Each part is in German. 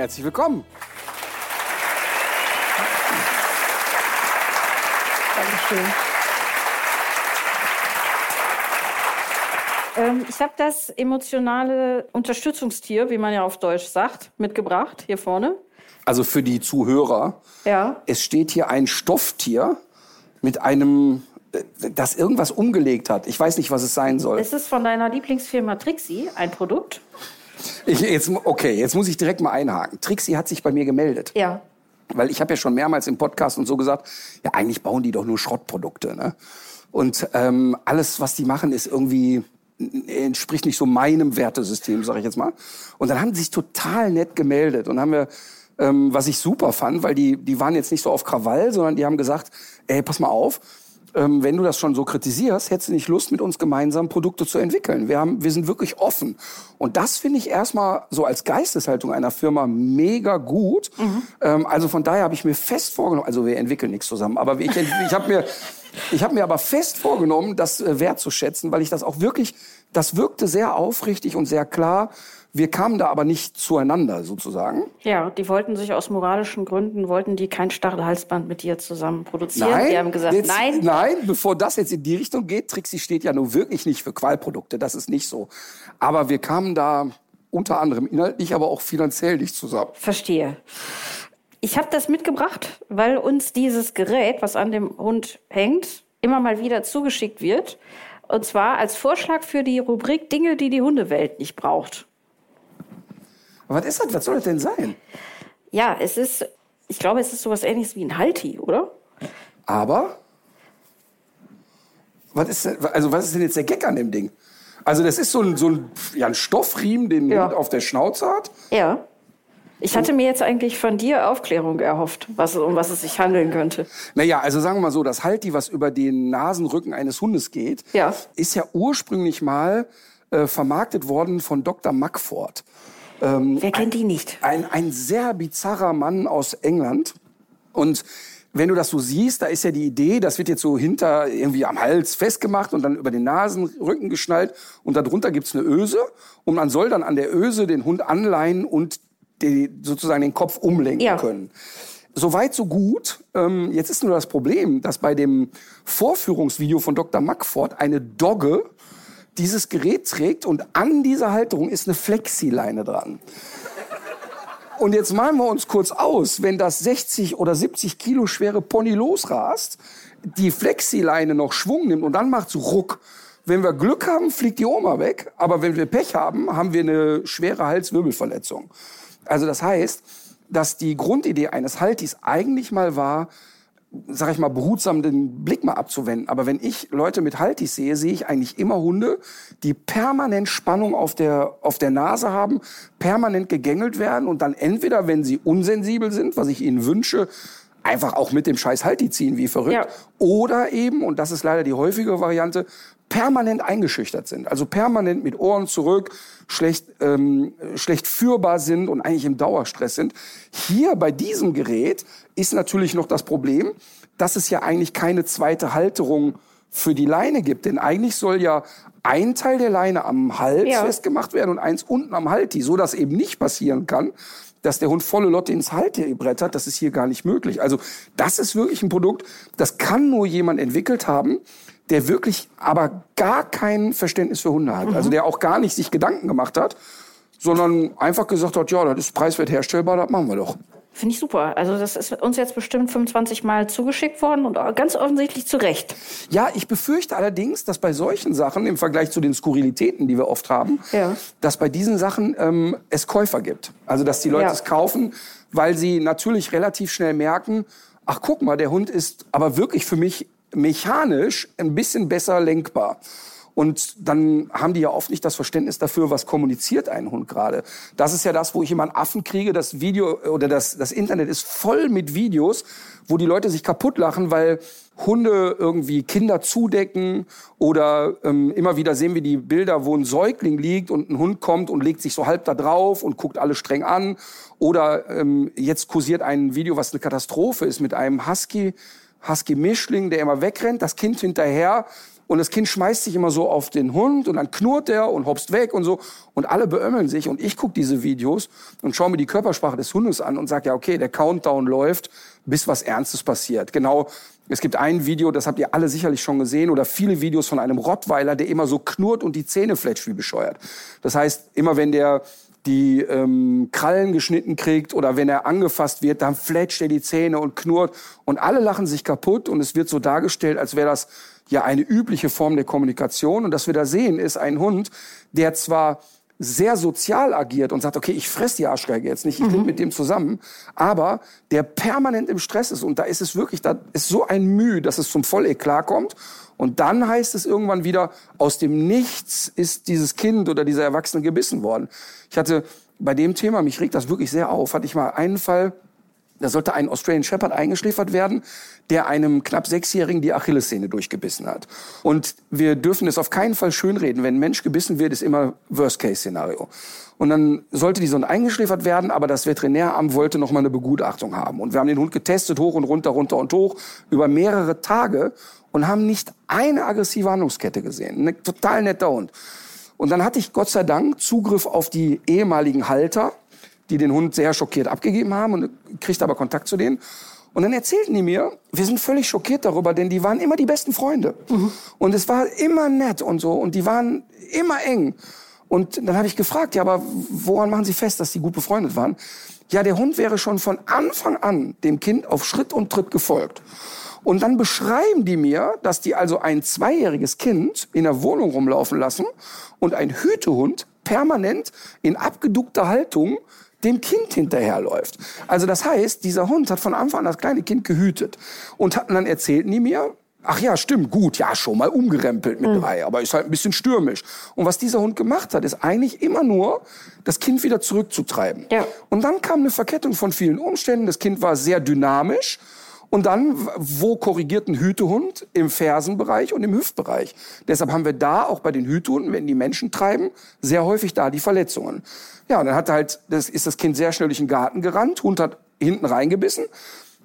Herzlich willkommen. Dankeschön. Ähm, ich habe das emotionale Unterstützungstier, wie man ja auf Deutsch sagt, mitgebracht, hier vorne. Also für die Zuhörer. Ja. Es steht hier ein Stofftier mit einem, äh, das irgendwas umgelegt hat. Ich weiß nicht, was es sein soll. Es ist von deiner Lieblingsfirma Trixie, ein Produkt. Ich, jetzt, okay, jetzt muss ich direkt mal einhaken. Trixie hat sich bei mir gemeldet. Ja. Weil ich habe ja schon mehrmals im Podcast und so gesagt, ja, eigentlich bauen die doch nur Schrottprodukte. Ne? Und ähm, alles, was die machen, ist irgendwie entspricht nicht so meinem Wertesystem, sage ich jetzt mal. Und dann haben sie sich total nett gemeldet und haben wir, ähm, was ich super fand, weil die, die waren jetzt nicht so auf Krawall, sondern die haben gesagt, ey, pass mal auf, ähm, wenn du das schon so kritisierst, hättest du nicht Lust, mit uns gemeinsam Produkte zu entwickeln. Wir, haben, wir sind wirklich offen. Und das finde ich erstmal so als Geisteshaltung einer Firma mega gut. Ähm, also von daher habe ich mir fest vorgenommen, also wir entwickeln nichts zusammen, aber ich, ich habe mir, ich habe mir aber fest vorgenommen, das äh, wertzuschätzen, weil ich das auch wirklich, das wirkte sehr aufrichtig und sehr klar. Wir kamen da aber nicht zueinander sozusagen. Ja, die wollten sich aus moralischen Gründen, wollten die kein Stachelhalsband mit dir zusammen produzieren. Nein, die haben gesagt, jetzt, nein. Nein, bevor das jetzt in die Richtung geht, Trixie steht ja nur wirklich nicht für Qualprodukte, das ist nicht so. Aber wir kamen da unter anderem inhaltlich, aber auch finanziell nicht zusammen. Verstehe. Ich habe das mitgebracht, weil uns dieses Gerät, was an dem Hund hängt, immer mal wieder zugeschickt wird. Und zwar als Vorschlag für die Rubrik Dinge, die die Hundewelt nicht braucht. Aber was ist das? Was soll das denn sein? Ja, es ist, ich glaube, es ist sowas ähnliches wie ein Halti, oder? Aber was ist, denn, also was ist denn jetzt der Gag an dem Ding? Also das ist so ein, so ein, ja, ein Stoffriemen, den Ja. Hund auf der Schnauze hat. Ja. Ich hatte mir jetzt eigentlich von dir Aufklärung erhofft, was, um was es sich handeln könnte. Naja, also sagen wir mal so, das Halti, was über den Nasenrücken eines Hundes geht, Ja. ist ja ursprünglich mal äh, vermarktet worden von Dr. Mackford. Wer kennt die nicht? Ein, ein sehr bizarrer Mann aus England. Und wenn du das so siehst, da ist ja die Idee, das wird jetzt so hinter irgendwie am Hals festgemacht und dann über den Nasenrücken geschnallt und darunter gibt's eine Öse und man soll dann an der Öse den Hund anleihen und die, sozusagen den Kopf umlenken Ja. können. Soweit, so gut. Ähm, jetzt ist nur das Problem, dass bei dem Vorführungsvideo von Dr. Mackford eine Dogge dieses Gerät trägt und an dieser Halterung ist eine Flexileine dran. Und jetzt malen wir uns kurz aus, wenn das 60 oder 70 Kilo schwere Pony losrast, die Flexileine noch Schwung nimmt und dann macht's ruck. Wenn wir Glück haben, fliegt die Oma weg. Aber wenn wir Pech haben, haben wir eine schwere Halswirbelverletzung. Also das heißt, dass die Grundidee eines Haltis eigentlich mal war, sag ich mal, behutsam den Blick mal abzuwenden. Aber wenn ich Leute mit Haltis sehe, sehe ich eigentlich immer Hunde, die permanent Spannung auf der, auf der Nase haben, permanent gegängelt werden und dann entweder, wenn sie unsensibel sind, was ich ihnen wünsche, einfach auch mit dem scheiß Halti ziehen wie verrückt. Ja. Oder eben, und das ist leider die häufige Variante, permanent eingeschüchtert sind. Also permanent mit Ohren zurück, schlecht, ähm, schlecht führbar sind und eigentlich im Dauerstress sind. Hier bei diesem Gerät ist natürlich noch das Problem, dass es ja eigentlich keine zweite Halterung für die Leine gibt. Denn eigentlich soll ja ein Teil der Leine am Hals Ja. festgemacht werden und eins unten am Halti, so dass eben nicht passieren kann, dass der Hund volle Lotte ins Halti brettert. Das ist hier gar nicht möglich. Also das ist wirklich ein Produkt, das kann nur jemand entwickelt haben, der wirklich aber gar kein Verständnis für Hunde hat. Also der auch gar nicht sich Gedanken gemacht hat, sondern einfach gesagt hat, ja, das ist preiswert herstellbar, das machen wir doch. Finde ich super. Also das ist uns jetzt bestimmt 25 Mal zugeschickt worden und ganz offensichtlich zu Recht. Ja, ich befürchte allerdings, dass bei solchen Sachen im Vergleich zu den Skurrilitäten, die wir oft haben, Ja. dass bei diesen Sachen ähm, es Käufer gibt. Also dass die Leute Ja. es kaufen, weil sie natürlich relativ schnell merken, ach guck mal, der Hund ist aber wirklich für mich mechanisch ein bisschen besser lenkbar. Und dann haben die ja oft nicht das Verständnis dafür, was kommuniziert ein Hund gerade. Das ist ja das, wo ich immer einen Affen kriege. Das Video oder das, das Internet ist voll mit Videos, wo die Leute sich kaputt lachen, weil Hunde irgendwie Kinder zudecken oder ähm, immer wieder sehen wir die Bilder, wo ein Säugling liegt und ein Hund kommt und legt sich so halb da drauf und guckt alle streng an. Oder ähm, jetzt kursiert ein Video, was eine Katastrophe ist, mit einem Husky, Husky-Mischling, der immer wegrennt, das Kind hinterher und das Kind schmeißt sich immer so auf den Hund und dann knurrt der und hopst weg und so. Und alle beömmeln sich. Und ich gucke diese Videos und schaue mir die Körpersprache des Hundes an und sage, ja, okay, der Countdown läuft, bis was Ernstes passiert. Genau, es gibt ein Video, das habt ihr alle sicherlich schon gesehen, oder viele Videos von einem Rottweiler, der immer so knurrt und die Zähne fletscht wie bescheuert. Das heißt, immer wenn der die ähm, Krallen geschnitten kriegt oder wenn er angefasst wird, dann fletscht er die Zähne und knurrt und alle lachen sich kaputt und es wird so dargestellt, als wäre das ja eine übliche Form der Kommunikation. Und was wir da sehen, ist ein Hund, der zwar sehr sozial agiert und sagt, okay, ich fress die Arschgeige jetzt nicht, ich bin mit dem zusammen, aber der permanent im Stress ist und da ist es wirklich, da ist so ein Mühe, dass es zum Volleklat kommt und dann heißt es irgendwann wieder, aus dem Nichts ist dieses Kind oder dieser Erwachsene gebissen worden. Ich hatte bei dem Thema, mich regt das wirklich sehr auf, hatte ich mal einen Fall, da sollte ein Australian Shepherd eingeschläfert werden, der einem knapp Sechsjährigen die Achillessehne durchgebissen hat. Und wir dürfen es auf keinen Fall schönreden. Wenn ein Mensch gebissen wird, ist immer Worst-Case-Szenario. Und dann sollte die Sonne eingeschläfert werden, aber das Veterinäramt wollte noch mal eine Begutachtung haben. Und wir haben den Hund getestet, hoch und runter, runter und hoch, über mehrere Tage und haben nicht eine aggressive Handlungskette gesehen. Ein total netter Hund. Und dann hatte ich Gott sei Dank Zugriff auf die ehemaligen Halter die den Hund sehr schockiert abgegeben haben und kriegt aber Kontakt zu denen. Und dann erzählten die mir, wir sind völlig schockiert darüber, denn die waren immer die besten Freunde. Mhm. Und es war immer nett und so und die waren immer eng. Und dann habe ich gefragt, ja, aber woran machen Sie fest, dass die gut befreundet waren? Ja, der Hund wäre schon von Anfang an dem Kind auf Schritt und Tritt gefolgt. Und dann beschreiben die mir, dass die also ein zweijähriges Kind in der Wohnung rumlaufen lassen und ein Hütehund permanent in abgeduckter Haltung dem Kind hinterherläuft. Also das heißt, dieser Hund hat von Anfang an das kleine Kind gehütet. Und hatten dann erzählten die mir, Ach ja, stimmt, gut, ja, schon mal umgerempelt mit mhm. drei, aber ist halt ein bisschen stürmisch. Und was dieser Hund gemacht hat, ist eigentlich immer nur, das Kind wieder zurückzutreiben. Ja. Und dann kam eine Verkettung von vielen Umständen. Das Kind war sehr dynamisch und dann, wo korrigiert ein Hütehund? Im Fersenbereich und im Hüftbereich. Deshalb haben wir da auch bei den Hütehunden, wenn die Menschen treiben, sehr häufig da die Verletzungen. Ja, und dann hat halt, das ist das Kind sehr schnell durch den Garten gerannt, Hund hat hinten reingebissen,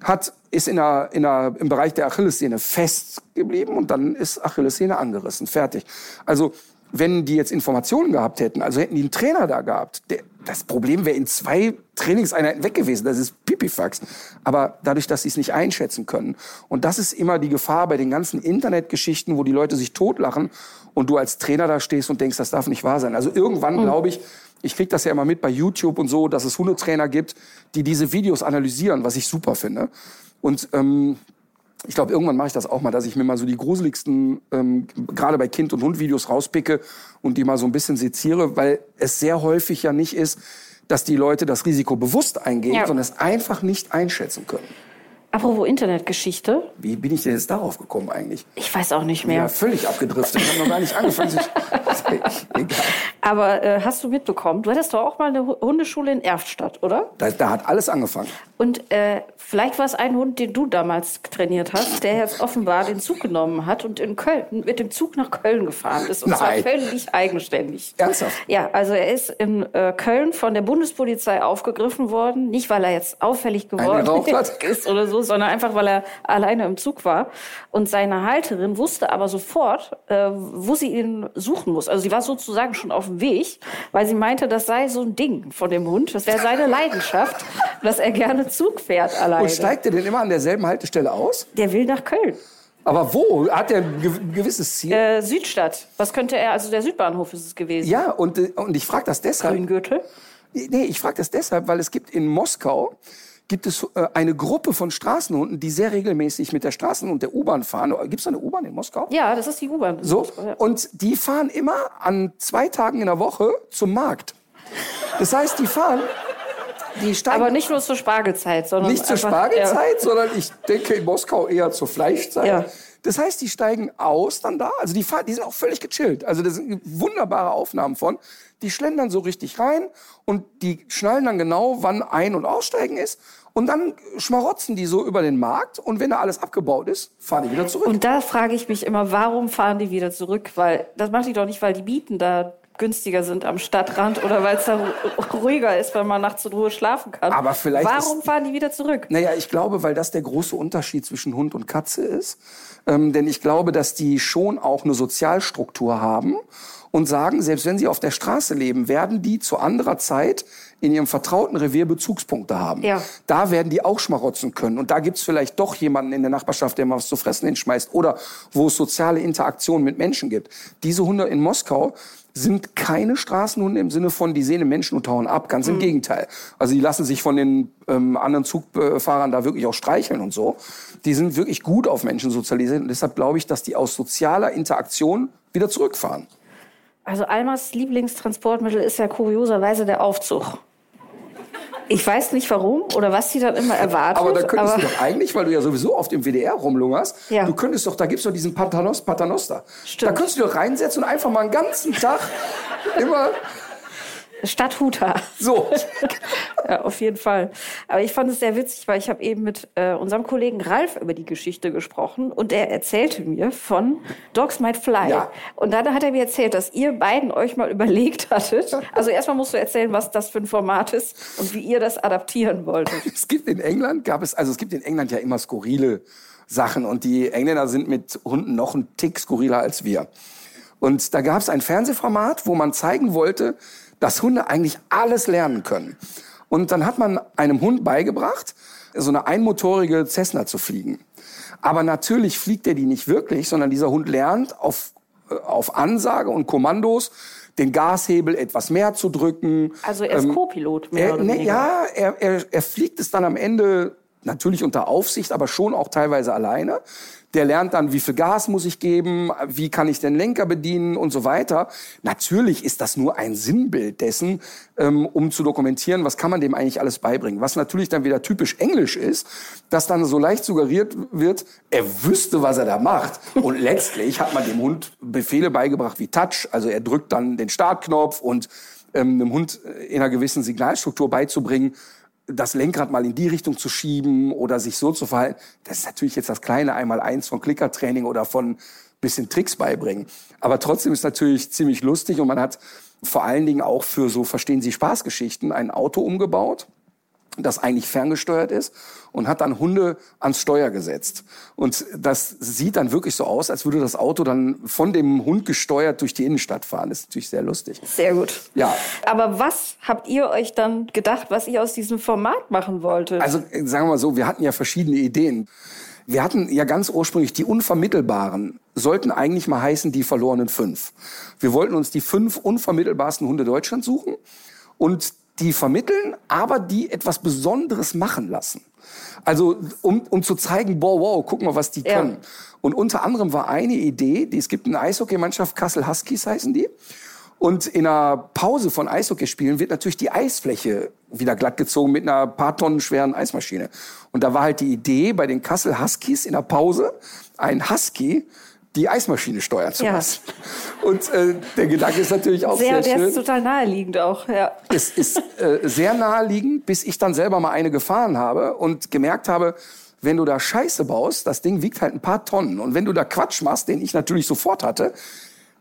hat, ist in der, in der, im Bereich der Achillessehne festgeblieben und dann ist Achillessehne angerissen. Fertig. Also, wenn die jetzt Informationen gehabt hätten, also hätten die einen Trainer da gehabt, der, das Problem wäre in zwei Trainingseinheiten weg gewesen. Das ist Pipifax. Aber dadurch, dass sie es nicht einschätzen können. Und das ist immer die Gefahr bei den ganzen Internetgeschichten, wo die Leute sich totlachen und du als Trainer da stehst und denkst, das darf nicht wahr sein. Also irgendwann, mhm. glaube ich, ich kriege das ja immer mit bei YouTube und so, dass es Hundetrainer gibt, die diese Videos analysieren, was ich super finde. Und ähm, ich glaube, irgendwann mache ich das auch mal, dass ich mir mal so die gruseligsten, ähm, gerade bei Kind- und Hundvideos rauspicke und die mal so ein bisschen seziere, weil es sehr häufig ja nicht ist, dass die Leute das Risiko bewusst eingehen, ja. sondern es einfach nicht einschätzen können. Apropos Internetgeschichte. Wie bin ich denn jetzt darauf gekommen eigentlich? Ich weiß auch nicht mehr. Ja, völlig abgedriftet. Ich habe noch gar nicht angefangen. Aber äh, hast du mitbekommen, du hattest doch auch mal eine Hundeschule in Erftstadt, oder? Da, da hat alles angefangen. Und äh, vielleicht war es ein Hund, den du damals trainiert hast, der jetzt offenbar den Zug genommen hat und in Köln mit dem Zug nach Köln gefahren ist. Und Nein. zwar völlig eigenständig. Ernsthaft? Ja, also er ist in äh, Köln von der Bundespolizei aufgegriffen worden. Nicht, weil er jetzt auffällig geworden ist oder so, sondern einfach, weil er alleine im Zug war. Und seine Halterin wusste aber sofort, äh, wo sie ihn suchen muss. Also sie war sozusagen schon auf dem Weg, weil sie meinte, das sei so ein Ding von dem Hund. Das wäre seine Leidenschaft, dass er gerne Zug fährt alleine. Und steigt er denn immer an derselben Haltestelle aus? Der will nach Köln. Aber wo? Hat er ein gewisses Ziel? Äh, Südstadt. Was könnte er, also der Südbahnhof ist es gewesen. Ja, und, äh, und ich frage das deshalb. Grüngürtel? Nee, ich frage das deshalb, weil es gibt in Moskau gibt es äh, eine Gruppe von Straßenhunden, die sehr regelmäßig mit der Straßen- und der U-Bahn fahren. Gibt es eine U-Bahn in Moskau? Ja, das ist die U-Bahn. So, ja. und die fahren immer an zwei Tagen in der Woche zum Markt. Das heißt, die fahren die steigen Aber nicht nur zur Spargelzeit, sondern nicht zur Spargelzeit, ja. sondern ich denke in Moskau eher zur Fleischzeit. Ja. Das heißt, die steigen aus dann da, also die, fahren, die sind auch völlig gechillt. Also das sind wunderbare Aufnahmen von. Die schlendern so richtig rein und die schnallen dann genau, wann Ein- und Aussteigen ist. Und dann schmarotzen die so über den Markt und wenn da alles abgebaut ist, fahren die wieder zurück. Und da frage ich mich immer, warum fahren die wieder zurück? Weil das macht die doch nicht, weil die Mieten da günstiger sind am Stadtrand oder weil es da ru- ruhiger ist, weil man nachts in Ruhe schlafen kann. Aber vielleicht Warum fahren die wieder zurück? Naja, ich glaube, weil das der große Unterschied zwischen Hund und Katze ist. Ähm, denn ich glaube, dass die schon auch eine Sozialstruktur haben und sagen, selbst wenn sie auf der Straße leben, werden die zu anderer Zeit in ihrem vertrauten Revier Bezugspunkte haben. Ja. Da werden die auch schmarotzen können. Und da gibt's vielleicht doch jemanden in der Nachbarschaft, der mal was zu fressen hinschmeißt. Oder wo es soziale Interaktion mit Menschen gibt. Diese Hunde in Moskau sind keine Straßenhunde im Sinne von, die sehen den Menschen und hauen ab. Ganz im Gegenteil. Also die lassen sich von den ähm, anderen Zugfahrern da wirklich auch streicheln und so. Die sind wirklich gut auf Menschen sozialisiert. Und deshalb glaube ich, dass die aus sozialer Interaktion wieder zurückfahren. Also Almas Lieblingstransportmittel ist ja kurioserweise der Aufzug. Ich weiß nicht warum oder was sie dann immer erwartet. Aber da könntest aber du doch eigentlich, weil du ja sowieso auf dem WDR rumlungerst, Ja. du könntest doch, da gibt's doch diesen Paternos, Paternoster. Stimmt. Da könntest du doch reinsetzen und einfach mal einen ganzen Tag immer Stadt Huta. so. Ja, auf jeden Fall. Aber ich fand es sehr witzig, weil ich habe eben mit äh, unserem Kollegen Ralf über die Geschichte gesprochen und er erzählte mir von Dogs Might Fly. Ja. Und dann hat er mir erzählt, dass ihr beiden euch mal überlegt hattet. Also erstmal musst du erzählen, was das für ein Format ist und wie ihr das adaptieren wolltet. Es gibt in England, gab es, also es gibt in England ja immer skurrile Sachen und die Engländer sind mit Hunden noch ein Tick skurriler als wir. Und da gab es ein Fernsehformat, wo man zeigen wollte, dass Hunde eigentlich alles lernen können. Und dann hat man einem Hund beigebracht, so eine einmotorige Cessna zu fliegen. Aber natürlich fliegt er die nicht wirklich, sondern dieser Hund lernt auf, äh, auf Ansage und Kommandos den Gashebel etwas mehr zu drücken. Also er ist Co-Pilot, mehr Er, ne, ja, er, er, er fliegt es dann am Ende natürlich unter Aufsicht, aber schon auch teilweise alleine. Der lernt dann, wie viel Gas muss ich geben, wie kann ich den Lenker bedienen und so weiter. Natürlich ist das nur ein Sinnbild dessen, ähm, um zu dokumentieren, was kann man dem eigentlich alles beibringen. Was natürlich dann wieder typisch englisch ist, dass dann so leicht suggeriert wird, er wüsste, was er da macht. Und letztlich hat man dem Hund Befehle beigebracht wie Touch, also er drückt dann den Startknopf und ähm, einem Hund in einer gewissen Signalstruktur beizubringen, das Lenkrad mal in die Richtung zu schieben oder sich so zu verhalten. Das ist natürlich jetzt das kleine Einmal-Eins von Klickertraining oder von bisschen Tricks beibringen. Aber trotzdem ist natürlich ziemlich lustig und man hat vor allen Dingen auch für so, verstehen Sie, Spaßgeschichten ein Auto umgebaut das eigentlich ferngesteuert ist und hat dann Hunde ans Steuer gesetzt. Und das sieht dann wirklich so aus, als würde das Auto dann von dem Hund gesteuert durch die Innenstadt fahren. Das ist natürlich sehr lustig. Sehr gut. Ja. Aber was habt ihr euch dann gedacht, was ihr aus diesem Format machen wolltet? Also sagen wir mal so, wir hatten ja verschiedene Ideen. Wir hatten ja ganz ursprünglich die Unvermittelbaren, sollten eigentlich mal heißen die verlorenen fünf. Wir wollten uns die fünf unvermittelbarsten Hunde Deutschlands suchen und die vermitteln, aber die etwas Besonderes machen lassen. Also um, um zu zeigen, boah, wow, guck mal, was die Ja. können. Und unter anderem war eine Idee, die, es gibt eine Eishockeymannschaft, Kassel Huskies heißen die. Und in einer Pause von Eishockeyspielen wird natürlich die Eisfläche wieder glattgezogen mit einer paar Tonnen schweren Eismaschine. Und da war halt die Idee, bei den Kassel Huskies in der Pause ein Husky die Eismaschine steuern zu Ja. lassen. Und äh, der Gedanke ist natürlich auch sehr, sehr, der schön ist total naheliegend auch, ja. es ist äh, sehr naheliegend, bis ich dann selber mal eine gefahren habe und gemerkt habe, wenn du da Scheiße baust, das Ding wiegt halt ein paar Tonnen. Und wenn du da Quatsch machst, den ich natürlich sofort hatte,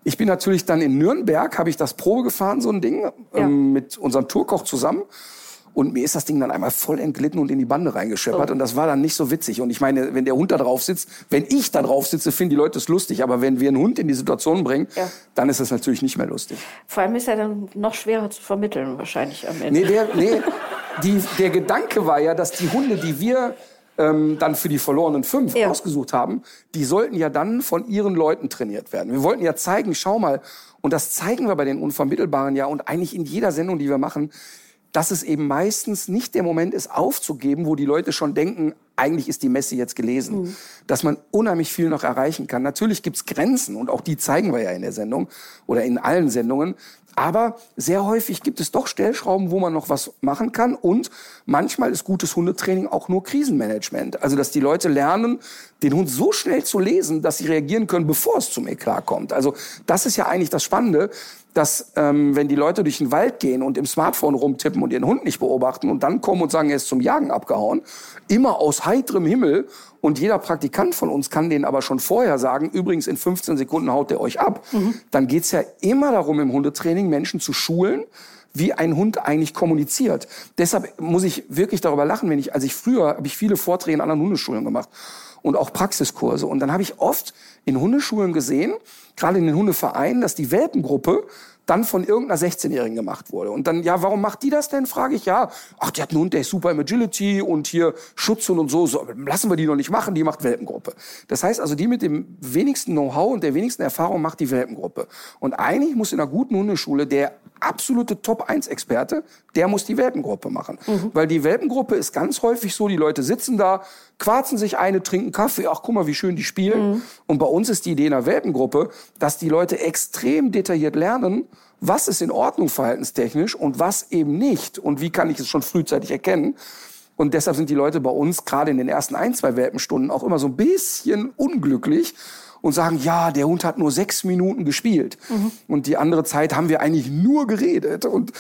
ich bin natürlich dann in Nürnberg, habe ich das Probe gefahren, so ein Ding, ähm, mit unserem Tourkoch zusammen. Und mir ist das Ding dann einmal voll entglitten und in die Bande reingescheppert. Oh. Und das war dann nicht so witzig. Und ich meine, wenn der Hund da drauf sitzt, wenn ich da drauf sitze, finden die Leute es lustig. Aber wenn wir einen Hund in die Situation bringen, Ja. dann ist es natürlich nicht mehr lustig. Vor allem ist er dann noch schwerer zu vermitteln, wahrscheinlich am Ende. Nee, der, nee die, der Gedanke war ja, dass die Hunde, die wir ähm, dann für die verlorenen fünf Ja. ausgesucht haben, die sollten ja dann von ihren Leuten trainiert werden. Wir wollten ja zeigen, schau mal, und das zeigen wir bei den Unvermittelbaren ja und eigentlich in jeder Sendung, die wir machen, dass es eben meistens nicht der Moment ist, aufzugeben, wo die Leute schon denken, eigentlich ist die Messe jetzt gelesen, mhm. dass man unheimlich viel noch erreichen kann. Natürlich gibt's Grenzen und auch die zeigen wir ja in der Sendung oder in allen Sendungen. Aber sehr häufig gibt es doch Stellschrauben, wo man noch was machen kann. Und manchmal ist gutes Hundetraining auch nur Krisenmanagement. Also, dass die Leute lernen, den Hund so schnell zu lesen, dass sie reagieren können, bevor es zum Eklat kommt. Also, das ist ja eigentlich das Spannende, dass ähm, wenn die Leute durch den Wald gehen und im Smartphone rumtippen und ihren Hund nicht beobachten und dann kommen und sagen, er ist zum Jagen abgehauen, immer aus heiterem Himmel und jeder Praktikant von uns kann denen aber schon vorher sagen, übrigens in 15 Sekunden haut der euch ab, mhm. dann geht's ja immer darum im Hundetraining Menschen zu schulen, wie ein Hund eigentlich kommuniziert. Deshalb muss ich wirklich darüber lachen, wenn ich, als ich früher, habe ich viele Vorträge in anderen Hundeschulen gemacht und auch Praxiskurse. Und dann habe ich oft in Hundeschulen gesehen, gerade in den Hundevereinen, dass die Welpengruppe dann von irgendeiner 16-Jährigen gemacht wurde. Und dann, ja, warum macht die das denn, frage ich, ja, ach, die hat einen Hund, der ist super im Agility und hier Schutzhund und so, so, lassen wir die noch nicht machen, die macht Welpengruppe. Das heißt also, die mit dem wenigsten Know-how und der wenigsten Erfahrung macht die Welpengruppe. Und eigentlich muss in einer guten Hundeschule der absolute Top-1-Experte, der muss die Welpengruppe machen. Mhm. Weil die Welpengruppe ist ganz häufig so, die Leute sitzen da, quarzen sich eine, trinken Kaffee, ach guck mal, wie schön die spielen. Mhm. Und bei uns ist die Idee in der Welpengruppe, dass die Leute extrem detailliert lernen, was ist in Ordnung verhaltenstechnisch und was eben nicht. Und wie kann ich es schon frühzeitig erkennen? Und deshalb sind die Leute bei uns gerade in den ersten ein, zwei Welpenstunden auch immer so ein bisschen unglücklich und sagen, ja, der Hund hat nur sechs Minuten gespielt. Mhm. Und die andere Zeit haben wir eigentlich nur geredet. Und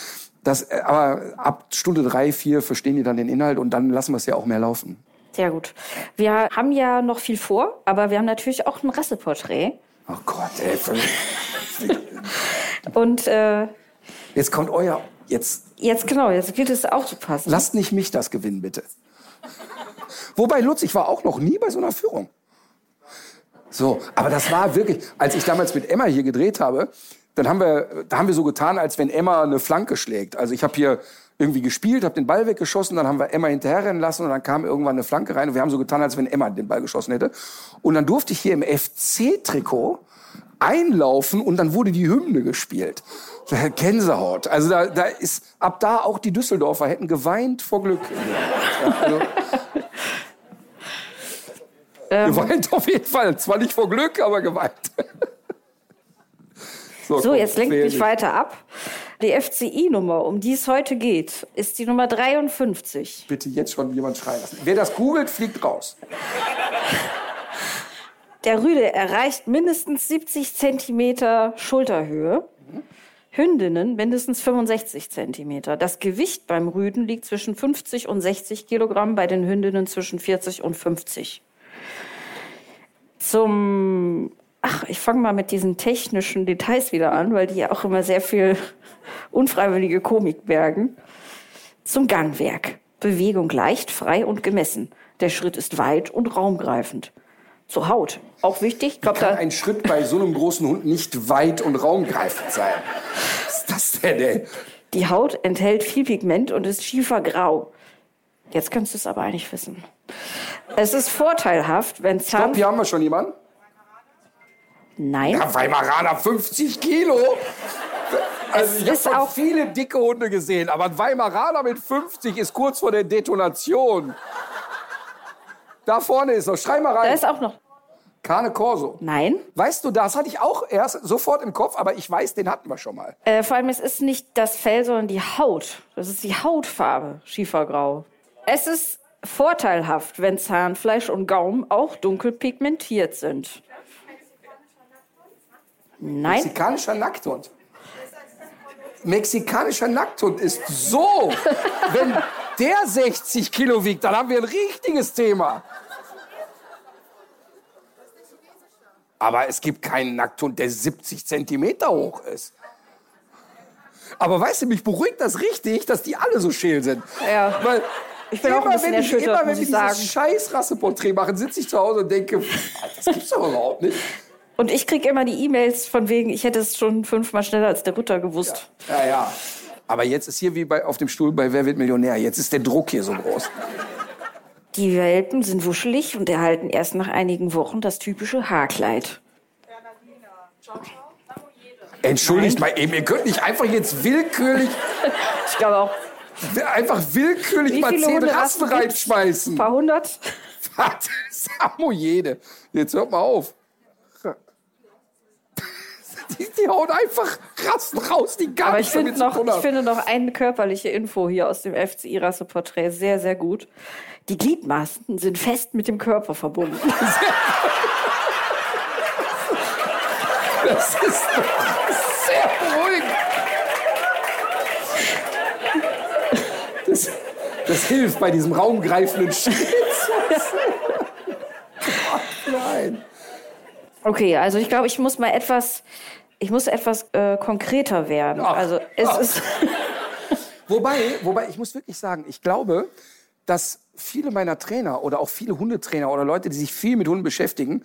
das, äh, aber ab Stunde drei, vier verstehen die dann den Inhalt und dann lassen wir es ja auch mehr laufen. Sehr gut. Wir haben ja noch viel vor, aber wir haben natürlich auch ein Rasseporträt. Oh Gott, ey. und äh, jetzt kommt euer jetzt. Jetzt genau, jetzt gilt es auch zu passen. Lasst nicht mich das gewinnen, bitte. Wobei Lutz, ich war auch noch nie bei so einer Führung. So, aber das war wirklich, als ich damals mit Emma hier gedreht habe, dann haben wir, da haben wir so getan, als wenn Emma eine Flanke schlägt. Also ich habe hier irgendwie gespielt, habe den Ball weggeschossen, dann haben wir Emma hinterherrennen lassen und dann kam irgendwann eine Flanke rein und wir haben so getan, als wenn Emma den Ball geschossen hätte. Und dann durfte ich hier im FC-Trikot einlaufen und dann wurde die Hymne gespielt. Gänsehaut. Also da, da ist ab da auch die Düsseldorfer hätten geweint vor Glück. Ja, also, ähm, geweint auf jeden Fall. Zwar nicht vor Glück, aber geweint. so, so komm, jetzt lenkt mich weiter ab. Die FCI-Nummer, um die es heute geht, ist die Nummer 53. Bitte jetzt schon jemand schreien lassen. Wer das googelt, fliegt raus. Der Rüde erreicht mindestens 70 Zentimeter Schulterhöhe. Hündinnen mindestens 65 Zentimeter. Das Gewicht beim Rüden liegt zwischen 50 und 60 Kilogramm, bei den Hündinnen zwischen 40 und 50 zum, ach, ich fange mal mit diesen technischen Details wieder an, weil die ja auch immer sehr viel unfreiwillige Komik bergen. Zum Gangwerk. Bewegung leicht, frei und gemessen. Der Schritt ist weit und raumgreifend. Zur Haut. Auch wichtig. Glaub, kann ein Schritt bei so einem großen Hund nicht weit und raumgreifend sein? Was ist das denn, ey? Die Haut enthält viel Pigment und ist schiefergrau. Jetzt kannst du es aber eigentlich wissen. Es ist vorteilhaft, wenn Zahn... Stopp, hier haben wir schon jemanden. Nein. Ja, Weimaraner 50 Kilo. Also ich habe auch viele dicke Hunde gesehen, aber ein Weimaraner mit 50 ist kurz vor der Detonation. Da vorne ist noch. Schrei mal rein. Da ist auch noch. Cane Corso. Nein. Weißt du, das hatte ich auch erst sofort im Kopf, aber ich weiß, den hatten wir schon mal. Äh, vor allem, es ist nicht das Fell, sondern die Haut. Das ist die Hautfarbe, Schiefergrau. Es ist vorteilhaft, wenn Zahnfleisch und Gaumen auch dunkel pigmentiert sind. Nein. Mexikanischer Nackthund. Mexikanischer Nackthund ist so. wenn der 60 Kilo wiegt, dann haben wir ein richtiges Thema. Aber es gibt keinen Nackthund, der 70 Zentimeter hoch ist. Aber weißt du, mich beruhigt das richtig, dass die alle so scheel sind. Ja. Weil ich bin immer, auch ein bisschen wenn ich, erschüttert, immer, wenn wir dieses scheiß Rasseporträt machen, sitze ich zu Hause und denke, das gibt's doch überhaupt nicht. Und ich kriege immer die E-Mails von wegen, ich hätte es schon fünfmal schneller als der Ritter gewusst. Ja, ja. ja. Aber jetzt ist hier wie bei, auf dem Stuhl bei Wer wird Millionär. Jetzt ist der Druck hier so groß. Die Welpen sind wuschelig und erhalten erst nach einigen Wochen das typische Haarkleid. Entschuldigt Nein. mal eben, ihr könnt nicht einfach jetzt willkürlich. ich glaube auch. Einfach willkürlich mal zehn Rassen gibt's? Ein reinschmeißen. paar hundert? Was? Samoyede. Jetzt hört mal auf. Die, die hauen einfach Rassen raus, die gar Aber ich zu noch, ich finde noch eine körperliche Info hier aus dem FCI-Rasseporträt sehr, sehr gut. Die Gliedmaßen sind fest mit dem Körper verbunden. Das ist doch sehr beruhigend. Das, das hilft bei diesem raumgreifenden Schritt. Gott, Nein. Okay, also ich glaube, ich muss mal etwas, ich muss etwas äh, konkreter werden. Ach, also es ach. ist, Wobei, wobei, ich muss wirklich sagen, ich glaube, dass viele meiner Trainer oder auch viele Hundetrainer oder Leute, die sich viel mit Hunden beschäftigen,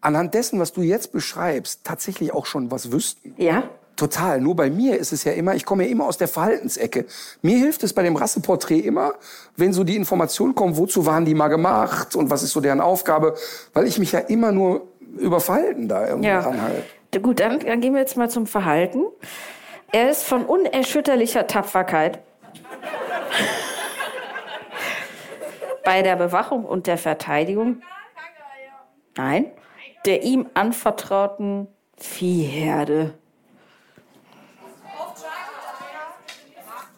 anhand dessen, was du jetzt beschreibst, tatsächlich auch schon was wüssten. ja, Total. Nur bei mir ist es ja immer, ich komme ja immer aus der Verhaltensecke. Mir hilft es bei dem Rasseporträt immer, wenn so die Informationen kommen, wozu waren die mal gemacht und was ist so deren Aufgabe, weil ich mich ja immer nur über Verhalten da irgendwie ja. ranhalte. Gut, dann, dann gehen wir jetzt mal zum Verhalten. Er ist von unerschütterlicher Tapferkeit bei der Bewachung und der Verteidigung. Nein, der ihm anvertrauten Viehherde.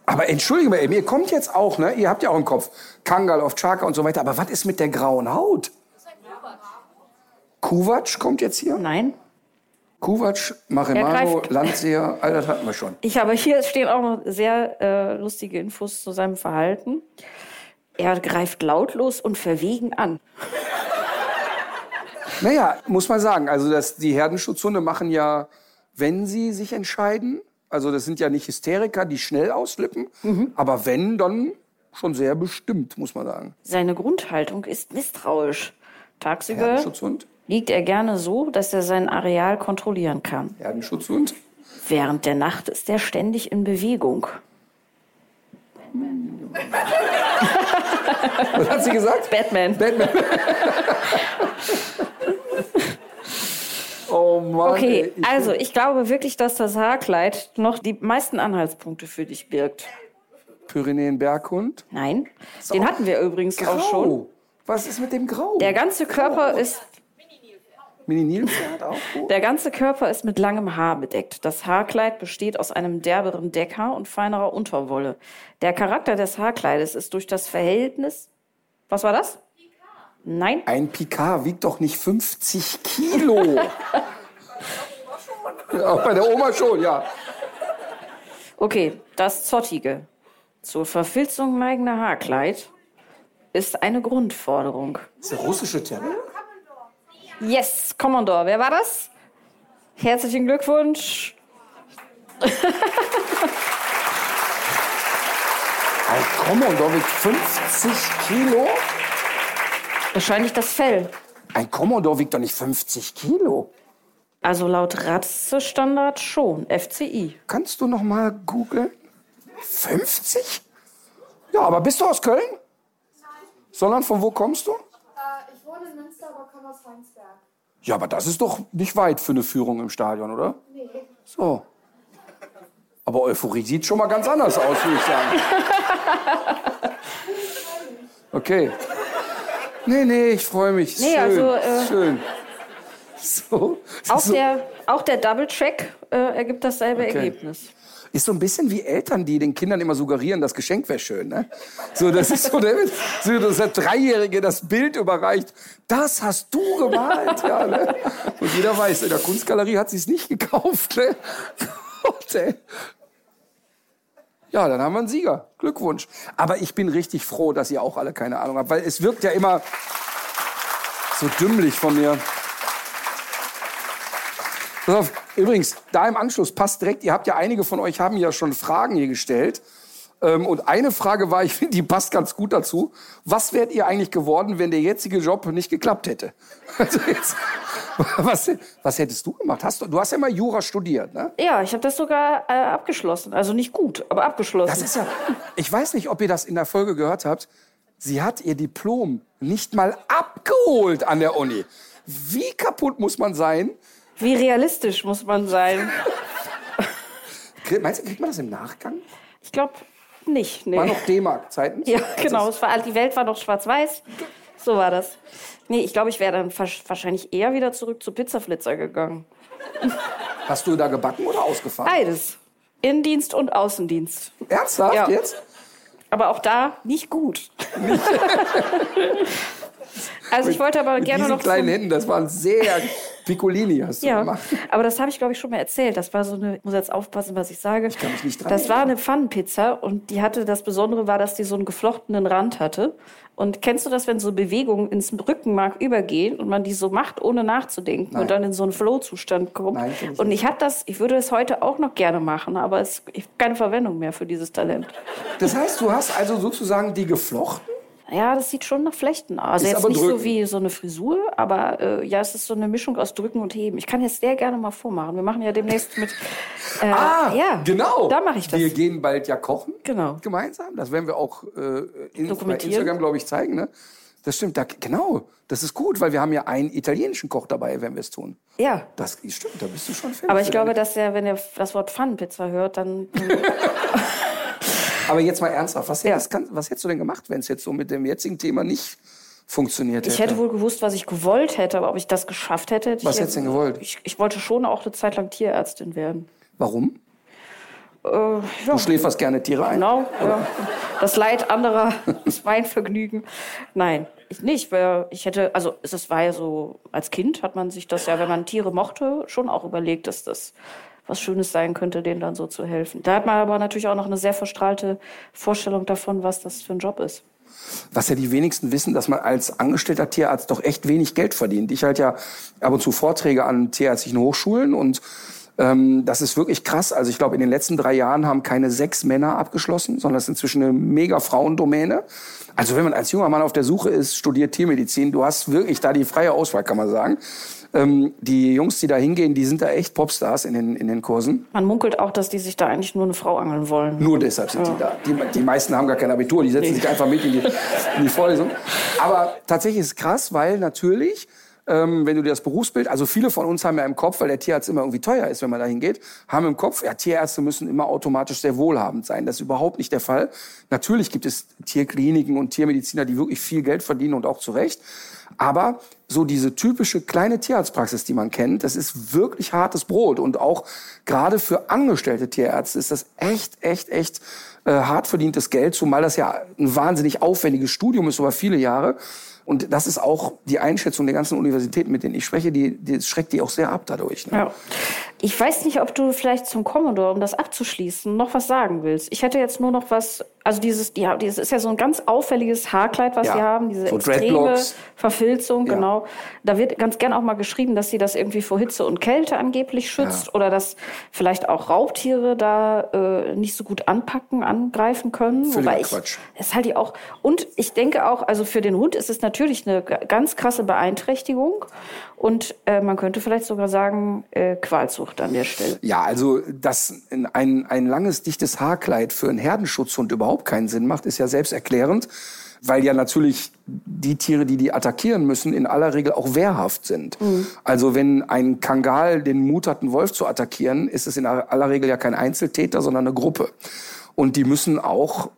Aber entschuldige mal, eben, ihr kommt jetzt auch, ne? Ihr habt ja auch im Kopf Kangal auf Chaka und so weiter. Aber was ist mit der grauen Haut? Kuwatsch kommt jetzt hier? Nein. Kuwatsch, Maremano, Landseher, all das hatten wir schon. Ich habe hier stehen auch noch sehr äh, lustige Infos zu seinem Verhalten. Er greift lautlos und verwegen an. Naja, muss man sagen, also das, die Herdenschutzhunde machen ja, wenn sie sich entscheiden, also das sind ja nicht Hysteriker, die schnell ausflippen, aber wenn, dann schon sehr bestimmt, muss man sagen. Seine Grundhaltung ist misstrauisch. Tagsüber Herdenschutzhund, liegt er gerne so, dass er sein Areal kontrollieren kann. Herdenschutzhund. Während der Nacht ist er ständig in Bewegung. Was hat sie gesagt? Batman. Batman. oh Mann. Okay, ich- also ich glaube wirklich, dass das Haarkleid noch die meisten Anhaltspunkte für dich birgt. Pyrenäen-Berghund. Nein, den hatten wir übrigens auch schon. Grau. Was ist mit dem Grau? Der ganze Körper ist Mini-Nilpferd auch? gut. Der ganze Körper ist mit langem Haar bedeckt. Das Haarkleid besteht aus einem derberen Deckhaar und feinerer Unterwolle. Der Charakter des Haarkleides ist durch das Verhältnis. Was war das? Nein. Ein Picard wiegt doch nicht 50 Kilo. ja, bei der Oma schon, ja. Okay, das zottige, zur Verfilzung neigende Haarkleid ist eine Grundforderung. Das ist der russische Terrier? Yes, Commodore. Wer war das? Herzlichen Glückwunsch. Ein Commodore wiegt 50 Kilo? Wahrscheinlich das Fell. Ein Commodore wiegt doch nicht 50 Kilo. Also laut Ratzestandard schon. FCI. Kannst du noch mal googeln? 50? Ja, aber bist du aus Köln? Sondern von wo kommst du? Äh, ich wohne in Münster, aber komme aus Heinsberg. Ja, aber das ist doch nicht weit für eine Führung im Stadion, oder? Nee. So. Aber Euphorie sieht schon mal ganz anders aus, würde ich sagen. Okay. Nee, nee, ich freue mich. Nee, schön. also, äh, schön. So. Auch so. der, auch der Double-Check äh, ergibt dasselbe Okay. Ergebnis. Ist so ein bisschen wie Eltern, die den Kindern immer suggerieren, das Geschenk wäre schön. Ne? So, das ist so, der, so, dass der Dreijährige das Bild überreicht. Das hast du gemalt. Ja, ne? Und jeder weiß, in der Kunstgalerie hat sie es nicht gekauft. Ne? Gott, ey. Ja, dann haben wir einen Sieger. Glückwunsch. Aber ich bin richtig froh, dass ihr auch alle keine Ahnung habt, weil es wirkt ja immer so dümmlich von mir. Pass auf, übrigens, da im Anschluss passt direkt, ihr habt ja einige von euch haben ja schon Fragen hier gestellt. Ähm, und eine Frage war, ich finde, die passt ganz gut dazu. Was wärt ihr eigentlich geworden, wenn der jetzige Job nicht geklappt hätte? Also jetzt, was, was hättest du gemacht? Hast du, du hast ja mal Jura studiert, ne? Ja, ich habe das sogar äh, abgeschlossen. Also nicht gut, aber abgeschlossen. Das ist ja, ich weiß nicht, ob ihr das in der Folge gehört habt. Sie hat ihr Diplom nicht mal abgeholt an der Uni. Wie kaputt muss man sein? Wie realistisch muss man sein? Meinst du, kriegt man das im Nachgang? Ich glaube, nicht. Nee. War noch D-Mark-Zeiten? Ja, genau. Es war, die Welt war noch schwarz-weiß. So war das. Nee, ich glaube, ich wäre dann wahrscheinlich eher wieder zurück zu Pizzaflitzer gegangen. Hast du da gebacken oder ausgefahren? Beides. Innendienst und Außendienst. Ernsthaft Ja. jetzt? Aber auch da nicht gut. also ich wollte aber Mit gerne noch kleinen zum- Händen, das waren sehr Piccolini, hast du Ja, gemacht. aber das habe ich, glaube ich, schon mal erzählt. Das war so eine, ich muss jetzt aufpassen, was ich sage. Ich kann mich nicht dran Das war eine Pfannenpizza und die hatte, das Besondere war, dass die so einen geflochtenen Rand hatte. Und kennst du das, wenn so Bewegungen ins Rückenmark übergehen und man die so macht, ohne nachzudenken Nein. und dann in so einen Flow-Zustand kommt? Nein, ich und ich hatte das, ich würde es heute auch noch gerne machen, aber es ich habe keine Verwendung mehr für dieses Talent. Das heißt, du hast also sozusagen die geflochten? Ja, das sieht schon nach Flechten aus. Also Ist jetzt nicht drücken. so wie so eine Frisur, aber äh, ja, es ist so eine Mischung aus Drücken und Heben. Ich kann jetzt sehr gerne mal vormachen. Wir machen ja demnächst mit. Äh, ja, genau. Da mache ich das. Wir gehen bald ja kochen. Genau. Gemeinsam. Das werden wir auch äh, in, bei. Instagram, glaube ich, zeigen. Ne? Das stimmt. Da, genau. Das ist gut, weil wir haben ja einen italienischen Koch dabei, wenn wir es tun. Ja. Das stimmt. Da bist du schon fit. Aber ich glaube, dass er, wenn er das Wort Pfannenpizza hört, dann. Aber jetzt mal ernsthaft. Was, Ja. hättest, was hättest du denn gemacht, wenn es jetzt so mit dem jetzigen Thema nicht funktioniert hätte? Ich hätte wohl gewusst, was ich gewollt hätte, aber ob ich das geschafft hätte. hätte Was hättest du denn gewollt? Ich, ich wollte schon auch eine Zeit lang Tierärztin werden. Warum? Äh, ja. Du schläferst gerne Tiere ein. Genau, ja. Das Leid anderer ist mein Vergnügen. Nein, ich nicht, weil ich hätte, also es war ja so, als Kind hat man sich das ja, wenn man Tiere mochte, schon auch überlegt, dass das was Schönes sein könnte, denen dann so zu helfen. Da hat man aber natürlich auch noch eine sehr verstrahlte Vorstellung davon, was das für ein Job ist. Was ja die wenigsten wissen, dass man als angestellter Tierarzt doch echt wenig Geld verdient. Ich halte ja ab und zu Vorträge an tierärztlichen Hochschulen und ähm, das ist wirklich krass. Also ich glaube, in den letzten drei Jahren haben keine sechs Männer abgeschlossen, sondern es ist inzwischen eine mega Frauendomäne. Also wenn man als junger Mann auf der Suche ist, studiert Tiermedizin, du hast wirklich da die freie Auswahl, kann man sagen. Ähm, die Jungs, die da hingehen, die sind da echt Popstars in den, in den Kursen. Man munkelt auch, dass die sich da eigentlich nur eine Frau angeln wollen. Nur deshalb sind die da. Die, die meisten haben gar kein Abitur, die setzen sich einfach mit in die, in die Vorlesung. Aber tatsächlich ist es krass, weil natürlich, ähm, wenn du dir das Berufsbild, also viele von uns haben ja im Kopf, weil der Tierarzt immer irgendwie teuer ist, wenn man da hingeht, haben im Kopf, ja, Tierärzte müssen immer automatisch sehr wohlhabend sein. Das ist überhaupt nicht der Fall. Natürlich gibt es Tierkliniken und Tiermediziner, die wirklich viel Geld verdienen und auch zu Recht. Aber so diese typische kleine Tierarztpraxis, die man kennt, das ist wirklich hartes Brot. Und auch gerade für angestellte Tierärzte ist das echt, echt, echt äh, hart verdientes Geld, zumal das ja ein wahnsinnig aufwendiges Studium ist über viele Jahre. Und das ist auch die Einschätzung der ganzen Universitäten, mit denen ich spreche, die, die schreckt die auch sehr ab dadurch. Ne? Ja. Ich weiß nicht, ob du vielleicht zum Commodore, um das abzuschließen, noch was sagen willst. Ich hätte jetzt nur noch was, also dieses, ja, dieses ist ja so ein ganz auffälliges Haarkleid, was Ja. sie haben, diese So extreme Dreadlocks. Verfilzung, Ja. genau. Da wird ganz gern auch mal geschrieben, dass sie das irgendwie vor Hitze und Kälte angeblich schützt oder dass vielleicht auch Raubtiere da äh, nicht so gut anpacken, angreifen können. Völliger Wobei ich, Quatsch. das halte ich auch. Und ich denke auch, also für den Hund ist es natürlich eine ganz krasse Beeinträchtigung. Und äh, man könnte vielleicht sogar sagen, äh, Qualzucht an der Stelle. Ja, also, dass ein, ein langes, dichtes Haarkleid für einen Herdenschutzhund überhaupt keinen Sinn macht, ist ja selbsterklärend, weil ja natürlich die Tiere, die die attackieren müssen, in aller Regel auch wehrhaft sind. Also wenn ein Kangal den Mut hat, einen Wolf zu attackieren, ist es in aller Regel ja kein Einzeltäter, sondern eine Gruppe. Und die müssen auch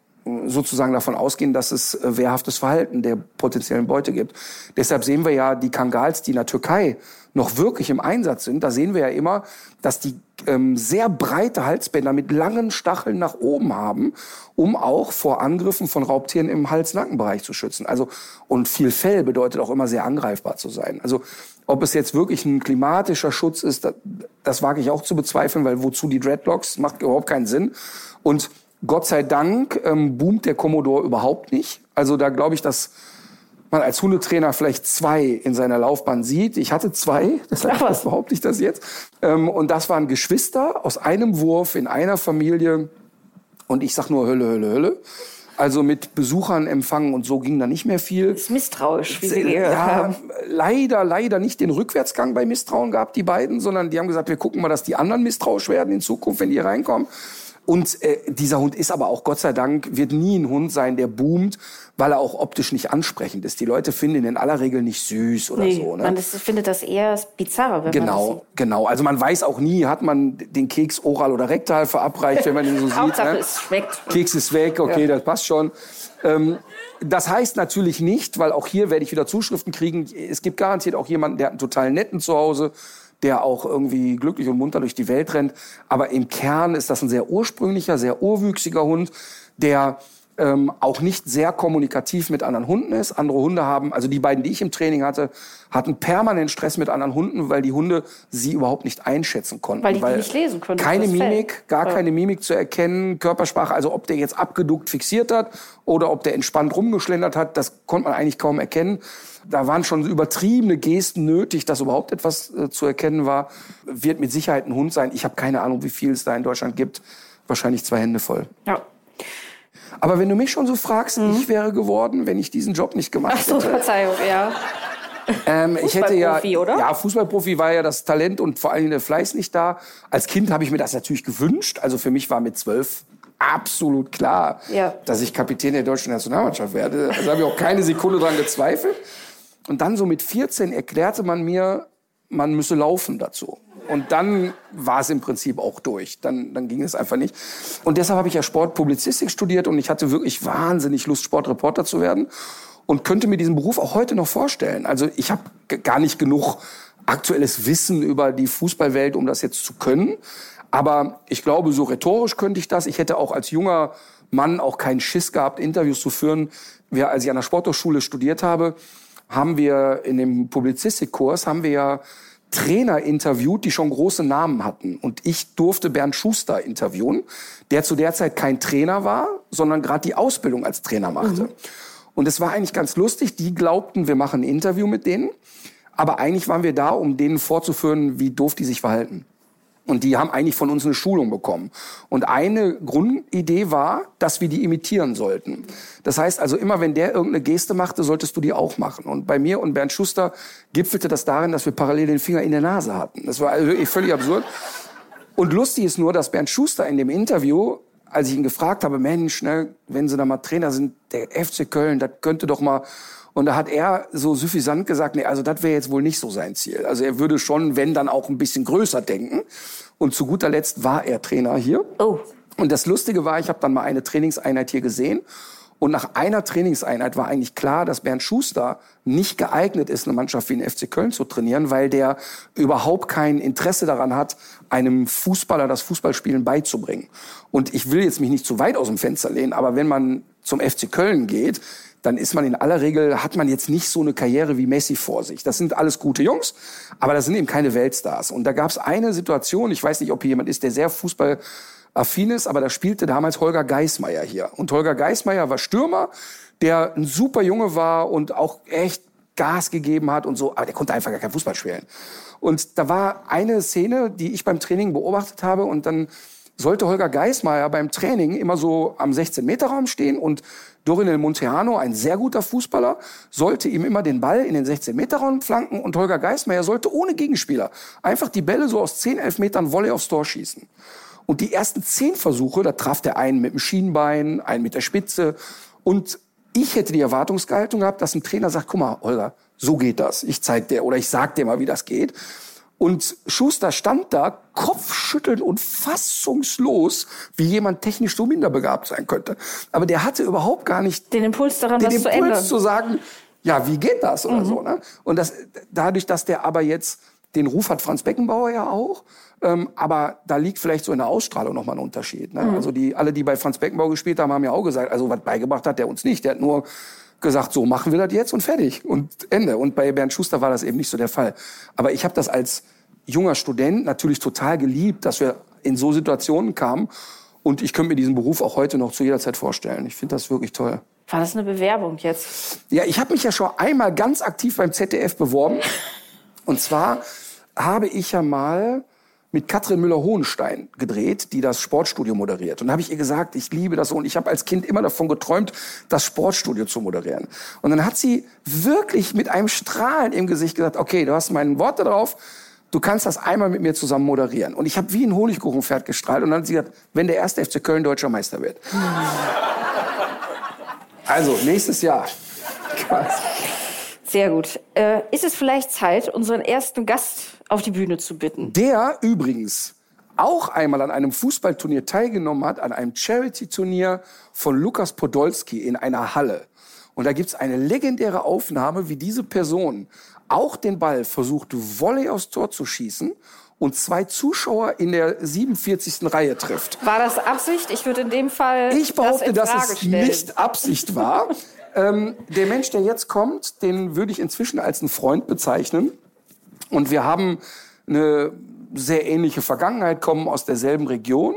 sozusagen davon ausgehen, dass es äh, wehrhaftes Verhalten der potenziellen Beute gibt. Deshalb sehen wir ja die Kangals, die in der Türkei noch wirklich im Einsatz sind. Da sehen wir ja immer, dass die ähm, sehr breite Halsbänder mit langen Stacheln nach oben haben, um auch vor Angriffen von Raubtieren im Hals-Nackenbereich zu schützen. Also und viel Fell bedeutet auch immer sehr angreifbar zu sein. Also ob es jetzt wirklich ein klimatischer Schutz ist, das, das wage ich auch zu bezweifeln, weil wozu die Dreadlocks macht überhaupt keinen Sinn. Und Gott sei Dank ähm, boomt der Commodore überhaupt nicht. Also da glaube ich, dass man als Hundetrainer vielleicht zwei in seiner Laufbahn sieht. Ich hatte zwei, deshalb behaupte ich das jetzt. Ähm, und das waren Geschwister aus einem Wurf in einer Familie. Und ich sag nur Hölle, Hölle, Hölle. Also mit Besuchern empfangen und so ging da nicht mehr viel. ist misstrauisch, wie wir Ja, haben. leider, leider nicht den Rückwärtsgang bei Misstrauen gehabt, die beiden, sondern die haben gesagt, wir gucken mal, dass die anderen misstrauisch werden in Zukunft, wenn die reinkommen. Und äh, dieser Hund ist aber auch, Gott sei Dank, wird nie ein Hund sein, der boomt, weil er auch optisch nicht ansprechend ist. Die Leute finden ihn in aller Regel nicht süß oder Nee, so. Ne? man ist, findet das eher bizarrer, wenn man das Genau, sieht. genau. Also man weiß auch nie, hat man den Keks oral oder rektal verabreicht, wenn man ihn so sieht. Hauptsache, ne? es schmeckt. Keks ist weg, okay, das passt schon. Ähm, das heißt natürlich nicht, weil auch hier werde ich wieder Zuschriften kriegen. Es gibt garantiert auch jemanden, der hat einen total netten zu Hause, der auch irgendwie glücklich und munter durch die Welt rennt. Aber im Kern ist das ein sehr ursprünglicher, sehr urwüchsiger Hund, der ähm, auch nicht sehr kommunikativ mit anderen Hunden ist. Andere Hunde haben, also die beiden, die ich im Training hatte, hatten permanent Stress mit anderen Hunden, weil die Hunde sie überhaupt nicht einschätzen konnten. Weil die die nicht lesen können, Keine das Fell. Mimik, gar Ja. keine Mimik zu erkennen, Körpersprache, also ob der jetzt abgeduckt fixiert hat oder ob der entspannt rumgeschlendert hat, das konnte man eigentlich kaum erkennen. Da waren schon übertriebene Gesten nötig, dass überhaupt etwas äh, zu erkennen war. Wird mit Sicherheit ein Hund sein. Ich habe keine Ahnung, wie viel es da in Deutschland gibt. Wahrscheinlich zwei Hände voll. Ja. Aber wenn du mich schon so fragst, ich wäre geworden, wenn ich diesen Job nicht gemacht Mhm. Ach so, hätte. Verzeihung, ja. Ähm, ich hätte ja, Fußballprofi, oder? ja, Fußballprofi war ja das Talent und vor allem der Fleiß nicht da. Als Kind habe ich mir das natürlich gewünscht. Also für mich war mit zwölf absolut klar, Ja. dass ich Kapitän der deutschen Nationalmannschaft werde. Also habe ich auch keine Sekunde dran gezweifelt. Und dann so mit 14 erklärte man mir, man müsse laufen dazu. Und dann war es im Prinzip auch durch. Dann, dann ging es einfach nicht. Und deshalb habe ich ja Sportpublizistik studiert und ich hatte wirklich wahnsinnig Lust, Sportreporter zu werden und könnte mir diesen Beruf auch heute noch vorstellen. Also ich habe gar nicht genug aktuelles Wissen über die Fußballwelt, um das jetzt zu können. Aber ich glaube, so rhetorisch könnte ich das. Ich hätte auch als junger Mann auch keinen Schiss gehabt, Interviews zu führen. Wir, als ich an der Sporthochschule studiert habe, haben wir in dem Publizistikkurs haben wir ja Trainer interviewt, die schon große Namen hatten. Und ich durfte Bernd Schuster interviewen, der zu der Zeit kein Trainer war, sondern gerade die Ausbildung als Trainer machte. Und es war eigentlich ganz lustig. Die glaubten, wir machen ein Interview mit denen. Aber eigentlich waren wir da, um denen vorzuführen, wie doof die sich verhalten. Und die haben eigentlich von uns eine Schulung bekommen. Und eine Grundidee war, dass wir die imitieren sollten. Das heißt also, immer wenn der irgendeine Geste machte, solltest du die auch machen. Und bei mir und Bernd Schuster gipfelte das darin, dass wir parallel den Finger in der Nase hatten. Das war also völlig absurd. Und lustig ist nur, dass Bernd Schuster in dem Interview, als ich ihn gefragt habe, Mensch, ne, wenn Sie da mal Trainer sind, der FC Köln, das könnte doch mal. Und da hat er so suffisant gesagt, nee, also das wäre jetzt wohl nicht so sein Ziel. Also er würde schon, wenn dann auch ein bisschen größer denken. Und zu guter Letzt war er Trainer hier. Oh. Und das Lustige war, ich habe dann mal eine Trainingseinheit hier gesehen. Und nach einer Trainingseinheit war eigentlich klar, dass Bernd Schuster nicht geeignet ist, eine Mannschaft wie den FC Köln zu trainieren, weil der überhaupt kein Interesse daran hat, einem Fußballer das Fußballspielen beizubringen. Und ich will jetzt mich nicht zu weit aus dem Fenster lehnen, aber wenn man zum FC Köln geht, dann ist man in aller Regel, hat man jetzt nicht so eine Karriere wie Messi vor sich. Das sind alles gute Jungs, aber das sind eben keine Weltstars. Und da gab es eine Situation, ich weiß nicht, ob hier jemand ist, der sehr Fußball affin ist, aber da spielte damals Holger Geismeier hier. Und Holger Geismeier war Stürmer, der ein super Junge war und auch echt Gas gegeben hat und so, aber der konnte einfach gar kein Fußball spielen. Und da war eine Szene, die ich beim Training beobachtet habe und dann sollte Holger Geismeier beim Training immer so am 16-Meter-Raum stehen und Dorinel Monteano, ein sehr guter Fußballer, sollte ihm immer den Ball in den 16-Meter-Raum flanken und Holger Geismeier sollte ohne Gegenspieler einfach die Bälle so aus 10, 11 Metern Volley aufs Tor schießen. Und die ersten zehn Versuche, da traf der einen mit dem Schienbein, einen mit der Spitze. Und ich hätte die Erwartungsgehaltung gehabt, dass ein Trainer sagt, guck mal, Holger, so geht das. Ich zeig dir oder ich sag dir mal, wie das geht. Und Schuster stand da, kopfschüttelnd und fassungslos, wie jemand technisch so minderbegabt sein könnte. Aber der hatte überhaupt gar nicht Den Impuls daran, den was zu Impuls ändern. zu sagen, ja, wie geht das oder Mhm. so. Ne? Und das, dadurch, dass der aber jetzt, den Ruf hat Franz Beckenbauer ja auch, ähm, aber da liegt vielleicht so in der Ausstrahlung nochmal ein Unterschied. Ne? Mhm. Also die, alle, die bei Franz Beckenbauer gespielt haben, haben ja auch gesagt, also was beigebracht hat der uns nicht. Der hat nur gesagt, so machen wir das jetzt und fertig und Ende. Und bei Bernd Schuster war das eben nicht so der Fall. Aber ich habe das als junger Student natürlich total geliebt, dass wir in so Situationen kamen. Und ich könnte mir diesen Beruf auch heute noch zu jeder Zeit vorstellen. Ich finde das wirklich toll. War das eine Bewerbung jetzt? Ja, ich habe mich ja schon einmal ganz aktiv beim ZDF beworben. Und zwar habe ich ja mal mit Katrin Müller-Hohenstein gedreht, die das Sportstudio moderiert. Und da habe ich ihr gesagt, ich liebe das. Und ich habe als Kind immer davon geträumt, das Sportstudio zu moderieren. Und dann hat sie wirklich mit einem Strahlen im Gesicht gesagt, okay, du hast meine Worte drauf, du kannst das einmal mit mir zusammen moderieren. Und ich habe wie ein Honigkuchenpferd gestrahlt und dann hat sie gesagt, wenn der erste FC Köln deutscher Meister wird. Also, nächstes Jahr. Sehr gut. Äh, ist es vielleicht Zeit, unseren ersten Gast auf die Bühne zu bitten? Der übrigens auch einmal an einem Fußballturnier teilgenommen hat, an einem Charity-Turnier von Lukas Podolski in einer Halle. Und da gibt's eine legendäre Aufnahme, wie diese Person auch den Ball versucht, Volley aufs Tor zu schießen und zwei Zuschauer in der 47. Reihe trifft. War das Absicht? Ich würde in dem Fall Ich behaupte, das dass es stellen. nicht Absicht war. ähm, der Mensch, der jetzt kommt, den würde ich inzwischen als einen Freund bezeichnen. Und wir haben eine sehr ähnliche Vergangenheit, kommen aus derselben Region.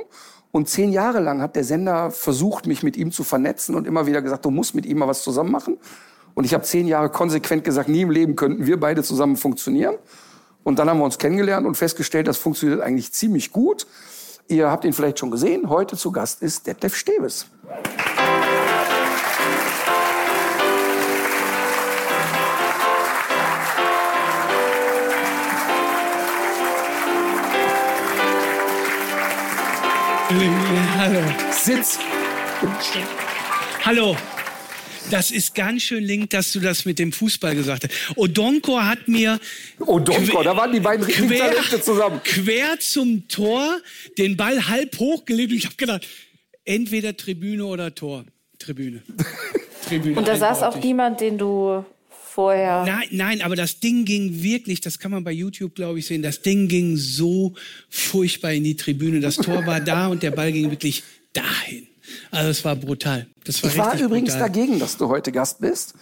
Und zehn Jahre lang hat der Sender versucht, mich mit ihm zu vernetzen und immer wieder gesagt, du musst mit ihm mal was zusammen machen. Und ich habe zehn Jahre konsequent gesagt, nie im Leben könnten wir beide zusammen funktionieren. Und dann haben wir uns kennengelernt und festgestellt, das funktioniert eigentlich ziemlich gut. Ihr habt ihn vielleicht schon gesehen. Heute zu Gast ist Detlef Steves. Hallo. Sitz. Hallo. Das ist ganz schön link, dass du das mit dem Fußball gesagt hast. Odonko hat mir Oh, Donko, da waren die beiden richtigen quer, Talente zusammen. quer zum Tor den Ball halb hochgelegt und ich habe gedacht, entweder Tribüne oder Tor. Tribüne. Tribüne. Und da saß auch niemand, den du vorher. Nein, nein, aber das Ding ging wirklich, das kann man bei YouTube, glaube ich, sehen, das Ding ging so furchtbar in die Tribüne. Das Tor war da und der Ball ging wirklich dahin. Also es war brutal. Das war Ich war übrigens brutal. dagegen, dass du heute Gast bist,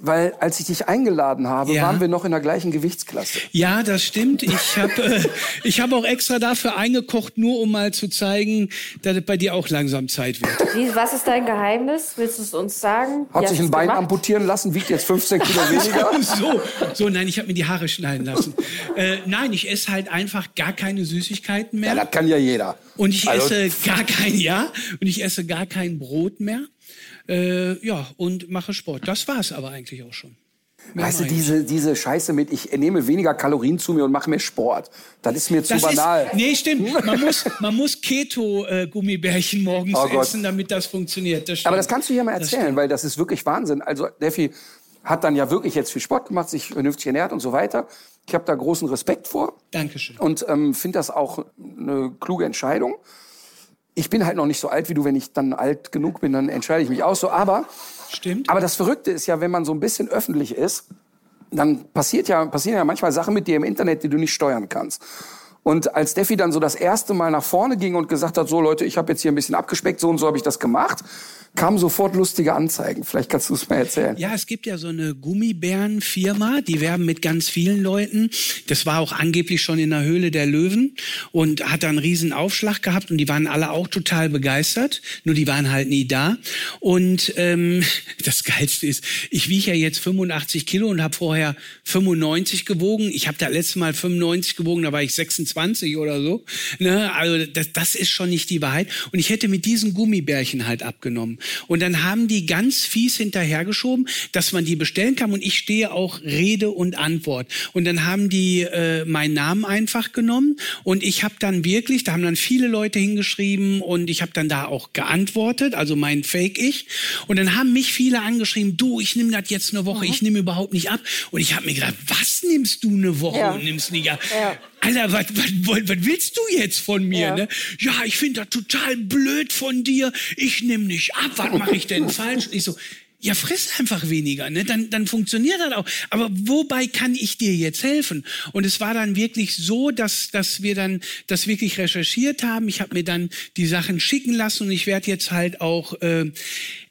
weil als ich dich eingeladen habe, Ja. waren wir noch in der gleichen Gewichtsklasse. Ja, das stimmt. Ich habe äh, ich hab auch extra dafür eingekocht, nur um mal zu zeigen, dass es bei dir auch langsam Zeit wird. Wie, was ist dein Geheimnis? Willst du es uns sagen? Hat Wie sich ein Bein gemacht? amputieren lassen, wiegt jetzt 15 Kilo weniger. So, so, nein, ich habe mir die Haare schneiden lassen. Äh, nein, ich esse halt einfach gar keine Süßigkeiten mehr. Ja, das kann ja jeder. Und ich Also- esse gar kein, ja, und ich esse gar kein Brot mehr. Äh, ja, und mache Sport. Das war's aber eigentlich auch schon. Mehr Weißt du, diese, diese Scheiße mit, ich nehme weniger Kalorien zu mir und mache mehr Sport. Das ist mir zu Das banal. Ist, nee, stimmt. Man muss, man muss Keto-Gummibärchen morgens Oh essen, damit das funktioniert. Das Aber das kannst du hier mal Das erzählen, weil das ist wirklich Wahnsinn. Also Steffi hat dann ja wirklich jetzt viel Sport gemacht, sich vernünftig ernährt und so weiter. Ich habe da großen Respekt vor Dankeschön. und ähm, finde das auch eine kluge Entscheidung. Ich bin halt noch nicht so alt wie du. Wenn ich dann alt genug bin, dann entscheide ich mich auch so. Aber, Stimmt. aber das Verrückte ist ja, wenn man so ein bisschen öffentlich ist, dann passiert ja, passieren ja manchmal Sachen mit dir im Internet, die du nicht steuern kannst. Und als Steffi dann so das erste Mal nach vorne ging und gesagt hat, so Leute, ich habe jetzt hier ein bisschen abgespeckt, so und so habe ich das gemacht, kamen sofort lustige Anzeigen. Vielleicht kannst du es mal erzählen. Ja, es gibt ja so eine Gummibärenfirma, die werben mit ganz vielen Leuten. Das war auch angeblich schon in der Höhle der Löwen und hat da einen riesen Aufschlag gehabt und die waren alle auch total begeistert, nur die waren halt nie da. Und ähm, das Geilste ist, ich wiege ja jetzt 85 Kilo und habe vorher 95 gewogen. Ich habe da letztes Mal 95 gewogen, da war ich 26 oder so. Ne? Also das, das ist schon nicht die Wahrheit. Und ich hätte mit diesen Gummibärchen halt abgenommen. Und dann haben die ganz fies hinterhergeschoben, dass man die bestellen kann. Und ich stehe auch Rede und Antwort. Und dann haben die äh, meinen Namen einfach genommen. Und ich habe dann wirklich, da haben dann viele Leute hingeschrieben und ich habe dann da auch geantwortet, also mein Fake-Ich. Und dann haben mich viele angeschrieben, du, ich nehme das jetzt eine Woche, ich nehme überhaupt nicht ab. Und ich habe mir gedacht, was nimmst du eine Woche Ja. und nimmst nicht ab? Ja. Alter, was, was, was, willst du jetzt von mir? Ja. Ne? Ja, ich finde das total blöd von dir. Ich nehme nicht ab. Was mache ich denn falsch? Ich so, ja, friss einfach weniger, ne? Dann, dann funktioniert das auch. Aber wobei kann ich dir jetzt helfen? Und es war dann wirklich so, dass, dass wir dann das wirklich recherchiert haben. Ich habe mir dann die Sachen schicken lassen und ich werde jetzt halt auch, äh,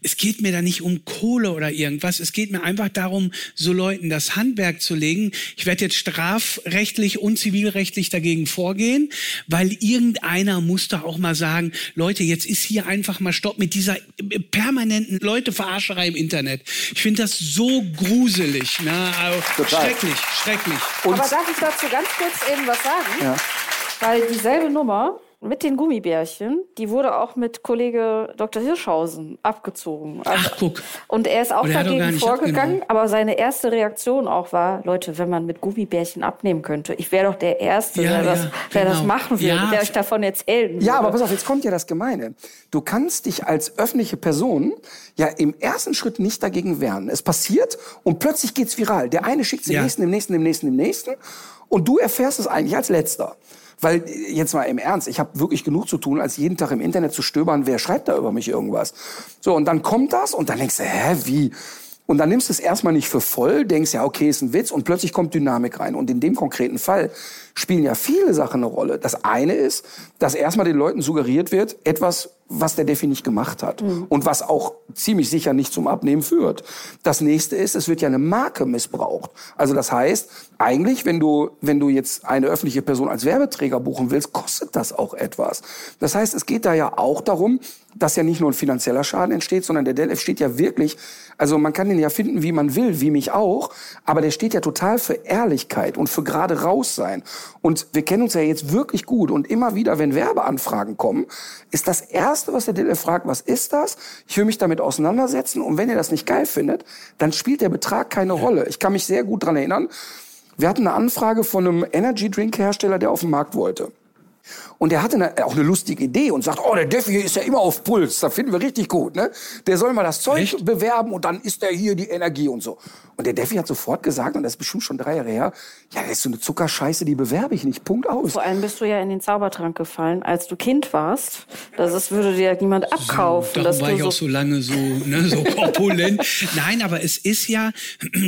es geht mir da nicht um Kohle oder irgendwas. Es geht mir einfach darum, so Leuten das Handwerk zu legen. Ich werde jetzt strafrechtlich und zivilrechtlich dagegen vorgehen, weil irgendeiner muss da auch mal sagen, Leute, jetzt ist hier einfach mal Stopp mit dieser permanenten Leuteverarscherei im Internet. Ich finde das so gruselig. Ne? Also, schrecklich, schrecklich. Und Aber darf ich dazu ganz kurz eben was sagen? Ja. Weil dieselbe Nummer mit den Gummibärchen, die wurde auch mit Kollege Dr. Hirschhausen abgezogen. Ach, guck. Und er ist auch dagegen nicht vorgegangen, abgenommen. aber seine erste Reaktion auch war, Leute, wenn man mit Gummibärchen abnehmen könnte, ich wäre doch der Erste, Ja, der, das, ja, der das genau. machen würde, Ja. der euch davon erzählen würde. Ja, aber pass auf, jetzt kommt ja das Gemeine. Du kannst dich als öffentliche Person ja im ersten Schritt nicht dagegen wehren. Es passiert und plötzlich geht's viral. Der eine schickt den Ja. nächsten, dem nächsten, dem nächsten, dem nächsten und du erfährst es eigentlich als letzter. Weil jetzt mal im Ernst, ich habe wirklich genug zu tun, als jeden Tag im Internet zu stöbern, wer schreibt da über mich irgendwas. So, und dann kommt das und dann denkst du, hä, wie? Und dann nimmst du es erstmal nicht für voll, denkst ja, okay, ist ein Witz und plötzlich kommt Dynamik rein. Und in dem konkreten Fall spielen ja viele Sachen eine Rolle. Das eine ist, dass erstmal den Leuten suggeriert wird, etwas, was der Defi nicht gemacht hat und was auch ziemlich sicher nicht zum Abnehmen führt. Das nächste ist, es wird ja eine Marke missbraucht. Also das heißt, eigentlich, wenn du, wenn du jetzt eine öffentliche Person als Werbeträger buchen willst, kostet das auch etwas. Das heißt, es geht da ja auch darum, dass ja nicht nur ein finanzieller Schaden entsteht, sondern der DLF steht ja wirklich, also man kann den ja finden, wie man will, wie mich auch, aber der steht ja total für Ehrlichkeit und für gerade raus sein. Und wir kennen uns ja jetzt wirklich gut und immer wieder, wenn Werbeanfragen kommen, ist das Erste, was der DLF fragt, was ist das? Ich will mich damit auseinandersetzen und wenn ihr das nicht geil findet, dann spielt der Betrag keine Rolle. Ich kann mich sehr gut dran erinnern, wir hatten eine Anfrage von einem Energy Drink Hersteller, der auf den Markt wollte. Und der hatte eine, auch eine lustige Idee und sagt, oh, der Defi hier ist ja immer auf Puls, das finden wir richtig gut, ne? Der soll mal das Zeug Echt? bewerben und dann ist der hier die Energie und so. Und der Defi hat sofort gesagt, und das ist bestimmt schon drei Jahre her, ja, das ist so eine Zuckerscheiße, die bewerbe ich nicht, Punkt aus. Vor allem bist du ja in den Zaubertrank gefallen, als du Kind warst. Das ist, würde dir niemand abkaufen. dass Darum war ich auch so lange so, ne, so korpulent. Nein, aber es ist ja,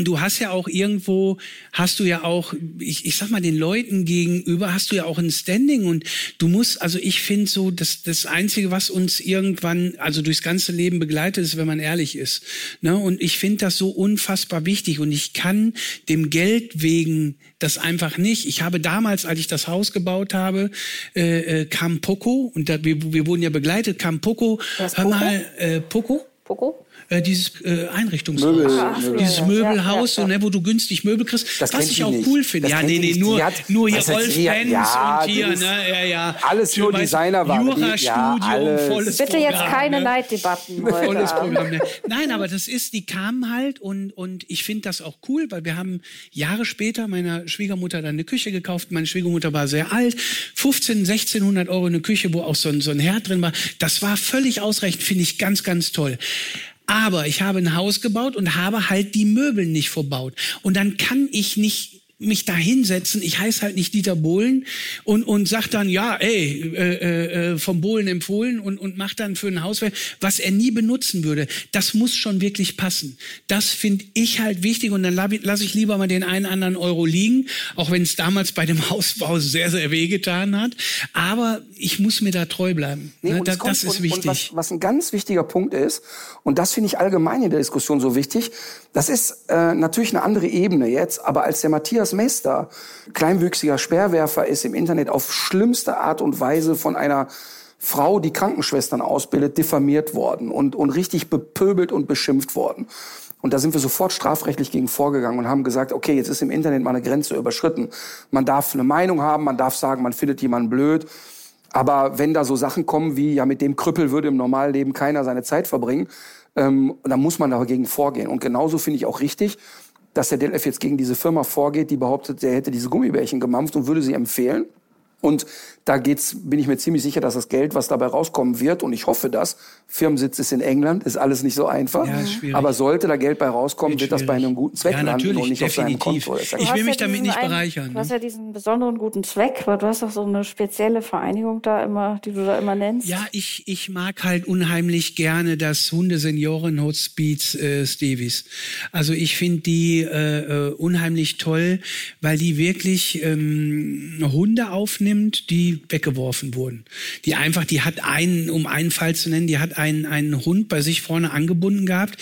du hast ja auch irgendwo, hast du ja auch, ich, ich sag mal, den Leuten gegenüber hast du ja auch ein Standing und du musst, also ich finde so, dass das Einzige, was uns irgendwann, also durchs ganze Leben begleitet, ist, wenn man ehrlich ist. Ne? Und ich finde das so unfassbar wichtig und ich kann dem Geld wegen das einfach nicht. Ich habe damals, als ich das Haus gebaut habe, äh, äh, kam Poco und da, wir, wir wurden ja begleitet, kam Poco, hör mal, äh, Poco? Poco? Äh, dieses äh, Einrichtungshaus. Möbel- Ach, Möbel- dieses ja, ja, Möbelhaus, ja, ja. so, ne, wo du günstig Möbel kriegst. Das was ich auch nicht. cool finde. Ja, nee, nee, nur, hat- nur hier Rolf? Benz Ja, und hier, ne, ja, ja. alles nur die- ja, Jurastudium, volles Bitte jetzt Programm, keine ne? Neiddebatten heute Volles. Programm. Ne? Nein, aber das ist, die kamen halt und, und ich finde das auch cool, weil wir haben Jahre später meiner Schwiegermutter dann eine Küche gekauft. Meine Schwiegermutter war sehr alt. 15, 1600 Euro eine Küche, wo auch so ein, so ein Herd drin war. Das war völlig ausreichend, finde ich ganz, ganz toll. Aber ich habe ein Haus gebaut und habe halt die Möbel nicht verbaut. Und dann kann ich nicht mich da hinsetzen, ich heiße halt nicht Dieter Bohlen und, und sag dann, ja, ey, äh, äh, vom Bohlen empfohlen und, und mach dann für ein Hauswerk, was er nie benutzen würde. Das muss schon wirklich passen. Das finde ich halt wichtig und dann lasse ich lieber mal den einen anderen Euro liegen, auch wenn es damals bei dem Hausbau sehr, sehr wehgetan hat. Aber ich muss mir da treu bleiben. Nee, Ne, da, kommt- das ist und, wichtig. Und was, was ein ganz wichtiger Punkt ist, und das finde ich allgemein in der Diskussion so wichtig, das ist äh, natürlich eine andere Ebene jetzt, aber als der Matthias Mester kleinwüchsiger Speerwerfer ist im Internet auf schlimmste Art und Weise von einer Frau, die Krankenschwestern ausbildet, diffamiert worden und, und richtig bepöbelt und beschimpft worden. Und da sind wir sofort strafrechtlich gegen vorgegangen und haben gesagt, okay, jetzt ist im Internet mal eine Grenze überschritten. Man darf eine Meinung haben, man darf sagen, man findet jemanden blöd. Aber wenn da so Sachen kommen wie, ja, mit dem Krüppel würde im Normalleben keiner seine Zeit verbringen, ähm, dann muss man dagegen vorgehen. Und genauso finde ich auch richtig, dass der DLF jetzt gegen diese Firma vorgeht, die behauptet, der hätte diese Gummibärchen gemampft und würde sie empfehlen. Und da geht's, bin ich mir ziemlich sicher, dass das Geld, was dabei rauskommen wird, und ich hoffe das, Firmensitz ist in England, ist alles nicht so einfach. Ja, ist schwierig. aber sollte da Geld bei rauskommen, Wird wird das bei einem guten Zweck Ja, landen natürlich, und nicht auf seinem definitiv. Konto. Ich will mich ja damit nicht einen- bereichern, Du hast ne? ja diesen besonderen guten Zweck, weil du hast doch so eine spezielle Vereinigung da immer, die du da immer nennst. Ja, ich, ich mag halt unheimlich gerne das Hundesenioren-Hospiz äh, Stevis. Also ich finde die äh, äh, unheimlich toll, weil die wirklich ähm, Hunde aufnimmt, die weggeworfen wurden. Die einfach, die hat einen, um einen Fall zu nennen, die hat einen, einen Hund bei sich vorne angebunden gehabt.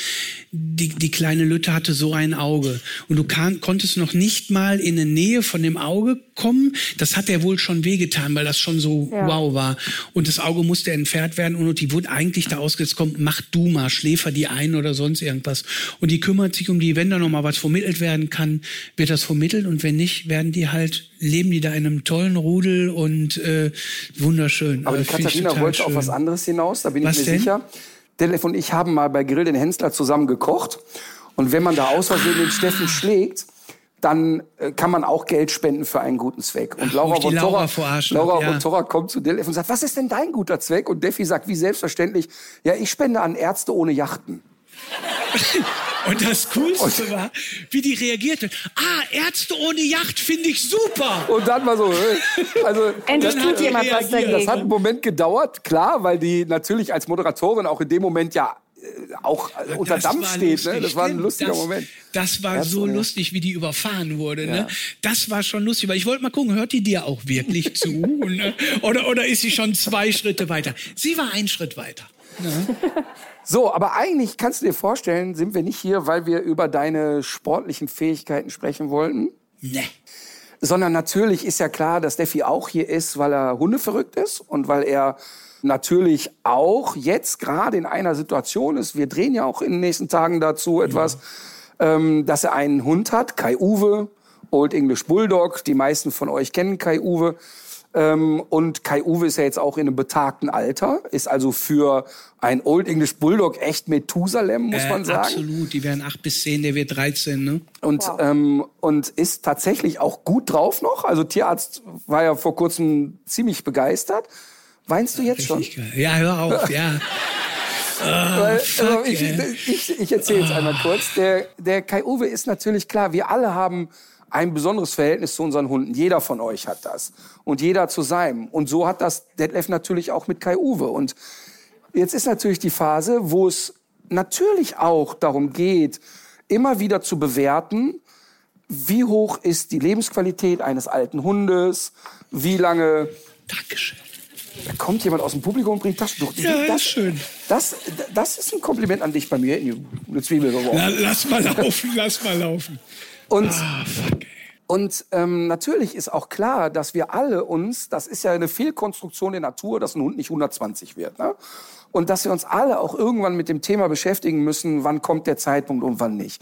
die, die kleine Lütte hatte so ein Auge. Und du kann, konntest noch nicht mal in der Nähe von dem Auge kommen. Das hat er wohl schon wehgetan, weil das schon so Ja. wow war. Und das Auge musste entfernt werden und die wurde eigentlich da ausgesetzt, komm, mach du mal, schläfer die ein oder sonst irgendwas. Und die kümmert sich um die, wenn da noch mal was vermittelt werden kann, wird das vermittelt und wenn nicht, werden die halt, leben die da in einem tollen Rudel und äh, wunderschön. Aber Äh, die ich Katharina total wollte auf schön. was anderes hinaus, da bin Was ich mir denn? sicher. Detlef und ich haben mal bei Grill den Hensler zusammen gekocht. Und wenn man da aus Versehen den Steffen schlägt, dann äh, kann man auch Geld spenden für einen guten Zweck. Und Laura ich die von Laura hab, ja. kommt zu Detlef und sagt, was ist denn dein guter Zweck? Und Deffi sagt, wie selbstverständlich, ja, ich spende an Ärzte ohne Yachten. Und das Coolste war, wie die reagierte. Ah, Ärzte ohne Yacht finde ich super. Und dann war so, äh, also Endlich tut jemand was reagiert. Das hat einen dagegen. Moment gedauert, klar, weil die natürlich als Moderatorin auch in dem Moment ja auch unter Das Dampf steht. lustig, Ne? Das war ein stimmt. lustiger das, Moment. Das war Herz so lustig, wie die überfahren wurde. Ne? Das war schon lustig, weil ich wollte mal gucken, hört die dir auch wirklich zu? ne? oder, oder ist sie schon zwei Schritte weiter? Sie war einen Schritt weiter. So, aber eigentlich kannst du dir vorstellen, sind wir nicht hier, weil wir über deine sportlichen Fähigkeiten sprechen wollten, Ne. sondern natürlich ist ja klar, dass Steffi auch hier ist, weil er hundeverrückt ist und weil er natürlich auch jetzt gerade in einer Situation ist, wir drehen ja auch in den nächsten Tagen dazu etwas, ähm, dass er einen Hund hat, Kai Uwe, Old English Bulldog, die meisten von euch kennen Kai Uwe. Ähm, und Kai Uwe ist ja jetzt auch in einem betagten Alter, ist also für ein Old English Bulldog echt Methusalem, muss Äh, man sagen. Absolut, die werden acht bis zehn, der wird 13. Ne? Und, ähm, und ist tatsächlich auch gut drauf noch. Also Tierarzt war ja vor kurzem ziemlich begeistert. Weinst du jetzt schon? Ja, hör auf, ja. Also fuck, ich ey. ich, ich erzähle jetzt einmal kurz. Der, der Kai Uwe ist natürlich klar, wir alle haben ein besonderes Verhältnis zu unseren Hunden. Jeder von euch hat das. Und jeder zu seinem. Und so hat das Detlef natürlich auch mit Kai Uwe. Und jetzt ist natürlich die Phase, wo es natürlich auch darum geht, immer wieder zu bewerten, wie hoch ist die Lebensqualität eines alten Hundes, wie lange Dankeschön. Da kommt jemand aus dem Publikum und bringt Taschentuch. Ja, das, ist schön. Das, das ist ein Kompliment an dich bei mir eine Zwiebel geworfen. La, lass mal laufen, lass mal laufen. Und, Ah, fuck, ey. und ähm, natürlich ist auch klar, dass wir alle uns, das ist ja eine Fehlkonstruktion der Natur, dass ein Hund nicht 120 wird. Ne? Und dass wir uns alle auch irgendwann mit dem Thema beschäftigen müssen, wann kommt der Zeitpunkt und wann nicht.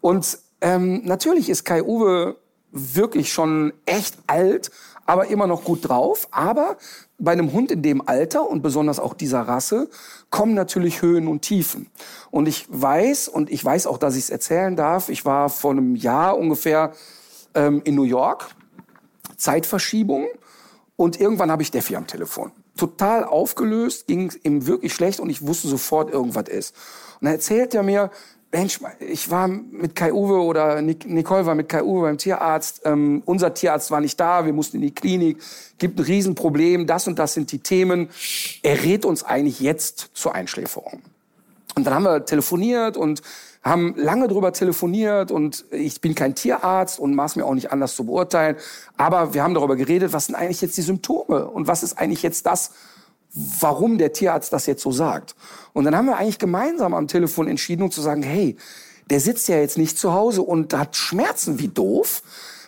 Und ähm, natürlich ist Kai Uwe wirklich schon echt alt, aber immer noch gut drauf. Aber bei einem Hund in dem Alter und besonders auch dieser Rasse kommen natürlich Höhen und Tiefen. Und ich weiß, und ich weiß auch, dass ich es erzählen darf, ich war vor einem Jahr ungefähr ähm, in New York, Zeitverschiebung. Und irgendwann habe ich Steffi am Telefon. Total aufgelöst, ging ihm wirklich schlecht und ich wusste sofort, irgendwas ist. Und dann erzählt er mir, Mensch, ich war mit Kai Uwe oder Nic- Nicole war mit Kai Uwe beim Tierarzt. Ähm, unser Tierarzt war nicht da, wir mussten in die Klinik. Gibt ein Riesenproblem, das und das sind die Themen. Er rät uns eigentlich jetzt zur Einschläferung. Und dann haben wir telefoniert und haben lange drüber telefoniert und ich bin kein Tierarzt und maß mir auch nicht anders zu beurteilen. Aber wir haben darüber geredet, was sind eigentlich jetzt die Symptome und was ist eigentlich jetzt das, warum der Tierarzt das jetzt so sagt. Und dann haben wir eigentlich gemeinsam am Telefon entschieden, um zu sagen, hey, der sitzt ja jetzt nicht zu Hause und hat Schmerzen wie doof.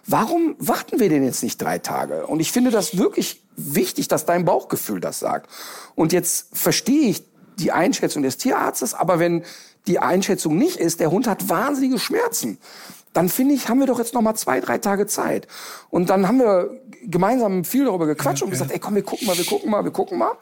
Warum warten wir denn jetzt nicht drei Tage? Und ich finde das wirklich wichtig, dass dein Bauchgefühl das sagt. Und jetzt verstehe ich die Einschätzung des Tierarztes, aber wenn die Einschätzung nicht ist, der Hund hat wahnsinnige Schmerzen, dann finde ich, haben wir doch jetzt noch mal zwei, drei Tage Zeit. Und dann haben wir gemeinsam viel darüber gequatscht und gesagt, ey, komm, wir gucken mal, wir gucken mal, wir gucken mal.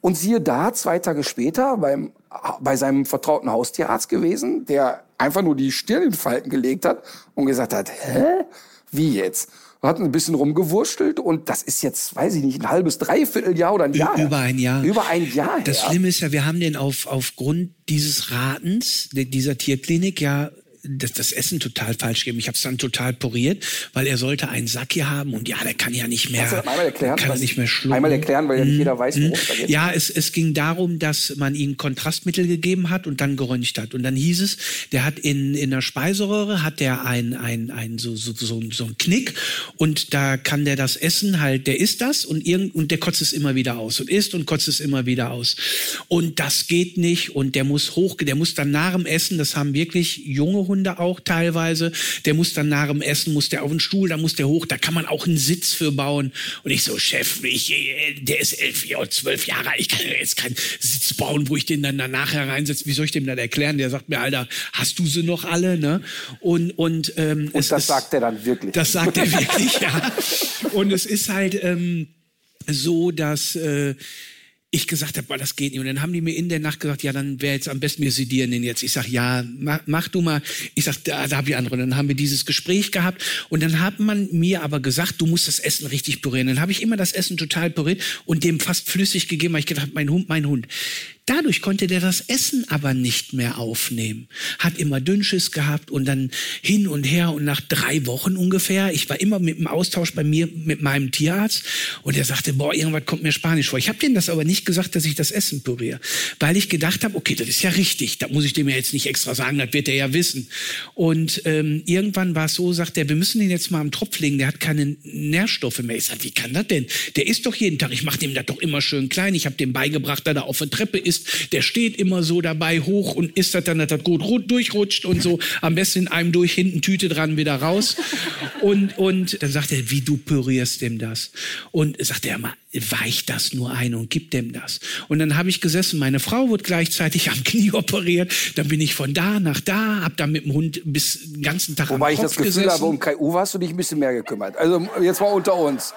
Und siehe da, zwei Tage später beim, bei seinem vertrauten Haustierarzt gewesen, der einfach nur die Stirn in Falten gelegt hat und gesagt hat, hä? Wie jetzt? Wir hatten ein bisschen rumgewurschtelt und das ist jetzt, weiß ich nicht, ein halbes, dreiviertel Jahr oder ein Jahr. her. Über ein Jahr. Über ein Jahr. Das her. Schlimme ist ja, wir haben den auf, aufgrund dieses Ratens, dieser Tierklinik ja das, das Essen total falsch gegeben. Ich habe es dann total poriert, weil er sollte einen Sack hier haben und ja, der kann ja nicht mehr, einmal erklären? kann nicht mehr schlucken. Einmal erklären, weil ja nicht jeder weiß, worum es da geht. Ja, es, es ging darum, dass man ihm Kontrastmittel gegeben hat und dann geröntgt hat. Und dann hieß es, der hat in, in der Speiseröhre hat der ein, ein, ein so, so, so, so ein Knick und da kann der das Essen halt, der isst das und, irgend, und der kotzt es immer wieder aus und isst und kotzt es immer wieder aus. Und das geht nicht und der muss hoch, der muss dann nach dem Essen, das haben wirklich junge Hunde auch teilweise, der muss dann nach dem Essen, muss der auf den Stuhl, da muss der hoch, da kann man auch einen Sitz für bauen. Und ich so, Chef, ich, der ist elf, ja, zwölf Jahre alt, ich kann ja jetzt keinen Sitz bauen, wo ich den dann danach hereinsetze. Wie soll ich dem das erklären? Der sagt mir, Alter, hast du sie noch alle? Ne? Und, und, ähm, Und das ist- sagt er dann wirklich. das sagt er wirklich, ja. Und es ist halt ähm, so, dass äh, ich gesagt habe, boah, das geht nicht. Und dann haben die mir in der Nacht gesagt, ja, dann wäre jetzt am besten, wir sedieren den jetzt. Ich sag, ja, mach, mach du mal. Ich sag, da, da habe ich andere. Und dann haben wir dieses Gespräch gehabt. Und dann hat man mir aber gesagt, du musst das Essen richtig pürieren. Dann habe ich immer das Essen total püriert und dem fast flüssig gegeben, weil ich gedacht, mein Hund, mein Hund. Dadurch konnte der das Essen aber nicht mehr aufnehmen. Hat immer Dünnschiss gehabt und dann hin und her und nach drei Wochen ungefähr, ich war immer mit dem Austausch bei mir mit meinem Tierarzt und er sagte, boah, irgendwas kommt mir Spanisch vor. Ich habe denen das aber nicht gesagt, dass ich das Essen püriere, weil ich gedacht habe, okay, das ist ja richtig, da muss ich dem ja jetzt nicht extra sagen, das wird er ja wissen. Und ähm, irgendwann war es so, sagt er, wir müssen den jetzt mal am Tropf legen, der hat keine Nährstoffe mehr. Ich sag, wie kann das denn? Der isst doch jeden Tag, ich mache dem das doch immer schön klein, ich habe dem beigebracht, dass er auf der Treppe isst, der steht immer so dabei hoch und isst das dann, dass das gut ru- durchrutscht und so, am besten in einem durch, hinten Tüte dran, wieder raus. Und, und dann sagt er, wie du pürierst dem das? Und sagt er immer, weich das nur ein und gib dem das. Und dann habe ich gesessen, meine Frau wird gleichzeitig am Knie operiert, dann bin ich von da nach da, hab dann mit dem Hund bis den ganzen Tag Wobei am ich Kopf das Gefühl gesessen. habe, um Kai Uwe hast du dich ein bisschen mehr gekümmert. Also jetzt mal unter uns.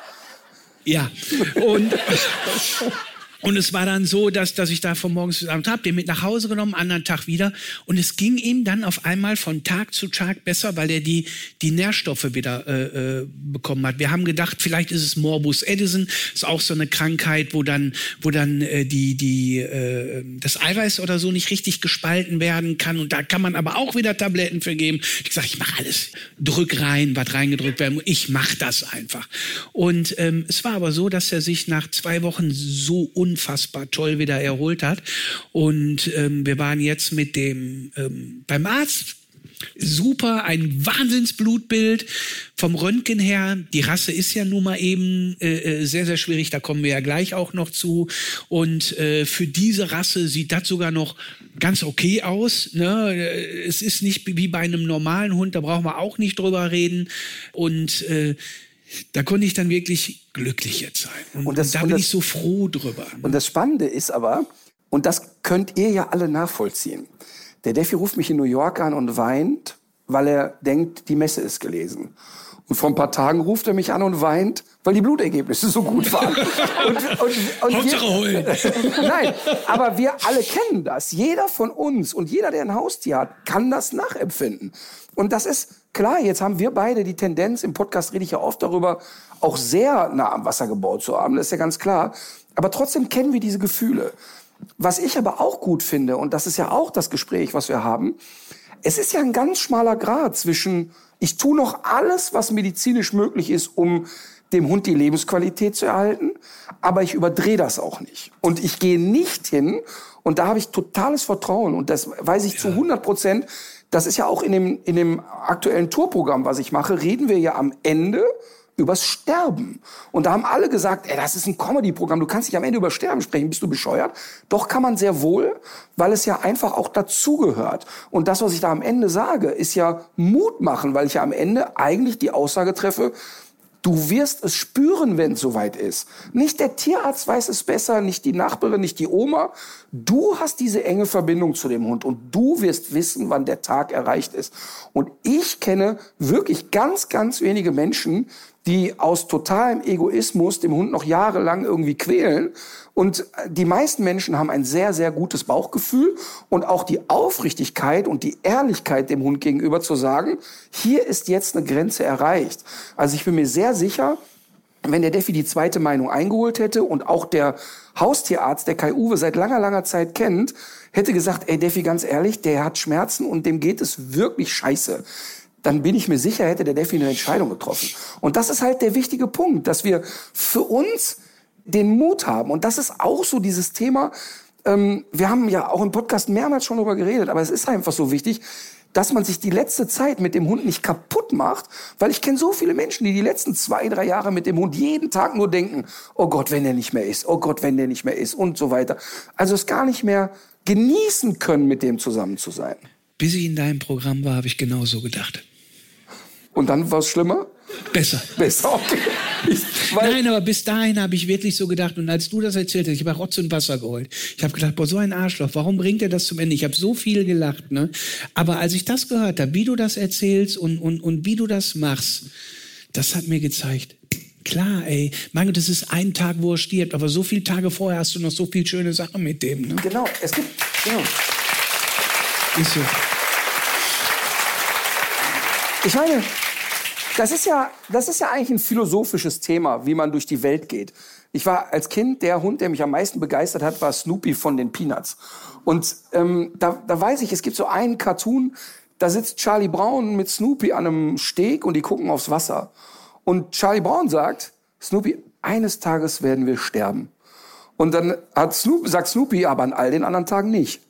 Ja. Und, und es war dann so, dass, dass ich da von morgens bis abends habe, den mit nach Hause genommen, anderen Tag wieder. Und es ging ihm dann auf einmal von Tag zu Tag besser, weil er die, die Nährstoffe wieder äh, äh, bekommen hat. Wir haben gedacht, vielleicht ist es Morbus Edison, ist auch so eine Krankheit, wo dann, wo dann äh, die, die, äh, das Eiweiß oder so nicht richtig gespalten werden kann. Und da kann man aber auch wieder Tabletten für geben. Ich sage, ich mache alles. Drück rein, was reingedrückt werden muss. Ich mache das einfach. Und ähm, es war aber so, dass er sich nach zwei Wochen so unfassbar toll wieder erholt hat. Und ähm, wir waren jetzt mit dem ähm, beim Arzt. Super, ein Wahnsinnsblutbild vom Röntgen her. Die Rasse ist ja nun mal eben äh, äh, sehr, sehr schwierig. Da kommen wir ja gleich auch noch zu. Und äh, für diese Rasse sieht das sogar noch ganz okay aus. Ne? Es ist nicht wie bei einem normalen Hund. Da brauchen wir auch nicht drüber reden. Und äh, da konnte ich dann wirklich glücklich jetzt sein. Und, Und das- und da und bin das- ich so froh drüber. Und das Spannende ist aber, und das könnt ihr ja alle nachvollziehen. Der Defi ruft mich in New York an und weint, weil er denkt, die Messe ist gelesen. Und vor ein paar Tagen ruft er mich an und weint, weil die Blutergebnisse so gut waren. Und, und, und Hauptsache heulen. Nein, aber wir alle kennen das. Jeder von uns und jeder, der ein Haustier hat, kann das nachempfinden. Und das ist klar, jetzt haben wir beide die Tendenz, im Podcast rede ich ja oft darüber, auch sehr nah am Wasser gebaut zu haben, das ist ja ganz klar. Aber trotzdem kennen wir diese Gefühle. Was ich aber auch gut finde, und das ist ja auch das Gespräch, was wir haben, es ist ja ein ganz schmaler Grad zwischen, ich tue noch alles, was medizinisch möglich ist, um dem Hund die Lebensqualität zu erhalten, aber ich überdrehe das auch nicht. Und ich gehe nicht hin, und da habe ich totales Vertrauen, und das weiß ich zu 100 Prozent, das ist ja auch in dem, in dem aktuellen Tourprogramm, was ich mache, reden wir ja am Ende übers Sterben. Und da haben alle gesagt, ey, das ist ein Comedy-Programm, du kannst nicht am Ende über Sterben sprechen, bist du bescheuert? Doch kann man sehr wohl, weil es ja einfach auch dazugehört. Und das, was ich da am Ende sage, ist ja Mut machen, weil ich ja am Ende eigentlich die Aussage treffe, Du wirst es spüren, wenn es soweit ist. Nicht der Tierarzt weiß es besser, nicht die Nachbarin, nicht die Oma. Du hast diese enge Verbindung zu dem Hund und du wirst wissen, wann der Tag erreicht ist. Und ich kenne wirklich ganz, ganz wenige Menschen, die aus totalem Egoismus dem Hund noch jahrelang irgendwie quälen. Und die meisten Menschen haben ein sehr, sehr gutes Bauchgefühl und auch die Aufrichtigkeit und die Ehrlichkeit dem Hund gegenüber zu sagen, hier ist jetzt eine Grenze erreicht. Also ich bin mir sehr sicher, wenn der Defi die zweite Meinung eingeholt hätte und auch der Haustierarzt, der Kai Uwe seit langer, langer Zeit kennt, hätte gesagt, ey Defi, ganz ehrlich, der hat Schmerzen und dem geht es wirklich scheiße. Dann bin ich mir sicher, hätte der Defi eine Entscheidung getroffen. Und das ist halt der wichtige Punkt, dass wir für uns den Mut haben. Und das ist auch so dieses Thema, ähm, wir haben ja auch im Podcast mehrmals schon darüber geredet, aber es ist einfach so wichtig, dass man sich die letzte Zeit mit dem Hund nicht kaputt macht, weil ich kenne so viele Menschen, die die letzten zwei, drei Jahre mit dem Hund jeden Tag nur denken, oh Gott, wenn der nicht mehr ist, oh Gott, wenn der nicht mehr ist und so weiter. Also es gar nicht mehr genießen können, mit dem zusammen zu sein. Bis ich in deinem Programm war, habe ich genauso gedacht. Und dann war es schlimmer? Besser. Besser, okay. Ich, Nein, aber bis dahin habe ich wirklich so gedacht. Und als du das erzählt hast, ich habe Rotz und Wasser geholt. Ich habe gedacht, boah, so ein Arschloch, warum bringt er das zum Ende? Ich habe so viel gelacht. Ne? Aber als ich das gehört habe, wie du das erzählst und, und, und wie du das machst, das hat mir gezeigt, Klar, ey. Mein Gott, das ist ein Tag, wo er stirbt, aber so viele Tage vorher hast du noch so viel schöne Sachen mit dem. Ne? Genau, es gibt, genau. Ist so. Ich meine, das ist ja, das ist ja eigentlich ein philosophisches Thema, wie man durch die Welt geht. Ich war als Kind der Hund, der mich am meisten begeistert hat, war Snoopy von den Peanuts. Und ähm, da, da weiß ich, es gibt so einen Cartoon, da sitzt Charlie Brown mit Snoopy an einem Steg und die gucken aufs Wasser. Und Charlie Brown sagt, Snoopy, eines Tages werden wir sterben. Und dann hat Snoopy, sagt Snoopy, aber an all den anderen Tagen nicht.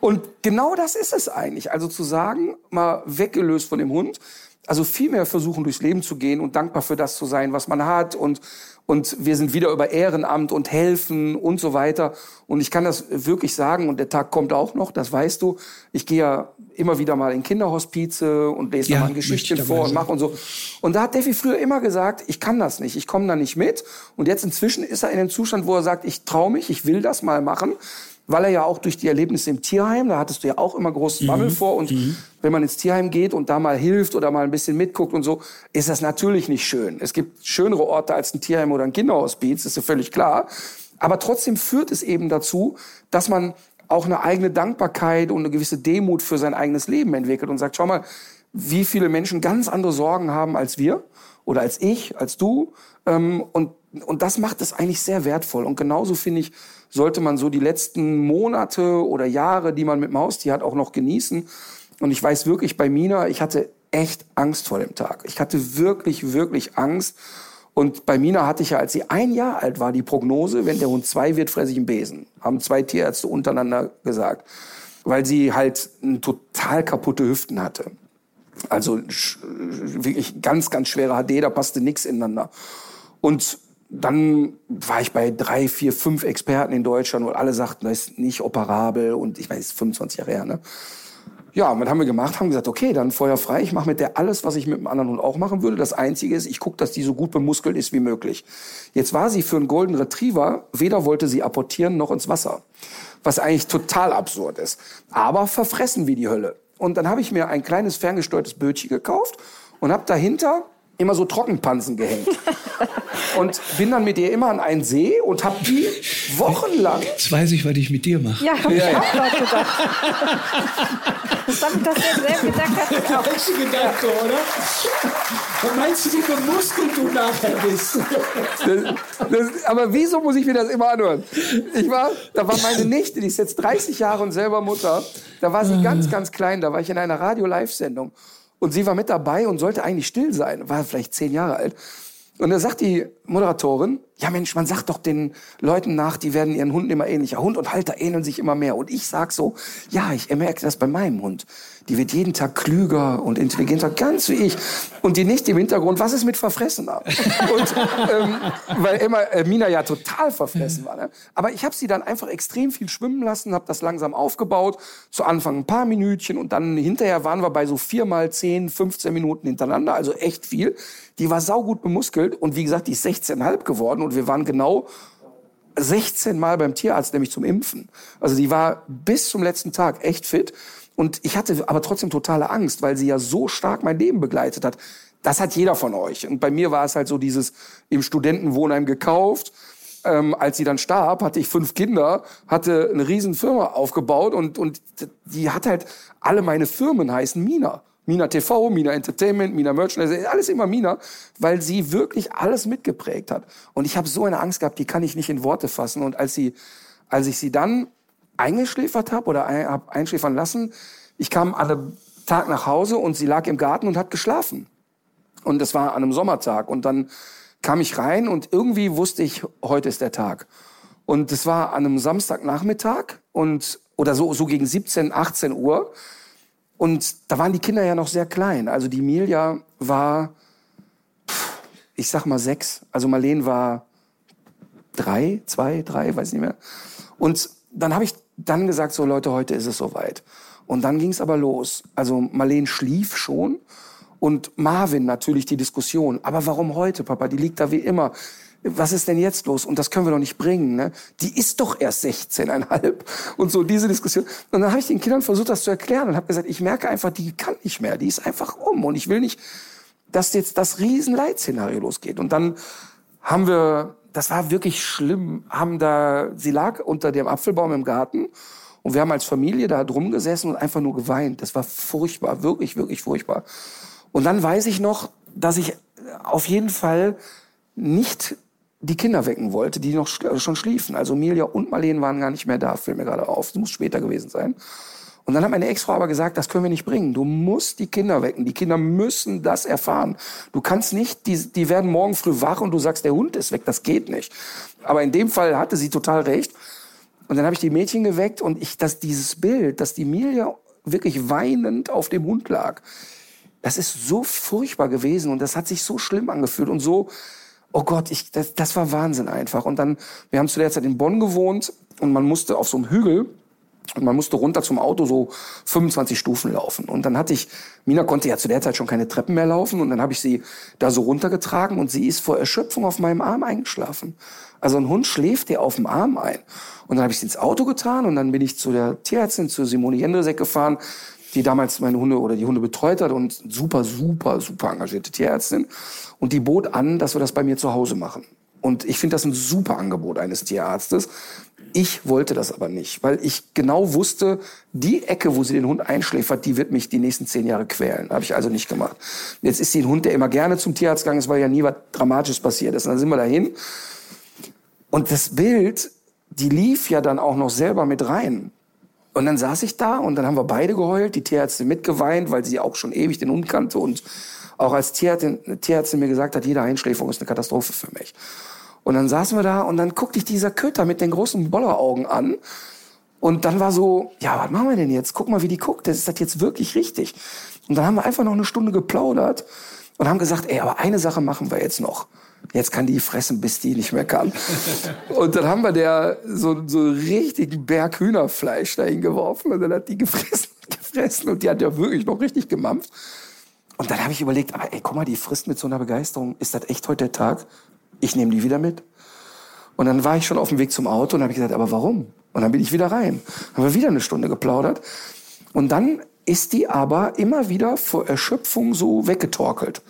Und genau das ist es eigentlich. Also zu sagen, mal weggelöst von dem Hund, also viel mehr versuchen, durchs Leben zu gehen und dankbar für das zu sein, was man hat. Und, und wir sind wieder über Ehrenamt und helfen und so weiter. Und ich kann das wirklich sagen, und der Tag kommt auch noch, das weißt du. Ich gehe ja immer wieder mal in Kinderhospize und lese Ja, mal ein Geschichtchen vor und mache und so. Und da hat Defi früher immer gesagt, ich kann das nicht, ich komme da nicht mit. Und jetzt inzwischen ist er in dem Zustand, wo er sagt, ich traue mich, ich will das mal machen. Weil er ja auch durch die Erlebnisse im Tierheim, da hattest du ja auch immer großen Mhm. Bammel vor. Und wenn man ins Tierheim geht und da mal hilft oder mal ein bisschen mitguckt und so, ist das natürlich nicht schön. Es gibt schönere Orte als ein Tierheim oder ein Kinderhospiz, ist ja völlig klar. Aber trotzdem führt es eben dazu, dass man auch eine eigene Dankbarkeit und eine gewisse Demut für sein eigenes Leben entwickelt und sagt, schau mal, wie viele Menschen ganz andere Sorgen haben als wir oder als ich, als du. Ähm, und, und das macht es eigentlich sehr wertvoll. Und genauso finde ich, sollte man so die letzten Monate oder Jahre, die man mit dem Haustier hat, auch noch genießen. Und ich weiß wirklich bei Mina, ich hatte echt Angst vor dem Tag. Ich hatte wirklich, wirklich Angst. Und bei Mina hatte ich ja, als sie ein Jahr alt war, die Prognose, wenn der Hund zwei wird, fresse ich einen Besen. Haben zwei Tierärzte untereinander gesagt. Weil sie halt total kaputte Hüften hatte. Also wirklich ganz, ganz schwere HD, da passte nichts ineinander. Und dann war ich bei drei, vier, fünf Experten in Deutschland und alle sagten, das ist nicht operabel und ich weiß, 25 Jahre her, ne? Ja, und was haben wir gemacht? Haben gesagt, okay, dann Feuer frei. Ich mache mit der alles, was ich mit dem anderen Hund auch machen würde. Das Einzige ist, ich gucke, dass die so gut bemuskelt ist wie möglich. Jetzt war sie für einen Golden Retriever, weder wollte sie apportieren noch ins Wasser. Was eigentlich total absurd ist. Aber verfressen wie die Hölle. Und dann habe ich mir ein kleines ferngesteuertes Bötchen gekauft und habe dahinter immer so Trockenpansen gehängt. und bin dann mit ihr immer an einen See und habe die wochenlang Jetzt weiß ich, was ich mit dir mache. Ja, hab ich auch gerade gedacht. Das habe ich das selber gedacht. Hat auch. Falsche Gedanke, oder? Was meinst du, wie bemuskelt du nachher bist? Das, das, aber wieso muss ich mir das immer anhören? Ich war, da war meine Nichte, die ist jetzt 30 Jahre und selber Mutter. Da war sie ganz, ganz klein. Da war ich in einer Radio-Live-Sendung. Und sie war mit dabei und sollte eigentlich still sein. War vielleicht zehn Jahre alt. Und da sagt die Moderatorin, ja Mensch, man sagt doch den Leuten nach, die werden ihren Hunden immer ähnlicher. Hund und Halter ähneln sich immer mehr. Und ich sag so, ja, ich merke das bei meinem Hund. Die wird jeden Tag klüger und intelligenter, ganz wie ich. Und die nicht im Hintergrund, was ist mit Verfressener? Und, ähm, weil immer äh, Mina ja total verfressen war. Ne? Aber ich habe sie dann einfach extrem viel schwimmen lassen, habe das langsam aufgebaut. Zu Anfang ein paar Minütchen und dann hinterher waren wir bei so vier mal 10, 15 Minuten hintereinander, also echt viel. Die war saugut bemuskelt und wie gesagt, die ist 16,5 geworden und wir waren genau 16 Mal beim Tierarzt, nämlich zum Impfen. Also die war bis zum letzten Tag echt fit. Und ich hatte aber trotzdem totale Angst, weil sie ja so stark mein Leben begleitet hat. Das hat jeder von euch. Und bei mir war es halt so dieses im Studentenwohnheim gekauft. Ähm, als sie dann starb, hatte ich fünf Kinder, hatte eine riesen Firma aufgebaut und, und die hat halt, alle meine Firmen heißen Mina. Mina TV, Mina Entertainment, Mina Merchandise, alles immer Mina, weil sie wirklich alles mitgeprägt hat. Und ich habe so eine Angst gehabt, die kann ich nicht in Worte fassen. Und als sie, als ich sie dann eingeschläfert habe oder ein, hab einschläfern lassen, ich kam an einem Tag nach Hause und sie lag im Garten und hat geschlafen. Und das war an einem Sommertag. Und dann kam ich rein und irgendwie wusste ich, heute ist der Tag. Und es war an einem Samstagnachmittag und oder so, so gegen 17, 18 Uhr. Und da waren die Kinder ja noch sehr klein. Also die Milja war, ich sag mal sechs. Also Marleen war drei, zwei, drei, weiß nicht mehr. Und dann habe ich dann gesagt, so Leute, heute ist es soweit. Und dann ging es aber los. Also Marleen schlief schon und Marvin natürlich die Diskussion. Aber warum heute, Papa? Die liegt da wie immer. Was ist denn jetzt los? Und das können wir doch nicht bringen. Ne? Die ist doch erst 16,5. Und so diese Diskussion. Und dann habe ich den Kindern versucht, das zu erklären und habe gesagt, ich merke einfach, die kann nicht mehr. Die ist einfach um. Und ich will nicht, dass jetzt das Riesenleitszenario losgeht. Und dann haben wir, das war wirklich schlimm, haben da, sie lag unter dem Apfelbaum im Garten und wir haben als Familie da drum gesessen und einfach nur geweint. Das war furchtbar, wirklich, wirklich furchtbar. Und dann weiß ich noch, dass ich auf jeden Fall nicht die Kinder wecken wollte, die noch schon schliefen. Also Milia und Marleen waren gar nicht mehr da, fällt mir gerade auf. Das muss später gewesen sein. Und dann hat meine Ex-Frau aber gesagt, das können wir nicht bringen. Du musst die Kinder wecken. Die Kinder müssen das erfahren. Du kannst nicht, die, die werden morgen früh wach und du sagst, der Hund ist weg. Das geht nicht. Aber in dem Fall hatte sie total recht. Und dann habe ich die Mädchen geweckt und ich, dass dieses Bild, dass die Milia wirklich weinend auf dem Hund lag, das ist so furchtbar gewesen und das hat sich so schlimm angefühlt und so, oh Gott, ich, das, das war Wahnsinn einfach. Und dann, wir haben zu der Zeit in Bonn gewohnt und man musste auf so einem Hügel und man musste runter zum Auto so 25 Stufen laufen. Und dann hatte ich, Mina konnte ja zu der Zeit schon keine Treppen mehr laufen. Und dann habe ich sie da so runtergetragen und sie ist vor Erschöpfung auf meinem Arm eingeschlafen. Also ein Hund schläft dir auf dem Arm ein. Und dann habe ich sie ins Auto getan und dann bin ich zu der Tierärztin, zu Simone Jendresek gefahren, die damals meine Hunde oder die Hunde betreut hat und super, super, super engagierte Tierärztin. Und die bot an, dass wir das bei mir zu Hause machen. Und ich finde das ein super Angebot eines Tierarztes. Ich wollte das aber nicht, weil ich genau wusste, die Ecke, wo sie den Hund einschläfert, die wird mich die nächsten zehn Jahre quälen. Habe ich also nicht gemacht. Jetzt ist sie ein Hund, der immer gerne zum Tierarzt gegangen ist, weil ja nie was Dramatisches passiert ist. Und dann sind wir dahin. Und das Bild, die lief ja dann auch noch selber mit rein. Und dann saß ich da und dann haben wir beide geheult, die Tierärztin mitgeweint, weil sie auch schon ewig den Hund kannte und auch als Tierärztin, Tierärztin mir gesagt hat, jede Einschläferung ist eine Katastrophe für mich. Und dann saßen wir da und dann guckte ich dieser Köter mit den großen Bolleraugen an. Und dann war so, ja, was machen wir denn jetzt? Guck mal, wie die guckt. Das ist das jetzt wirklich richtig? Und dann haben wir einfach noch eine Stunde geplaudert und haben gesagt, ey, aber eine Sache machen wir jetzt noch. Jetzt kann die fressen, bis die nicht mehr kann. und dann haben wir der so, so richtigen Berg Hühnerfleisch dahin geworfen und dann hat die gefressen, gefressen und die hat ja wirklich noch richtig gemampft. Und dann habe ich überlegt, aber ey, guck mal, die frisst mit so einer Begeisterung. Ist das echt heute der Tag? Ich nehme die wieder mit. Und dann war ich schon auf dem Weg zum Auto und habe gesagt, aber warum? Und dann bin ich wieder rein. Haben wir wieder eine Stunde geplaudert. Und dann ist die aber immer wieder vor Erschöpfung so weggetorkelt.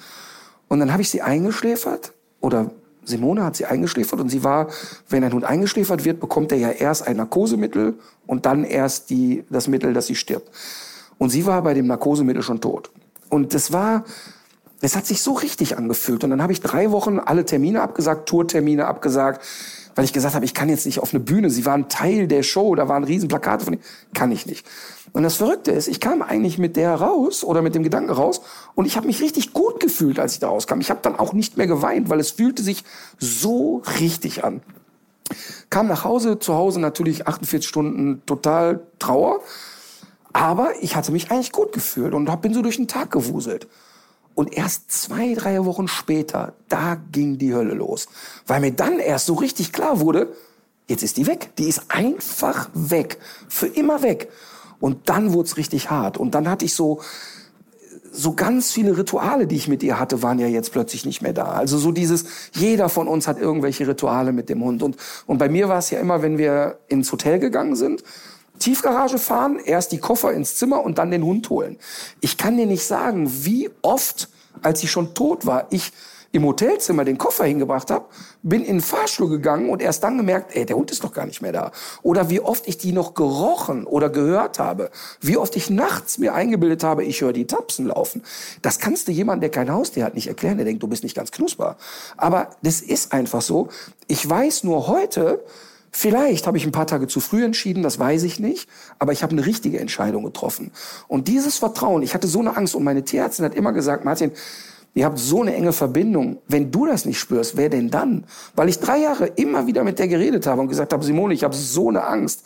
Und dann habe ich sie eingeschläfert oder Simone hat sie eingeschläfert und sie war, wenn ein Hund eingeschläfert wird, bekommt er ja erst ein Narkosemittel und dann erst die, das Mittel, dass sie stirbt. Und sie war bei dem Narkosemittel schon tot. Und das war, es hat sich so richtig angefühlt. Und dann habe ich drei Wochen alle Termine abgesagt, Tourtermine abgesagt, weil ich gesagt habe, ich kann jetzt nicht auf eine Bühne. Sie waren Teil der Show, da waren riesen Plakate von ihnen. Kann ich nicht. Und das Verrückte ist, ich kam eigentlich mit der raus oder mit dem Gedanken raus und ich habe mich richtig gut gefühlt, als ich da rauskam. Ich habe dann auch nicht mehr geweint, weil es fühlte sich so richtig an. Kam nach Hause, zu Hause natürlich 48 Stunden total Trauer. Aber ich hatte mich eigentlich gut gefühlt und bin so durch den Tag gewuselt. Und erst zwei, drei Wochen später, da ging die Hölle los. Weil mir dann erst so richtig klar wurde, jetzt ist die weg. Die ist einfach weg. Für immer weg. Und dann wurde es richtig hart. Und dann hatte ich so, so ganz viele Rituale, die ich mit ihr hatte, waren ja jetzt plötzlich nicht mehr da. Also so dieses, jeder von uns hat irgendwelche Rituale mit dem Hund. Und, und bei mir war es ja immer, wenn wir ins Hotel gegangen sind, Tiefgarage fahren, erst die Koffer ins Zimmer und dann den Hund holen. Ich kann dir nicht sagen, wie oft, als sie schon tot war, ich im Hotelzimmer den Koffer hingebracht habe, bin in den Fahrstuhl gegangen und erst dann gemerkt, ey, der Hund ist doch gar nicht mehr da. Oder wie oft ich die noch gerochen oder gehört habe. Wie oft ich nachts mir eingebildet habe, ich höre die Tapsen laufen. Das kannst du jemandem, der kein Haustier hat, nicht erklären. Der denkt, du bist nicht ganz knusper. Aber das ist einfach so. Ich weiß nur heute, Vielleicht habe ich ein paar Tage zu früh entschieden, das weiß ich nicht, aber ich habe eine richtige Entscheidung getroffen. Und dieses Vertrauen, ich hatte so eine Angst und meine Tierärztin hat immer gesagt, Martin, ihr habt so eine enge Verbindung. Wenn du das nicht spürst, wer denn dann? Weil ich drei Jahre immer wieder mit der geredet habe und gesagt habe, Simone, ich habe so eine Angst,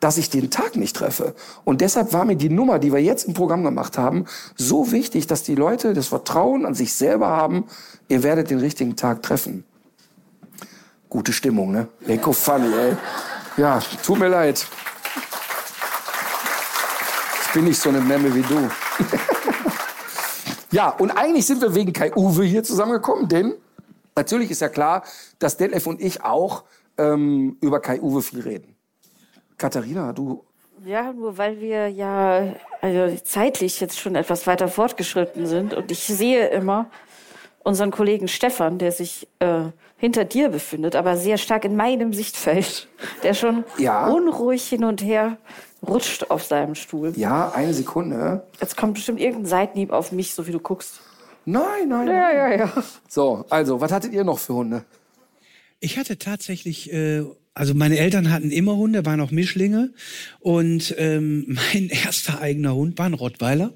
dass ich den Tag nicht treffe. Und deshalb war mir die Nummer, die wir jetzt im Programm gemacht haben, so wichtig, dass die Leute das Vertrauen an sich selber haben, ihr werdet den richtigen Tag treffen. Gute Stimmung, ne? Eco funny, ey. Ja, tut mir leid. Ich bin nicht so eine Memme wie du. ja, und eigentlich sind wir wegen Kai Uwe hier zusammengekommen, denn natürlich ist ja klar, dass Detlef und ich auch ähm, über Kai Uwe viel reden. Katharina, du Ja, nur weil wir ja also zeitlich jetzt schon etwas weiter fortgeschritten sind und ich sehe immer unseren Kollegen Stefan, der sich äh, hinter dir befindet, aber sehr stark in meinem Sichtfeld, der schon Ja. unruhig hin und her rutscht auf seinem Stuhl. Ja, eine Sekunde. Jetzt kommt bestimmt irgendein Seitenhieb auf mich, so wie du guckst. Nein, nein, Ja, nein. ja, ja. So, also, was hattet ihr noch für Hunde? Ich hatte tatsächlich, äh, also meine Eltern hatten immer Hunde, waren auch Mischlinge. Und ähm, mein erster eigener Hund war ein Rottweiler.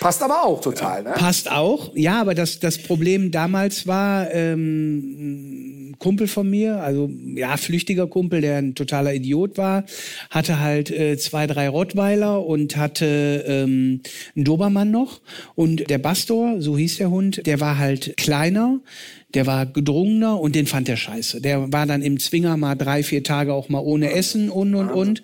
Passt aber auch total, ne? Passt auch. Ja, aber das, das Problem damals war, ähm, ein Kumpel von mir, also ja, flüchtiger Kumpel, der ein totaler Idiot war, hatte halt äh, zwei, drei Rottweiler und hatte ähm, einen Dobermann noch. Und der Bastor, so hieß der Hund, der war halt kleiner, der war gedrungener und den fand er scheiße. Der war dann im Zwinger mal drei, vier Tage auch mal ohne Essen und und und.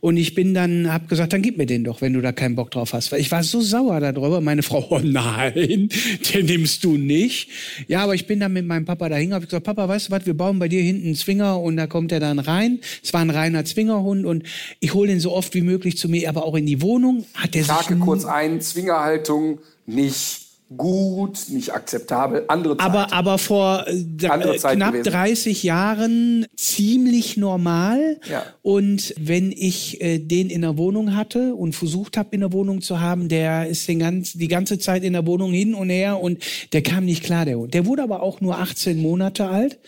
Und ich bin dann, hab gesagt, dann gib mir den doch, wenn du da keinen Bock drauf hast. Weil ich war so sauer darüber. Meine Frau, oh nein, den nimmst du nicht. Ja, aber ich bin dann mit meinem Papa dahin, hab gesagt, Papa, weißt du was, wir bauen bei dir hinten einen Zwinger und da kommt er dann rein. Es war ein reiner Zwingerhund und ich hole den so oft wie möglich zu mir, aber auch in die Wohnung. Hat der hake kurz ein, Zwingerhaltung nicht gut, nicht akzeptabel, andere Zeit. Aber, aber vor äh, äh, knapp gewesen. 30 Jahren ziemlich normal. Ja. Und wenn ich äh, den in der Wohnung hatte und versucht habe, in der Wohnung zu haben, der ist den ganz, die ganze Zeit in der Wohnung hin und her und der kam nicht klar, der Hund. Der wurde aber auch nur 18 Monate alt,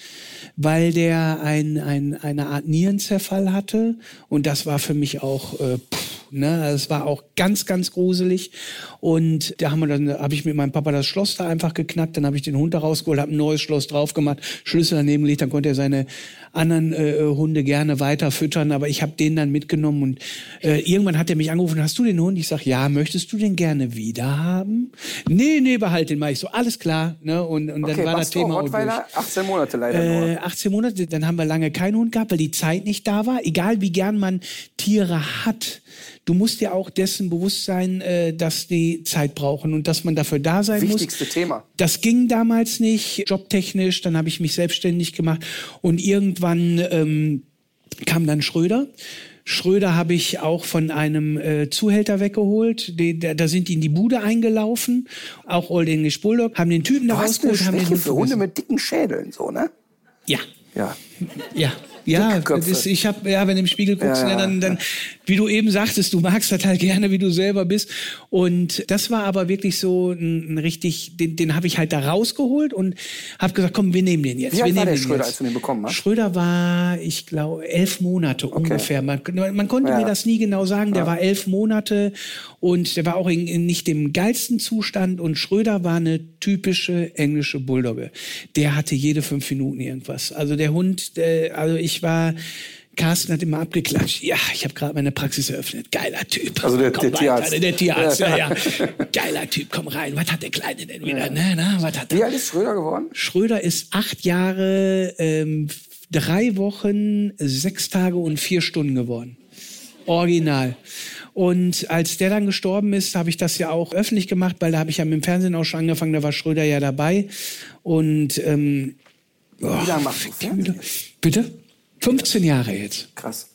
weil der ein, ein, eine Art Nierenzerfall hatte. Und das war für mich auch... Äh, pff, Ne, es war auch ganz, ganz gruselig. Und da haben wir dann, habe ich mit meinem Papa das Schloss da einfach geknackt, dann habe ich den Hund da rausgeholt, habe ein neues Schloss drauf gemacht, Schlüssel daneben gelegt, dann konnte er seine anderen äh, Hunde gerne weiter füttern, aber ich habe den dann mitgenommen und äh, irgendwann hat er mich angerufen, hast du den Hund? Ich sag, ja, möchtest du den gerne wieder haben? Nee, nee, behalt den mal. Ich so, alles klar. Ne? Und, und dann okay, war das Thema auch durch. 18 Monate leider Äh, nur. 18 Monate, dann haben wir lange keinen Hund gehabt, weil die Zeit nicht da war. Egal wie gern man Tiere hat, du musst dir auch dessen bewusst sein, äh, dass die Zeit brauchen und dass man dafür da sein Wichtigste muss. Thema. Das ging damals nicht, jobtechnisch. Dann habe ich mich selbstständig gemacht und irgendwann ähm, kam dann Schröder. Schröder habe ich auch von einem äh, Zuhälter weggeholt. Die, da, da sind die in die Bude eingelaufen, auch Old English Bulldog, haben den Typen da rausgeholt, haben den Hund für Hunde mit dicken Schädeln, so, ne? Ja, Ja. ja. Ja, das, ich habe ja, wenn du im Spiegel guckst, Ja, ne, dann, dann, wie du eben sagtest, du magst das halt gerne, wie du selber bist. Und das war aber wirklich so ein, ein richtig, den, den habe ich halt da rausgeholt und habe gesagt, komm, wir nehmen den jetzt. Wie wir alt war der Schröder, jetzt. als du den bekommen hast? Schröder war, ich glaube, elf Monate ungefähr. Man, man konnte Ja. mir das nie genau sagen. Der war elf Monate und der war auch in, in nicht dem geilsten Zustand. Und Schröder war eine typische englische Bulldogge. Der hatte jede fünf Minuten irgendwas. Also der Hund, der, also ich war. Carsten hat immer abgeklatscht. Ja, ich habe gerade meine Praxis eröffnet. Geiler Typ. Also der- komm der rein, Tierarzt. Der Tierarzt, Ja. ja, ja. Geiler Typ, komm rein. Was hat der Kleine denn wieder? Ne, na, was hat er? Wie alt ist Schröder geworden? Schröder ist acht Jahre, ähm, drei Wochen, sechs Tage und vier Stunden geworden. Original. Und als der dann gestorben ist, habe ich das ja auch öffentlich gemacht, weil da habe ich ja mit dem Fernsehen auch schon angefangen, da war Schröder ja dabei. Und ähm, Wie lange machst du Fernsehen? bitte? 15 Jahre jetzt. Krass.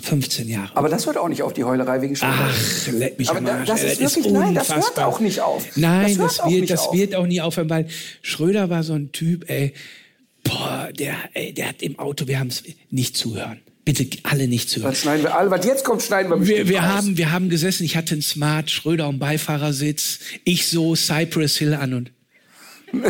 15 Jahre. Aber das hört auch nicht auf, die Heulerei wegen Schröder. Ach, leck mich Aber Arsch. das ey, ist wirklich- nein, das hört auch nicht auf. Nein, Das das, auch wird, das auf. wird auch nie aufhören, weil Schröder war so ein Typ, ey, boah, der, ey, der hat im Auto, wir haben es nicht zuhören. Bitte alle nicht zuhören. Was schneiden wir alle? Was jetzt kommt, schneiden wir Wir, wir, haben, wir haben gesessen, ich hatte einen Smart, Schröder am Beifahrersitz, ich so, Cypress Hill an und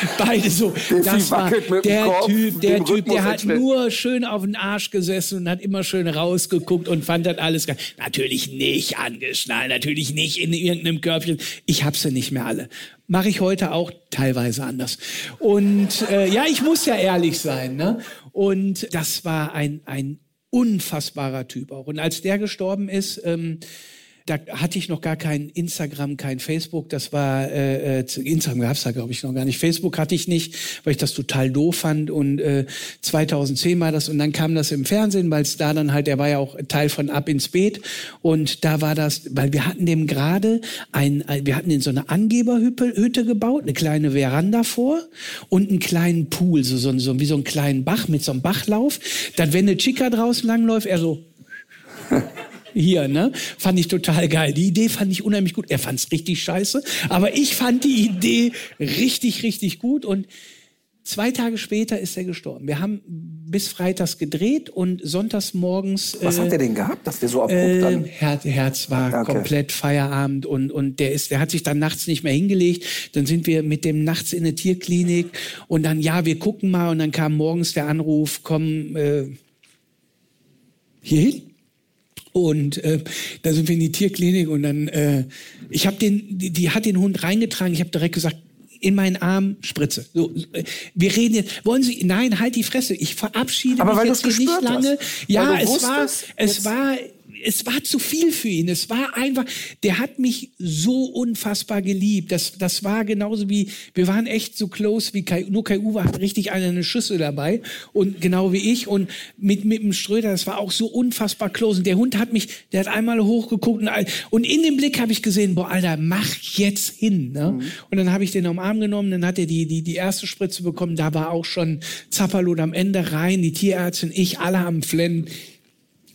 beide so. Der Das war der Kopf, Typ, der Typ, Rhythmus der hat entschlägt. nur schön auf den Arsch gesessen und hat immer schön rausgeguckt und fand das alles geil. Natürlich nicht angeschnallt, natürlich nicht in irgendeinem Körbchen. Ich hab sie nicht mehr alle. Mache ich heute auch teilweise anders. Und äh, ja, ich muss ja ehrlich sein. Ne? Und das war ein, ein unfassbarer Typ auch. Und als der gestorben ist, ähm, da hatte ich noch gar kein Instagram, kein Facebook. Das war äh, äh, Instagram gab's da glaube ich noch gar nicht. Facebook hatte ich nicht, weil ich das total doof fand. Und äh, 2010 war das und dann kam das im Fernsehen, weil es da dann halt, der war ja auch Teil von Ab ins Beet und da war das, weil wir hatten dem gerade ein, wir hatten in so eine Angeberhütte Hütte gebaut, eine kleine Veranda vor und einen kleinen Pool, so, so, so wie so einen kleinen Bach mit so einem Bachlauf. Dann wenn eine Chica draußen langläuft, er so hier, ne? Fand ich total geil. Die Idee fand ich unheimlich gut. Er fand's richtig scheiße, aber ich fand die Idee richtig, richtig gut und Zwei Tage später ist er gestorben. Wir haben bis freitags gedreht und sonntags morgens. Was äh, hat der denn gehabt, dass der so abrupt äh, dann... Herz, Herz war Okay. komplett Feierabend und, und der ist, der hat sich dann nachts nicht mehr hingelegt. Dann sind wir mit dem nachts in eine Tierklinik und dann, ja, wir gucken mal und dann kam morgens der Anruf, komm, äh, hierhin. Und äh, da sind wir in die Tierklinik und dann, äh, ich habe den, die, die hat den Hund reingetragen. Ich habe direkt gesagt, in meinen Arm Spritze. So, äh, wir reden jetzt. Wollen Sie? Nein, halt die Fresse. Ich verabschiede Aber mich jetzt nicht hast. lange. Weil Ja, es war, es war, es war zu viel für ihn. Es war einfach, der hat mich so unfassbar geliebt. Das, das war genauso wie, wir waren echt so close wie Kai, nur Kai Uwe hat richtig eine, eine Schüssel dabei und genau wie ich und mit, mit dem Ströder, das war auch so unfassbar close. Und der Hund hat mich, der hat einmal hochgeguckt und, und in dem Blick habe ich gesehen, boah, Alter, mach jetzt hin. Ne? Und dann habe ich den am Arm genommen, dann hat er die, die, die erste Spritze bekommen, da war auch schon Zapperlot am Ende rein, die Tierärztin, ich, alle am Flennen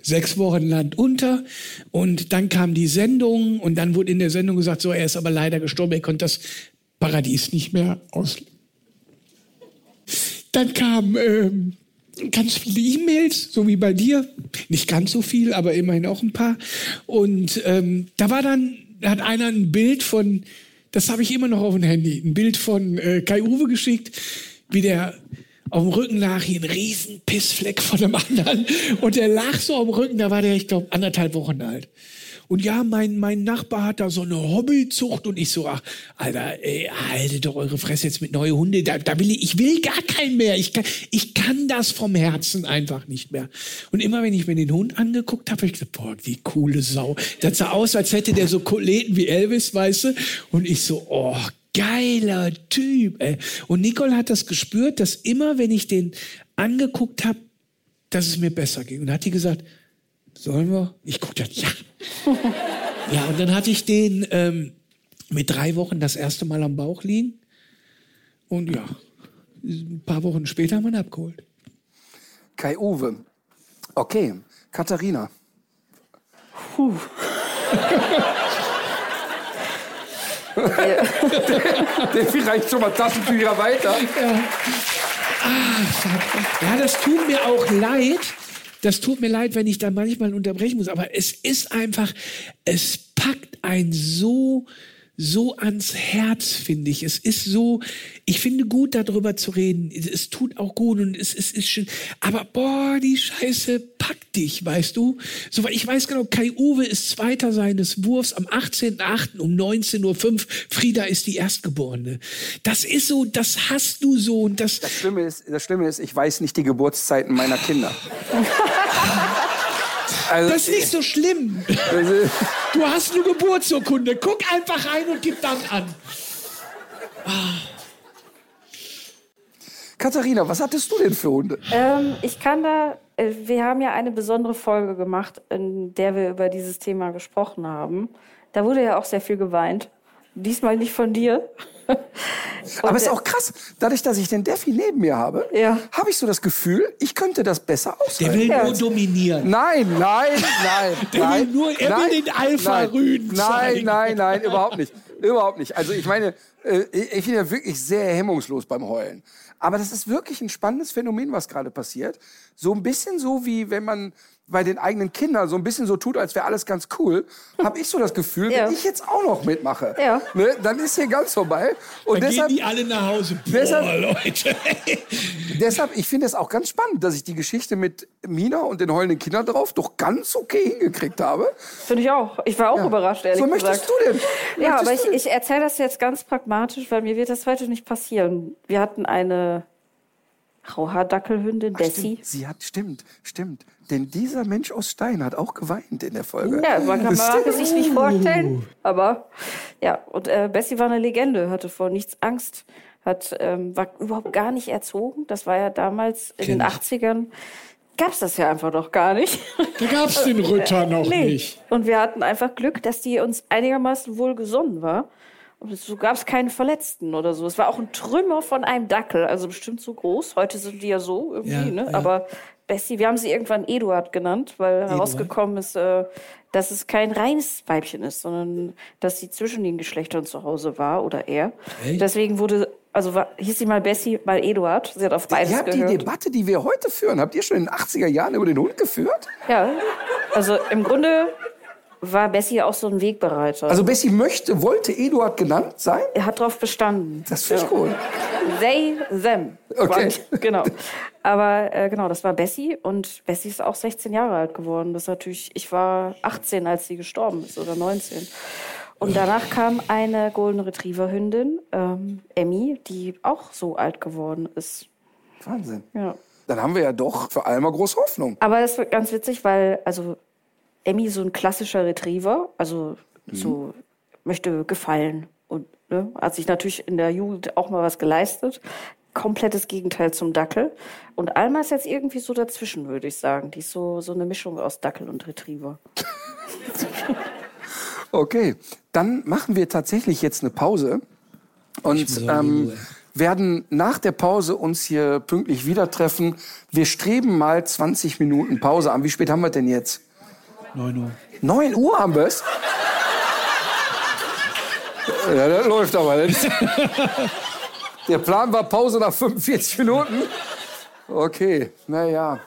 sechs Wochen Land unter. Und dann kam die Sendung und dann wurde in der Sendung gesagt, so, er ist aber leider gestorben, er konnte das Paradies nicht mehr aus. Dann kam ähm, ganz viele E-Mails, so wie bei dir, nicht ganz so viel, aber immerhin auch ein paar. Und ähm, da war dann, da hat einer ein Bild von, das habe ich immer noch auf dem Handy, ein Bild von äh, Kai Uwe geschickt, wie der auf dem Rücken lag hier ein riesen Pissfleck von einem anderen. Und der lag so am Rücken, da war der, ich glaube, anderthalb Wochen alt. Und ja, mein, mein Nachbar hat da so eine Hobbyzucht und ich so, ach, Alter, ey, haltet doch eure Fresse jetzt mit neue Hunde. Da, da will ich, ich will gar keinen mehr. Ich kann, ich kann das vom Herzen einfach nicht mehr. Und immer wenn ich mir den Hund angeguckt habe, hab ich gesagt, boah, die coole Sau. Das sah aus, als hätte der so Koleten wie Elvis, weißt du? Und ich so, oh, geiler Typ. Ey. Und Nicole hat das gespürt, dass immer, wenn ich den angeguckt habe, dass es mir besser ging. Und hat die gesagt, sollen wir? Ich guck dann, ja. ja, und dann hatte ich den ähm, mit drei Wochen das erste Mal am Bauch liegen. Und ja, ein paar Wochen später haben wir ihn abgeholt. Kai Uwe. Okay, Katharina. Der reicht schon mal Taschentücher weiter. Ja, das tut mir auch leid. Das tut mir leid, wenn ich da manchmal unterbrechen muss. Aber es ist einfach, es packt ein so, so ans Herz, finde ich. Es ist so, ich finde gut, darüber zu reden. Es tut auch gut und es, es ist schön. Aber boah, die Scheiße packt dich, weißt du? So, weil ich weiß genau, Kai Uwe ist Zweiter seines Wurfs am 18.08. um 19.05 Uhr. Frieda ist die Erstgeborene. Das ist so, das hast du so und das, Das Schlimme, ist, das Schlimme ist, ich weiß nicht die Geburtszeiten meiner Kinder. Also, das ist nicht so schlimm. Du hast eine Geburtsurkunde. Guck einfach rein und gib dann an. Katharina, was hattest du denn für Hunde? Ähm, ich kann da, äh, wir haben ja eine besondere Folge gemacht, in der wir über dieses Thema gesprochen haben. Da wurde ja auch sehr viel geweint. Diesmal nicht von dir. Aber es ist auch krass, dadurch, dass ich den Defi neben mir habe, Ja. habe ich so das Gefühl, ich könnte das besser Der aushalten. will Ja. nur dominieren. Nein, nein, nein, Der nein. will nur- er will nein, den Alpha-Rüden Nein, zeigen. nein, nein, überhaupt nicht. Überhaupt nicht. Also ich meine, äh, ich bin ja wirklich sehr hemmungslos beim Heulen. Aber das ist wirklich ein spannendes Phänomen, was gerade passiert. So ein bisschen so, wie wenn man bei den eigenen Kindern so ein bisschen so tut, als wäre alles ganz cool, habe ich so das Gefühl, Ja. wenn ich jetzt auch noch mitmache, Ja. ne, dann ist hier ganz vorbei. Und Dann deshalb, gehen die alle nach Hause. Boah, Deshalb- Leute. Deshalb, ich finde es auch ganz spannend, dass ich die Geschichte mit Mina und den heulenden Kindern drauf doch ganz okay hingekriegt habe. Finde ich auch. Ich war auch überrascht, ehrlich so gesagt. möchtest du denn? Ja, Möchtest aber ich, ich erzähle das jetzt ganz pragmatisch, weil mir wird das heute nicht passieren. Wir hatten eine Rauhaardackelhündin, Bessie. Stimmt, sie hat, stimmt, stimmt. Denn dieser Mensch aus Stein hat auch geweint in der Folge. Ja, man kann man sich nicht vorstellen. Aber ja, und äh, Bessie war eine Legende, hatte vor nichts Angst, hat, ähm, war überhaupt gar nicht erzogen. Das war ja damals in den 80ern. Gab's das ja einfach noch gar nicht. Da gab's den Ritter noch Nee. nicht. Und wir hatten einfach Glück, dass die uns einigermaßen wohlgesonnen war. Und so gab es keine Verletzten oder so. Es war auch ein Trümmer von einem Dackel, also bestimmt so groß. Heute sind die ja so irgendwie, Ja, ne? ja. Aber Bessie, wir haben sie irgendwann Eduard genannt, weil herausgekommen ist, äh, dass es kein reines Weibchen ist, sondern dass sie zwischen den Geschlechtern zu Hause war oder er. Echt? Deswegen wurde, also war, hieß sie mal Bessie, mal Eduard. Sie hat auf beides Ihr habt die gehört. Debatte, die wir heute führen, habt ihr schon in den 80er Jahren über den Hund geführt? Ja, also im Grunde war Bessie auch so ein Wegbereiter. Also Bessie möchte, wollte Eduard genannt sein? er hat darauf bestanden. Das finde ich gut. They, them. Okay. Genau. Aber äh, genau, das war Bessie und Bessie ist auch 16 Jahre alt geworden. Das natürlich, ich war 18, als sie gestorben ist oder 19. Und danach kam eine Golden Retriever Hündin, ähm, Emmy, die auch so alt geworden ist. Wahnsinn. Ja. Dann haben wir ja doch für Alma große Hoffnung. Aber das wird ganz witzig, weil also Emmy so ein klassischer Retriever, also so möchte gefallen und ne, hat sich natürlich in der Jugend auch mal was geleistet. Komplettes Gegenteil zum Dackel. Und Alma ist jetzt irgendwie so dazwischen, würde ich sagen. Die ist so, so eine Mischung aus Dackel und Retriever. Okay, dann machen wir tatsächlich jetzt eine Pause und ähm, werden nach der Pause uns hier pünktlich wieder treffen. Wir streben mal 20 Minuten Pause an. Wie spät haben wir denn jetzt? 9 Uhr. 9 Uhr haben wir es. Ja, das läuft aber nicht. Der Plan war Pause nach 45 Minuten. Okay, naja.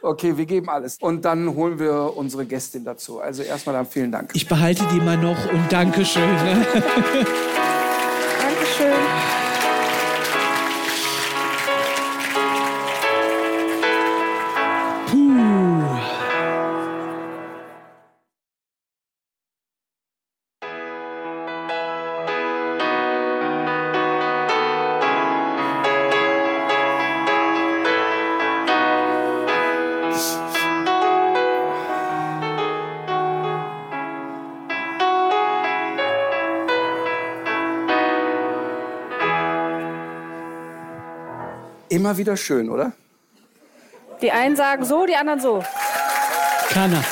Okay, wir geben alles. Und dann holen wir unsere Gästin dazu. Also erstmal dann vielen Dank. Ich behalte die mal noch und Dankeschön. Ne? Immer wieder schön, oder? Die einen sagen so, die anderen so. Kann er.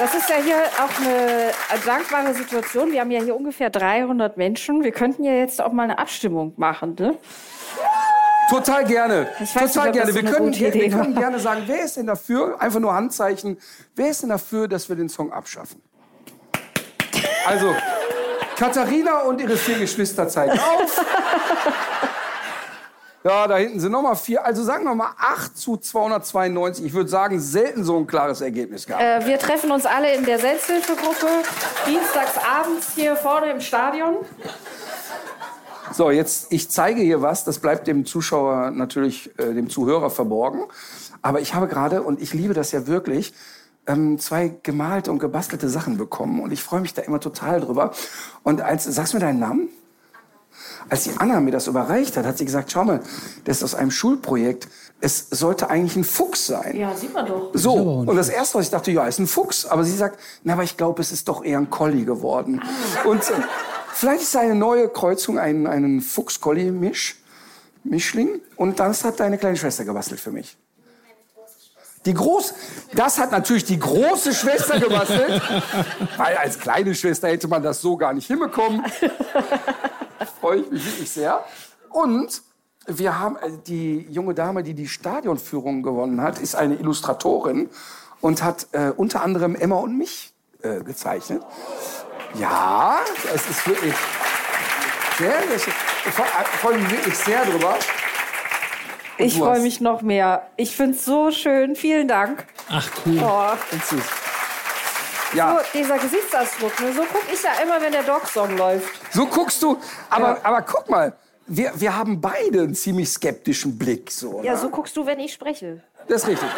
Das ist ja hier auch eine dankbare Situation. Wir haben ja hier ungefähr 300 Menschen. Wir könnten ja jetzt auch mal eine Abstimmung machen, ne? Total gerne. Total nicht, gerne. Wir können, wir Idee können gerne sagen, wer ist denn dafür? Einfach nur Handzeichen. Wer ist denn dafür, dass wir den Song abschaffen? Also, Katharina und ihre vier Geschwister zeigen auf. Ja, da hinten sind noch mal vier. Also sagen wir mal 8 zu 292. Ich würde sagen, selten so ein klares Ergebnis gehabt. Äh, wir treffen uns alle in der Selbsthilfegruppe dienstags abends hier vorne im Stadion. So, jetzt, ich zeige hier was, das bleibt dem Zuschauer natürlich, äh, dem Zuhörer verborgen. Aber ich habe gerade, und ich liebe das ja wirklich, ähm, zwei gemalte und gebastelte Sachen bekommen. Und ich freue mich da immer total drüber. Und als, sagst du mir deinen Namen? Als die Anna mir das überreicht hat, hat sie gesagt, schau mal, das ist aus einem Schulprojekt. Es sollte eigentlich ein Fuchs sein. Ja, sieht man doch. So, ein und das erste, was ich dachte, ja, ist ein Fuchs. Aber sie sagt, na, aber ich glaube, es ist doch eher ein Collie geworden. Und äh, vielleicht ist es eine neue Kreuzung, ein, einen Fuchs-Collie-Misch, Mischling. Und das hat deine kleine Schwester gebastelt für mich. Die Groß, das hat natürlich die große Schwester gebastelt, weil als kleine Schwester hätte man das so gar nicht hinbekommen. Freue ich mich wirklich sehr. Und wir haben äh, die junge Dame, die die Stadionführung gewonnen hat, ist eine Illustratorin und hat äh, unter anderem Emma und mich äh, gezeichnet. Ja, es ist wirklich sehr, sehr schön. Ich freue freu mich wirklich sehr drüber. Und Ich freue mich noch mehr. Ich finde es so schön. Vielen Dank. Ach cool. Oh? Ja, so, dieser Gesichtsausdruck. Ne? So gucke ich ja immer, wenn der Dog-Song läuft. so guckst du. Aber, Ja. aber guck mal, wir, wir haben beide einen ziemlich skeptischen Blick. So, Ja, ne? so guckst du, wenn ich spreche. Das ist richtig.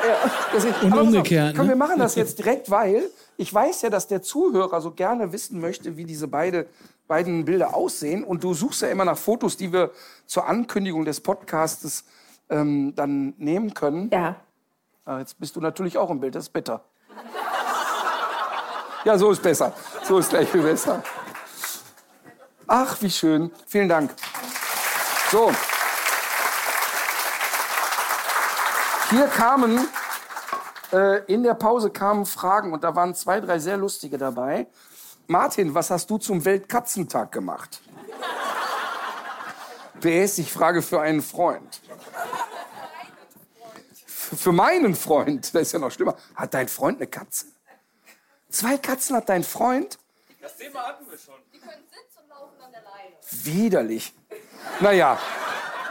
Das ist richtig. Und Aber umgekehrt, Komm, ne? wir machen das jetzt direkt, weil ich weiß ja, dass der Zuhörer so gerne wissen möchte, wie diese beide, beiden Bilder aussehen. Und du suchst ja immer nach Fotos, die wir zur Ankündigung des Podcastes ähm, dann nehmen können. Ja. Ah, jetzt bist du natürlich auch im Bild, das ist bitter. Ja, so ist besser. So ist gleich viel besser. Ach, wie schön. Vielen Dank. So. Hier kamen, äh, in der Pause kamen Fragen und da waren zwei, drei sehr lustige dabei. Martin, was hast du zum Weltkatzentag gemacht? PS, ich frage für einen Freund. Für meinen Freund, das ist ja noch schlimmer. Hat dein Freund eine Katze? Zwei Katzen hat dein Freund? Das Thema hatten wir schon. Die können sitzen und laufen an der Leine. Widerlich. Naja,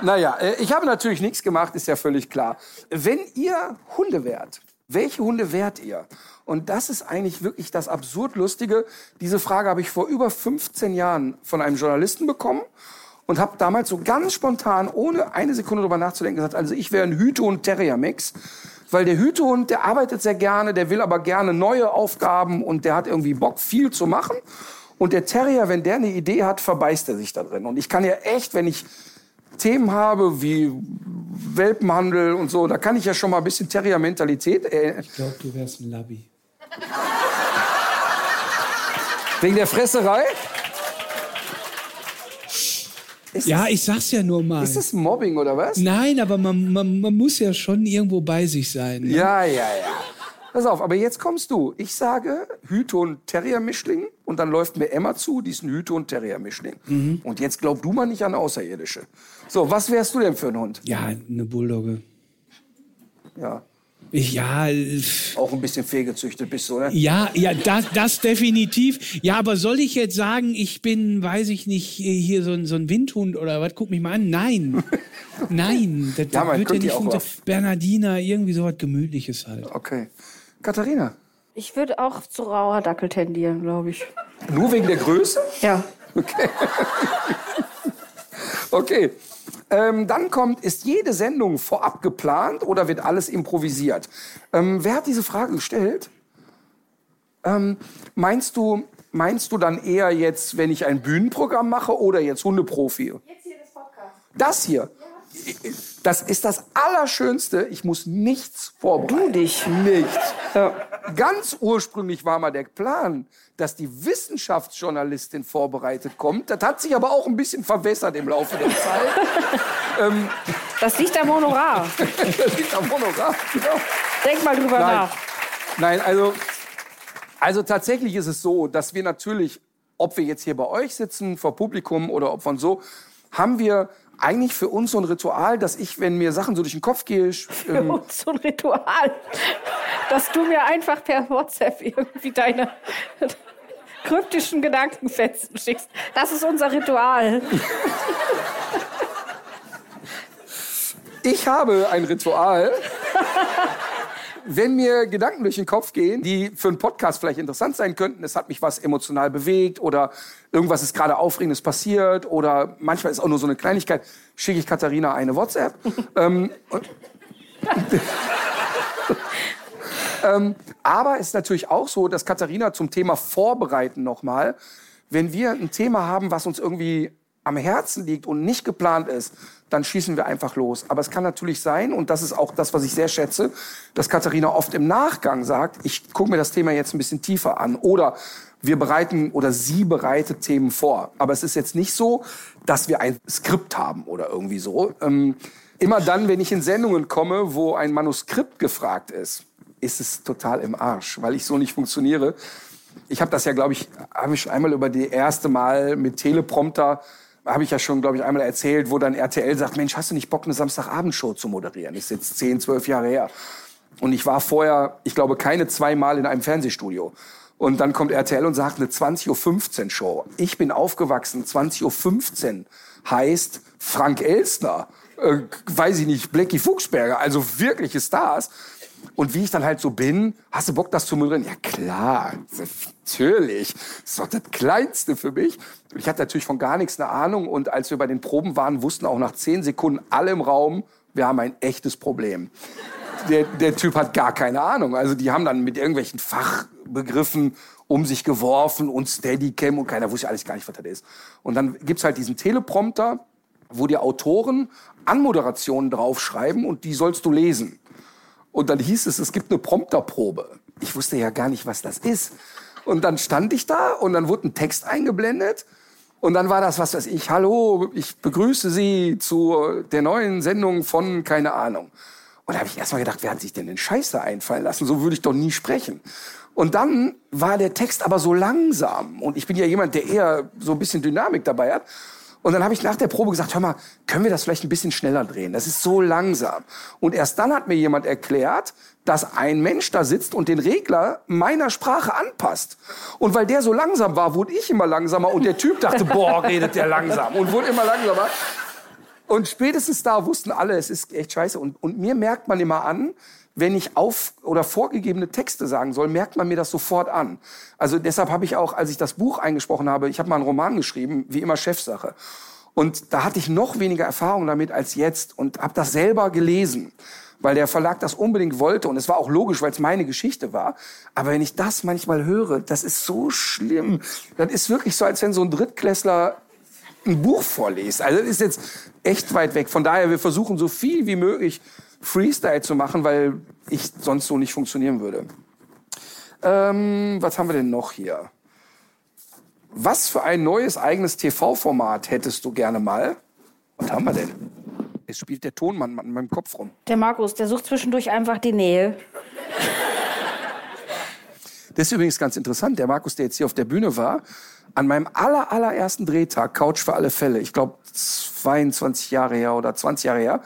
naja, äh, ich habe natürlich nichts gemacht, ist ja völlig klar. Wenn ihr Hunde wärt, welche Hunde wärt ihr? Und das ist eigentlich wirklich das absurd Lustige. Diese Frage habe ich vor über 15 Jahren von einem Journalisten bekommen und habe damals so ganz spontan, ohne eine Sekunde drüber nachzudenken, gesagt, also ich wäre ein Hütehund-Terrier-Mix. Weil der Hütehund, der arbeitet sehr gerne, der will aber gerne neue Aufgaben und der hat irgendwie Bock, viel zu machen. Und der Terrier, wenn der eine Idee hat, verbeißt er sich da drin. Und ich kann ja echt, wenn ich Themen habe wie Welpenhandel und so, da kann ich ja schon mal ein bisschen Terrier-Mentalität. Äh, Ich glaube, du wärst ein Labby. wegen der Fresserei. Ist, Ja, ich sag's ja nur mal. das, ist das Mobbing oder was? Nein, aber man, man, man muss ja schon irgendwo bei sich sein. Ne? Ja, ja, ja. Pass auf, aber jetzt kommst du. Ich sage Hüte-und-Terrier-Mischling und dann läuft mir Emma zu, die ist ein Hüte-und-Terrier-Mischling. Mhm. Und jetzt glaub du mal nicht an Außerirdische. So, was wärst du denn für ein Hund? Ja, eine Bulldogge. Ja, ja, äh, auch ein bisschen fehlgezüchtet bist du, ne? ja, ja, das, das definitiv. Ja, aber soll ich jetzt sagen, ich bin, weiß ich nicht, hier so ein, so ein Windhund oder was? Guck mich mal an. Nein. Nein, das, Ja, man wird ja nicht funktionieren. Bernardiner, irgendwie so was Gemütliches halt. Okay. Katharina, Ich würde auch zu rauer Dackel tendieren, glaube ich. nur wegen der Größe? Ja. Okay. Ähm, dann kommt, ist jede Sendung vorab geplant oder wird alles improvisiert? Ähm, wer hat diese Frage gestellt? Ähm, meinst du, meinst du dann eher jetzt, wenn ich ein Bühnenprogramm mache oder jetzt Hundeprofi? Jetzt hier das Podcast. Das hier. Das ist das Allerschönste. Ich muss nichts vorbereiten. Du dich. Nichts. Ganz ursprünglich war mal der Plan, dass die Wissenschaftsjournalistin vorbereitet kommt. Das hat sich aber auch ein bisschen verwässert im Laufe der Zeit. Das liegt am Honorar. das liegt am Honorar. Genau. Denk mal drüber Nein. nach. Nein, also, also tatsächlich ist es so, dass wir natürlich, ob wir jetzt hier bei euch sitzen, vor Publikum oder ob von so, haben wir eigentlich für uns so ein Ritual, dass ich, wenn mir Sachen so durch den Kopf gehen, ähm, Und so ein Ritual, dass du mir einfach per WhatsApp irgendwie deine kryptischen Gedankenfetzen schickst. Das ist unser Ritual. Ich habe ein Ritual. Wenn mir Gedanken durch den Kopf gehen, die für einen Podcast vielleicht interessant sein könnten, es hat mich was emotional bewegt oder irgendwas ist gerade Aufregendes passiert oder manchmal ist auch nur so eine Kleinigkeit, schicke ich Katharina eine WhatsApp. ähm, ähm, aber es ist natürlich auch so, dass Katharina zum Thema Vorbereiten nochmal, wenn wir ein Thema haben, was uns irgendwie am Herzen liegt und nicht geplant ist, dann schießen wir einfach los. Aber es kann natürlich sein, und das ist auch das, was ich sehr schätze, dass Katharina oft im Nachgang sagt, ich gucke mir das Thema jetzt ein bisschen tiefer an. Oder wir bereiten oder sie bereitet Themen vor. Aber es ist jetzt nicht so, dass wir ein Skript haben oder irgendwie so. Ähm, immer dann, wenn ich in Sendungen komme, wo ein Manuskript gefragt ist, ist es total im Arsch, weil ich so nicht funktioniere. Ich habe das ja, glaube ich, habe ich schon einmal über die erste Mal mit Teleprompter habe ich ja schon, glaube ich, einmal erzählt, wo dann RTL sagt, Mensch, hast du nicht Bock, eine Samstagabendshow zu moderieren? Das ist jetzt zehn, zwölf Jahre her. Und ich war vorher, ich glaube, keine zwei Mal in einem Fernsehstudio. Und dann kommt RTL und sagt eine 20.15 Uhr Show. Ich bin aufgewachsen, 20.15 Uhr heißt Frank Elstner, äh, weiß ich nicht, Blackie Fuchsberger, also wirkliche Stars. Und wie ich dann halt so bin, hast du Bock, das zu moderieren? Ja klar, natürlich. Das ist doch das Kleinste für mich. Ich hatte natürlich von gar nichts eine Ahnung. Und als wir bei den Proben waren, wussten auch nach zehn Sekunden alle im Raum, wir haben ein echtes Problem. Der, der Typ hat gar keine Ahnung. Also die haben dann mit irgendwelchen Fachbegriffen um sich geworfen und Steadicam und keiner wusste alles gar nicht, was das ist. Und dann gibt's halt diesen Teleprompter, wo die Autoren Anmoderationen draufschreiben und die sollst du lesen. Und dann hieß es, es gibt eine Prompterprobe. Ich wusste ja gar nicht, was das ist. Und dann stand ich da und dann wurde ein Text eingeblendet. Und dann war das, was weiß ich, hallo, ich begrüße Sie zu der neuen Sendung von keine Ahnung. Und da habe ich erst mal gedacht, wer hat sich denn den Scheiße einfallen lassen? So würde ich doch nie sprechen. Und dann war der Text aber so langsam. Und ich bin ja jemand, der eher so ein bisschen Dynamik dabei hat. Und dann habe ich nach der Probe gesagt, hör mal, können wir das vielleicht ein bisschen schneller drehen? Das ist so langsam. Und erst dann hat mir jemand erklärt, dass ein Mensch da sitzt und den Regler meiner Sprache anpasst. Und weil der so langsam war, wurde ich immer langsamer und der Typ dachte, boah, redet der langsam und wurde immer langsamer. Und spätestens da wussten alle, es ist echt scheiße. Und, und mir merkt man immer an, wenn ich auf oder vorgegebene Texte sagen soll, merkt man mir das sofort an. Also deshalb habe ich auch, als ich das Buch eingesprochen habe, ich habe mal einen Roman geschrieben, wie immer Chefsache. Und da hatte ich noch weniger Erfahrung damit als jetzt und habe das selber gelesen, weil der Verlag das unbedingt wollte und es war auch logisch, weil es meine Geschichte war. Aber wenn ich das manchmal höre, das ist so schlimm. Das ist wirklich so, als wenn so ein Drittklässler ein Buch vorliest. Also das ist jetzt echt weit weg. Von daher, wir versuchen so viel wie möglich Freestyle zu machen, weil ich sonst so nicht funktionieren würde. Ähm, was haben wir denn noch hier? Was für ein neues eigenes TV-Format hättest du gerne mal? Was haben wir denn? Es spielt der Tonmann an meinem Kopf rum. Der Markus, der sucht zwischendurch einfach die Nähe. Das ist übrigens ganz interessant. Der Markus, der jetzt hier auf der Bühne war, an meinem aller, allerersten Drehtag, Couch für alle Fälle, ich glaube 22 Jahre her oder 20 Jahre her,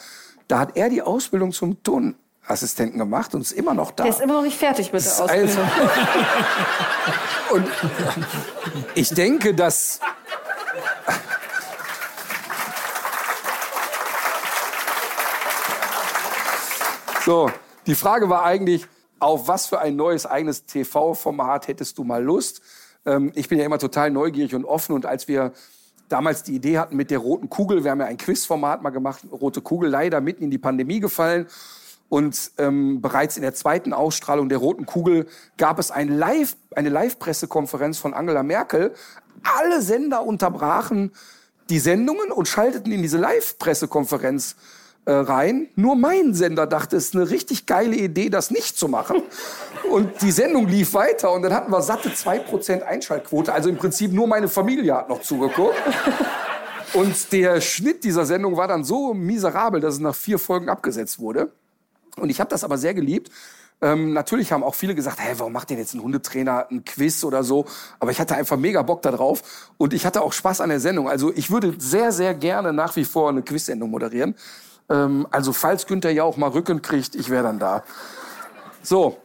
da hat er die Ausbildung zum Tonassistenten gemacht und ist immer noch da. Der ist immer noch nicht fertig mit der Ausbildung. Also, und ich denke, dass So, die Frage war eigentlich, auf was für ein neues eigenes TV-Format hättest du mal Lust? Ähm, ich bin ja immer total neugierig und offen und als wir damals die Idee hatten mit der roten Kugel. Wir haben ja ein Quizformat mal gemacht, rote Kugel leider mitten in die Pandemie gefallen. Und ähm, bereits in der zweiten Ausstrahlung der roten Kugel gab es ein Live, eine Live-Pressekonferenz von Angela Merkel. Alle Sender unterbrachen die Sendungen und schalteten in diese Live-Pressekonferenz äh, rein. Nur mein Sender dachte, es ist eine richtig geile Idee, das nicht zu machen. Und die Sendung lief weiter und dann hatten wir satte 2% Einschaltquote. Also im Prinzip nur meine Familie hat noch zugeguckt. Und der Schnitt dieser Sendung war dann so miserabel, dass es nach vier Folgen abgesetzt wurde. Und ich habe das aber sehr geliebt. Ähm, natürlich haben auch viele gesagt, hey, warum macht denn jetzt ein Hundetrainer ein Quiz oder so? Aber ich hatte einfach mega Bock darauf und ich hatte auch Spaß an der Sendung. Also ich würde sehr, sehr gerne nach wie vor eine Quiz-Sendung moderieren. Ähm, also falls Günther ja auch mal Rücken kriegt, ich wäre dann da. So,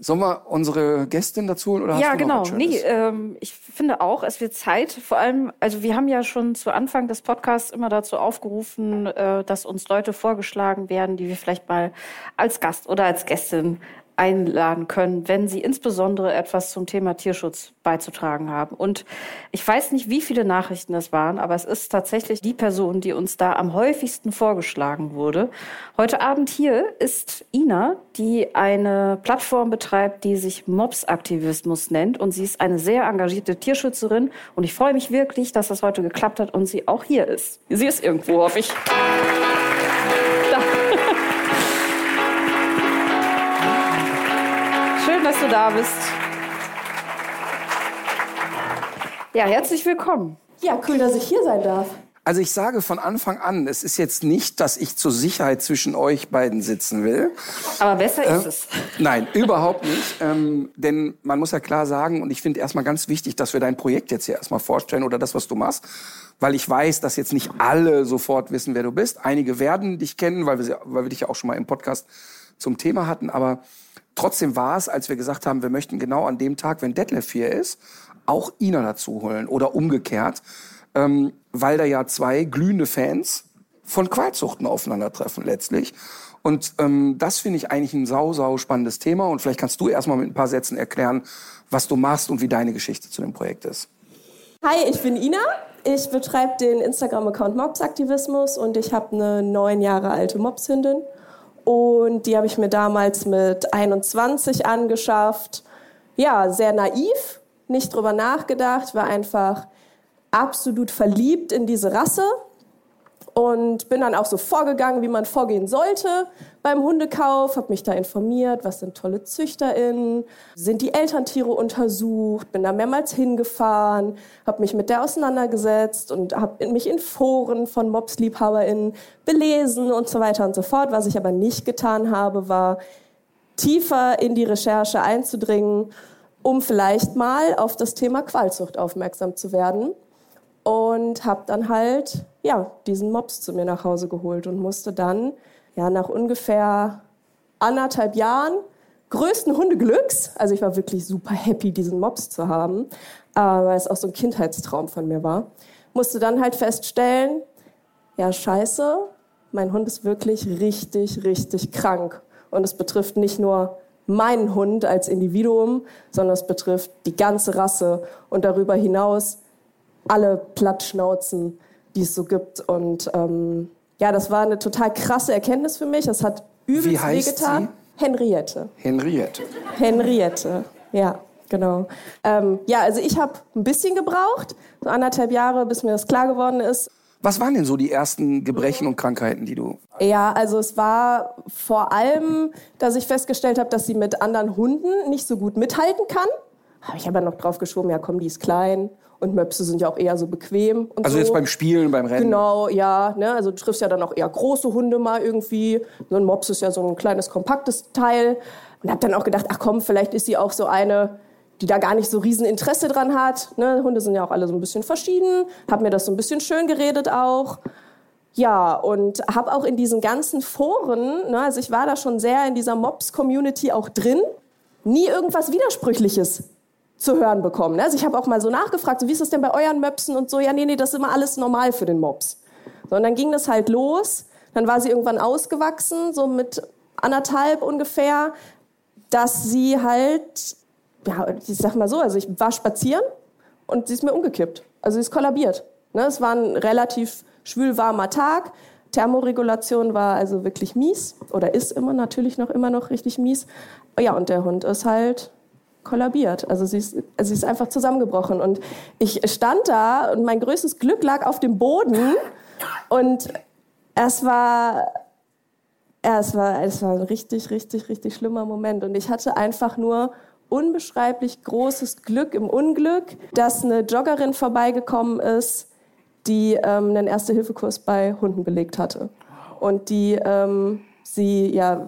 Sollen wir unsere Gästin dazu holen? Oder ja, hast du genau. Nee, ähm, ich finde auch, es wird Zeit. Vor allem, also wir haben ja schon zu Anfang des Podcasts immer dazu aufgerufen, äh, dass uns Leute vorgeschlagen werden, die wir vielleicht mal als Gast oder als Gästin einladen können, wenn sie insbesondere etwas zum Thema Tierschutz beizutragen haben. Und ich weiß nicht, wie viele Nachrichten das waren, aber es ist tatsächlich die Person, die uns da am häufigsten vorgeschlagen wurde. Heute Abend hier ist Ina, die eine Plattform betreibt, die sich Mobs-Aktivismus nennt. Und sie ist eine sehr engagierte Tierschützerin. Und ich freue mich wirklich, dass das heute geklappt hat und sie auch hier ist. Sie ist irgendwo, hoffe ich. Du da bist. Ja, herzlich willkommen. Ja, cool, dass ich hier sein darf. Also ich sage von Anfang an, es ist jetzt nicht, dass ich zur Sicherheit zwischen euch beiden sitzen will. Aber besser Äh, ist es. Nein, überhaupt nicht. Ähm, denn man muss ja klar sagen, und ich finde erstmal ganz wichtig, dass wir dein Projekt jetzt hier erstmal vorstellen oder das, was du machst. Weil ich weiß, dass jetzt nicht alle sofort wissen, wer du bist. Einige werden dich kennen, weil wir, weil wir dich ja auch schon mal im Podcast zum Thema hatten. Aber trotzdem war es, als wir gesagt haben, wir möchten genau an dem Tag, wenn Detlef hier ist, auch Ina dazu holen oder umgekehrt. Ähm, weil da ja zwei glühende Fans von Qualzuchten aufeinandertreffen letztlich. Und ähm, das finde ich eigentlich ein sau, sau spannendes Thema. Und vielleicht kannst du erstmal mit ein paar Sätzen erklären, was du machst und wie deine Geschichte zu dem Projekt ist. Hi, ich bin Ina. Ich betreibe den Instagram-Account Mopsaktivismus und ich habe eine neun Jahre alte Mopshündin. Und die habe ich mir damals mit 21 angeschafft. Ja, sehr naiv, nicht drüber nachgedacht, war einfach absolut verliebt in diese Rasse und bin dann auch so vorgegangen, wie man vorgehen sollte beim Hundekauf, habe mich da informiert, was sind tolle ZüchterInnen, sind die Elterntiere untersucht, bin da mehrmals hingefahren, habe mich mit der auseinandergesetzt und habe mich in Foren von MobsliebhaberInnen belesen und so weiter und so fort. Was ich aber nicht getan habe, war tiefer in die Recherche einzudringen, um vielleicht mal auf das Thema Qualzucht aufmerksam zu werden und habe dann halt ja diesen Mops zu mir nach Hause geholt und musste dann ja nach ungefähr anderthalb Jahren größten Hundeglücks, also ich war wirklich super happy, diesen Mops zu haben, äh, weil es auch so ein Kindheitstraum von mir war, musste dann halt feststellen, ja scheiße, mein Hund ist wirklich richtig, richtig krank. Und es betrifft nicht nur meinen Hund als Individuum, sondern es betrifft die ganze Rasse. Und darüber hinaus alle Plattschnauzen, die es so gibt. Und ähm, ja, das war eine total krasse Erkenntnis für mich. Es hat übelst Wie heißt wehgetan. Henriette. Henriette. Henriette, ja, genau. Ähm, ja, also ich habe ein bisschen gebraucht, so anderthalb Jahre, bis mir das klar geworden ist. Was waren denn so die ersten Gebrechen und Krankheiten, die du... Ja, also es war vor allem, dass ich festgestellt habe, dass sie mit anderen Hunden nicht so gut mithalten kann. Habe ich aber noch drauf geschoben, ja komm, die ist klein und Möpse sind ja auch eher so bequem. Und Also so. jetzt beim Spielen, beim Rennen. Genau, ja. Ne? Also du triffst ja dann auch eher große Hunde mal irgendwie. So ein Mops ist ja so ein kleines, kompaktes Teil. Und hab dann auch gedacht, ach komm, vielleicht ist sie auch so eine, die da gar nicht so riesen Interesse dran hat. Ne? Hunde sind ja auch alle so ein bisschen verschieden. Hab mir das so ein bisschen schön geredet auch. Ja, und habe auch in diesen ganzen Foren, ne, also ich war da schon sehr in dieser Mops-Community auch drin, nie irgendwas Widersprüchliches zu hören bekommen. Also ich habe auch mal so nachgefragt, so, wie ist das denn bei euren Möpsen und so, ja, nee, nee, das ist immer alles normal für den Mops. So, und dann ging das halt los, dann war sie irgendwann ausgewachsen, so mit anderthalb ungefähr, dass sie halt, ja, ich sag mal so, also ich war spazieren und sie ist mir umgekippt. Also sie ist kollabiert. Ne, es war ein relativ schwülwarmer Tag. Thermoregulation war also wirklich mies oder ist immer natürlich noch immer noch richtig mies. Ja, und der Hund ist halt kollabiert. Also sie ist, sie ist einfach zusammengebrochen. Und ich stand da und mein größtes Glück lag auf dem Boden. Und es war, es war, es war ein richtig, richtig, richtig schlimmer Moment. Und ich hatte einfach nur unbeschreiblich großes Glück im Unglück, dass eine Joggerin vorbeigekommen ist, die ähm, einen Erste-Hilfe-Kurs bei Hunden belegt hatte. Und die ähm, sie ja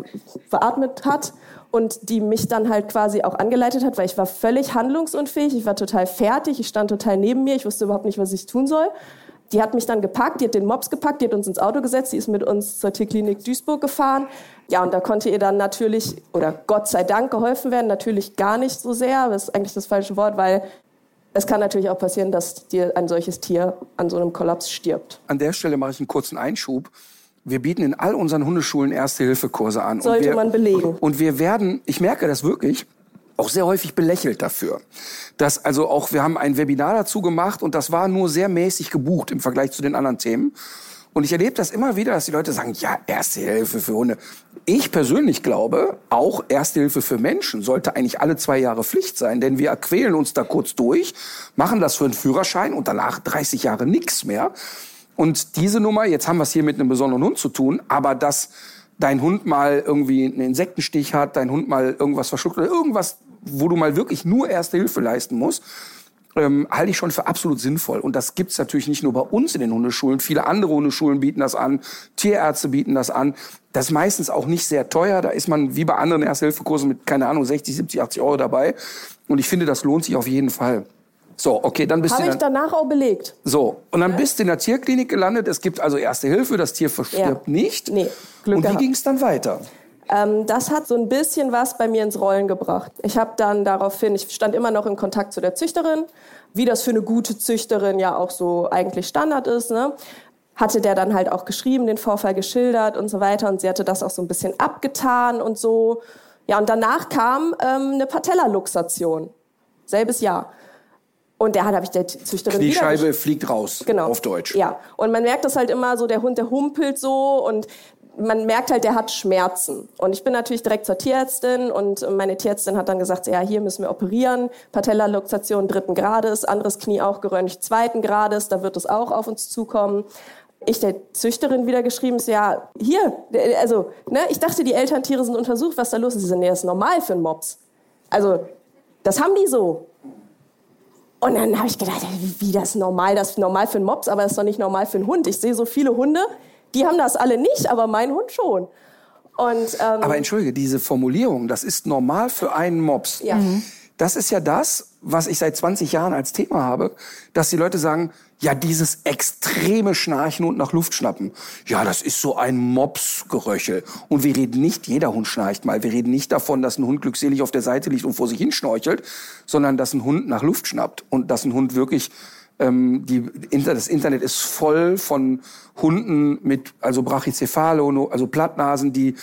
beatmet hat und die mich dann halt quasi auch angeleitet hat, weil ich war völlig handlungsunfähig, ich war total fertig, ich stand total neben mir, ich wusste überhaupt nicht, was ich tun soll. Die hat mich dann gepackt, die hat den Mops gepackt, die hat uns ins Auto gesetzt, die ist mit uns zur Tierklinik Duisburg gefahren. Ja, und da konnte ihr dann natürlich, oder Gott sei Dank geholfen werden, natürlich gar nicht so sehr, das ist eigentlich das falsche Wort, weil es kann natürlich auch passieren, dass dir ein solches Tier an so einem Kollaps stirbt. An der Stelle mache ich einen kurzen Einschub. Wir bieten in all unseren Hundeschulen Erste-Hilfe-Kurse an. Sollte wir, man belegen. Und wir werden, ich merke das wirklich, auch sehr häufig belächelt dafür. Dass also auch, wir haben ein Webinar dazu gemacht und das war nur sehr mäßig gebucht im Vergleich zu den anderen Themen. Und ich erlebe das immer wieder, dass die Leute sagen, ja, Erste Hilfe für Hunde. Ich persönlich glaube, auch Erste Hilfe für Menschen sollte eigentlich alle zwei Jahre Pflicht sein, denn wir quälen uns da kurz durch, machen das für einen Führerschein und danach 30 Jahre nichts mehr. Und diese Nummer, jetzt haben wir es hier mit einem besonderen Hund zu tun, aber dass dein Hund mal irgendwie einen Insektenstich hat, dein Hund mal irgendwas verschluckt oder irgendwas, wo du mal wirklich nur Erste Hilfe leisten musst. ähm, halte ich schon für absolut sinnvoll. Und das gibt's natürlich nicht nur bei uns in den Hundeschulen. Viele andere Hundeschulen bieten das an, Tierärzte bieten das an. Das ist meistens auch nicht sehr teuer. Da ist man wie bei anderen Erste-Hilfe-Kursen mit, keine Ahnung, 60, 70, 80 Euro dabei. Und ich finde, das lohnt sich auf jeden Fall. So, okay, dann bist Habe du ich dann, danach auch belegt. so und dann bist du in der Tierklinik gelandet. Es gibt also Erste Hilfe, das Tier verstirbt Ja. nicht. Nee, Glück und wie ging es dann weiter? Ähm, das hat so ein bisschen was bei mir ins Rollen gebracht. Ich habe dann daraufhin, ich stand immer noch in Kontakt zu der Züchterin, wie das für eine gute Züchterin ja auch so eigentlich Standard ist. Ne? Hatte der dann halt auch geschrieben, den Vorfall geschildert und so weiter. Und sie hatte das auch so ein bisschen abgetan und so. Ja, und danach kam ähm, eine Patellaluxation. Selbes Jahr. Und der hat, habe ich der Züchterin Die Scheibe fliegt raus, Genau. auf Deutsch. Ja. Und man merkt das halt immer so, der Hund, der humpelt so und man merkt halt, der hat Schmerzen. Und ich bin natürlich direkt zur Tierärztin und meine Tierärztin hat dann gesagt, ja, hier müssen wir operieren. Patellaluxation dritten Grades, anderes Knie auch geröntgt zweiten Grades, da wird es auch auf uns zukommen. Ich der Züchterin wieder geschrieben, so, ja, hier, also, ne, ich dachte, die Elterntiere sind untersucht, was da los ist. Sie sind, nee, das ist normal für einen Mops. Also, das haben die so. Und dann habe ich gedacht, wie das ist normal, das ist normal für einen Mops, aber das ist doch nicht normal für einen Hund. Ich sehe so viele Hunde, die haben das alle nicht, aber mein Hund schon. Und ähm, Aber entschuldige, diese Formulierung, das ist normal für einen Mops. Ja. Mhm. Das ist ja das, was ich seit 20 Jahren als Thema habe, dass die Leute sagen, ja, dieses extreme Schnarchen und nach Luft schnappen. Ja, das ist so ein Mopsgeröchel. Und wir reden nicht, jeder Hund schnarcht mal. Wir reden nicht davon, dass ein Hund glückselig auf der Seite liegt und vor sich hin schnorchelt, sondern dass ein Hund nach Luft schnappt und dass ein Hund wirklich ähm, die, das Internet ist voll von Hunden mit also Brachycephalo, also Plattnasen, die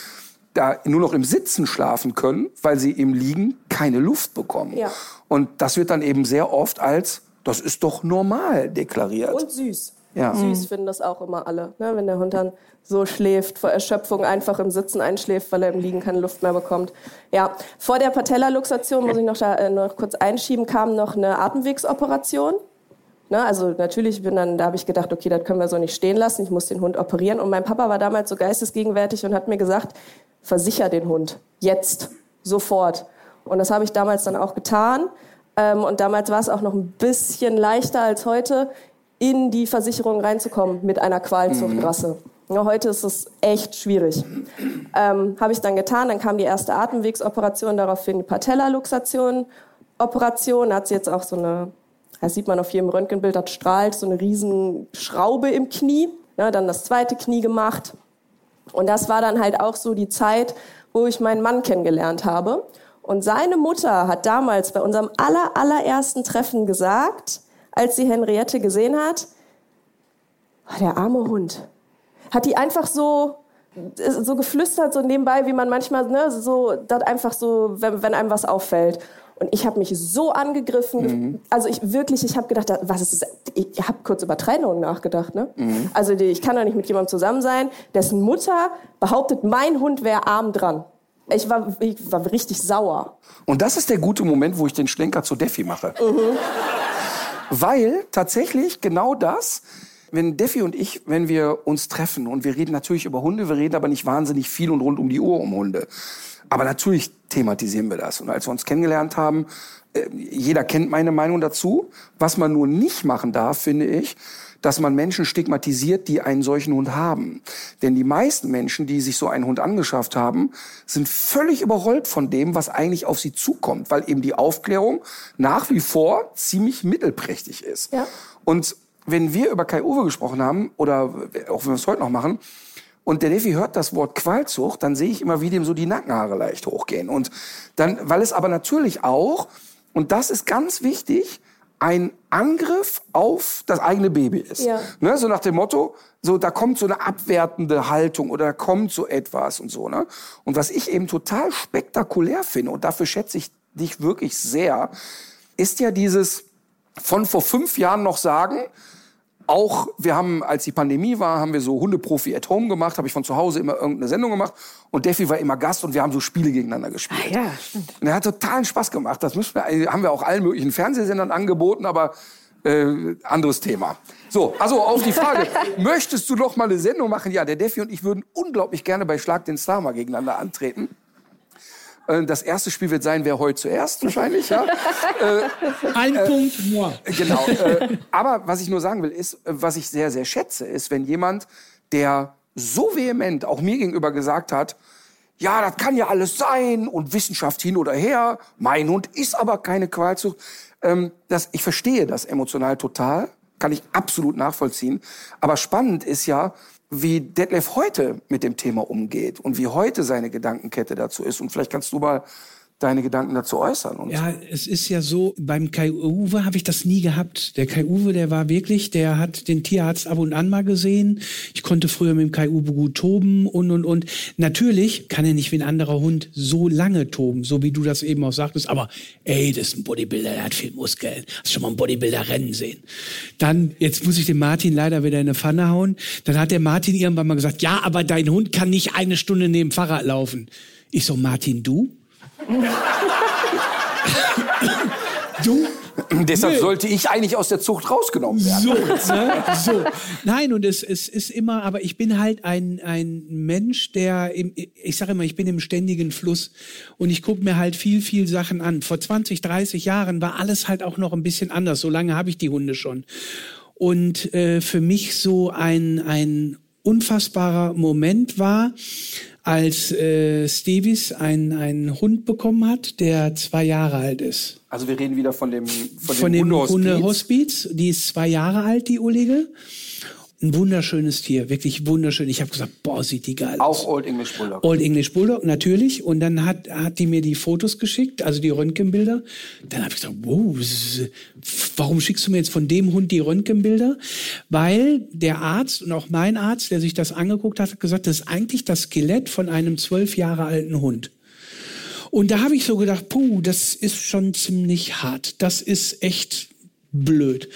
da nur noch im Sitzen schlafen können, weil sie im Liegen keine Luft bekommen. Ja. Und das wird dann eben sehr oft als, das ist doch normal deklariert. Und süß. Ja. Süß finden das auch immer alle. Ne? Wenn der Hund dann so schläft, vor Erschöpfung einfach im Sitzen einschläft, weil er im Liegen keine Luft mehr bekommt. Ja, vor der Patellaluxation, muss ich noch, da, äh, noch kurz einschieben, kam noch eine Atemwegsoperation. Ne? Also natürlich bin dann, da habe ich gedacht, okay, das können wir so nicht stehen lassen, ich muss den Hund operieren. Und mein Papa war damals so geistesgegenwärtig und hat mir gesagt, versicher den Hund, jetzt, sofort. Und das habe ich damals dann auch getan. Ähm, und damals war es auch noch ein bisschen leichter als heute, in die Versicherung reinzukommen mit einer Qualzuchtrasse. Ja, heute ist es echt schwierig. Ähm, habe ich dann getan, dann kam die erste Atemwegsoperation, daraufhin die Patellaluxation. Operation, hat sie jetzt auch so eine, das sieht man auf jedem Röntgenbild, das strahlt, so eine riesen Schraube im Knie. Ja, dann das zweite Knie gemacht. Und das war dann halt auch so die Zeit, wo ich meinen Mann kennengelernt habe. Und seine Mutter hat damals bei unserem aller, allerersten Treffen gesagt, als sie Henriette gesehen hat, "Oh, der arme Hund. Hat die einfach so, so geflüstert, so nebenbei, wie man manchmal, ne, so, das einfach so, wenn, wenn einem was auffällt. Und ich habe mich so angegriffen, also ich wirklich, ich habe gedacht, was ist das? Ich habe kurz über Trennung nachgedacht, ne? Also die, ich kann doch nicht mit jemandem zusammen sein, dessen Mutter behauptet, mein Hund wäre arm dran. Ich war, ich war richtig sauer. Und das ist der gute Moment, wo ich den Schlenker zu Defi mache. Weil tatsächlich genau das, wenn Defi und ich, wenn wir uns treffen und wir reden natürlich über Hunde, wir reden aber nicht wahnsinnig viel und rund um die Uhr um Hunde. Aber natürlich thematisieren wir das. Und als wir uns kennengelernt haben, äh, jeder kennt meine Meinung dazu. Was man nur nicht machen darf, finde ich, dass man Menschen stigmatisiert, die einen solchen Hund haben. Denn die meisten Menschen, die sich so einen Hund angeschafft haben, sind völlig überrollt von dem, was eigentlich auf sie zukommt, weil eben die Aufklärung nach wie vor ziemlich mittelprächtig ist. Ja. Und wenn wir über Kai-Uwe gesprochen haben, oder auch wenn wir es heute noch machen, und der Defi hört das Wort Qualzucht, dann sehe ich immer, wie dem so die Nackenhaare leicht hochgehen. Und dann, weil es aber natürlich auch, und das ist ganz wichtig, ein Angriff auf das eigene Baby ist. Ja. Ne, so nach dem Motto, so da kommt so eine abwertende Haltung oder da kommt so etwas und so. Ne? Und was ich eben total spektakulär finde, und dafür schätze ich dich wirklich sehr, ist ja dieses von vor fünf Jahren noch sagen, auch wir haben, als die Pandemie war, haben wir so Hundeprofi at Home gemacht, habe ich von zu Hause immer irgendeine Sendung gemacht und Defi war immer Gast und wir haben so Spiele gegeneinander gespielt. Ja, stimmt. Und er hat totalen Spaß gemacht. Das müssen wir, haben wir auch allen möglichen Fernsehsendern angeboten, aber äh, anderes Thema. So, also auf die Frage, möchtest du noch mal eine Sendung machen? Ja, der Defi und ich würden unglaublich gerne bei Schlag den Star mal gegeneinander antreten. Äh, Das erste Spiel wird sein, wer heute zuerst wahrscheinlich. Ja? Ein Punkt, moi. Genau. Äh, aber was ich nur sagen will, ist, äh, was ich sehr, sehr schätze, ist, wenn jemand, der so vehement auch mir gegenüber gesagt hat, ja, das kann ja alles sein und Wissenschaft hin oder her, mein Hund ist aber keine Qualzucht. Ähm, das, ich verstehe das emotional total, kann ich absolut nachvollziehen. Aber spannend ist ja, wie Detlef heute mit dem Thema umgeht und wie heute seine Gedankenkette dazu ist. Und vielleicht kannst du mal deine Gedanken dazu äußern. Und Ja, es ist ja so, beim Kai Uwe habe ich das nie gehabt. Der Kai Uwe, der war wirklich, der hat den Tierarzt ab und an mal gesehen. Ich konnte früher mit dem Kai Uwe gut toben und, und, und. Natürlich kann er nicht wie ein anderer Hund so lange toben, so wie du das eben auch sagtest. Aber ey, das ist ein Bodybuilder, der hat viel Muskeln. Hast du schon mal einen Bodybuilder rennen sehen? Dann, jetzt muss ich den Martin leider wieder in eine Pfanne hauen. Dann hat der Martin irgendwann mal gesagt, ja, aber dein Hund kann nicht eine Stunde neben dem Fahrrad laufen. Ich so, Martin, du? Du? deshalb sollte ich eigentlich aus der Zucht rausgenommen werden. So, ne? so. Nein, und es, es ist immer, aber ich bin halt ein, ein Mensch, der, im, ich sage immer, ich bin im ständigen Fluss und ich gucke mir halt viel, viel Sachen an. Vor 20, 30 Jahren war alles halt auch noch ein bisschen anders. So lange habe ich die Hunde schon. Und äh, für mich so ein, ein unfassbarer Moment war, als äh, Stevis einen Hund bekommen hat, der zwei Jahre alt ist. Also wir reden wieder von dem, von Von dem dem Hundehospiz. Hundehospiz. Die ist zwei Jahre alt, die Ullige. Ein wunderschönes Tier, wirklich wunderschön. Ich habe gesagt, boah, sieht die geil aus. Auch Old English Bulldog. Old English Bulldog, natürlich. Und dann hat, hat die mir die Fotos geschickt, also die Röntgenbilder. Dann habe ich gesagt, wow, warum schickst du mir jetzt von dem Hund die Röntgenbilder? Weil der Arzt und auch mein Arzt, der sich das angeguckt hat, hat gesagt, das ist eigentlich das Skelett von einem zwölf Jahre alten Hund. Und da habe ich so gedacht, puh, das ist schon ziemlich hart. Das ist echt blöd.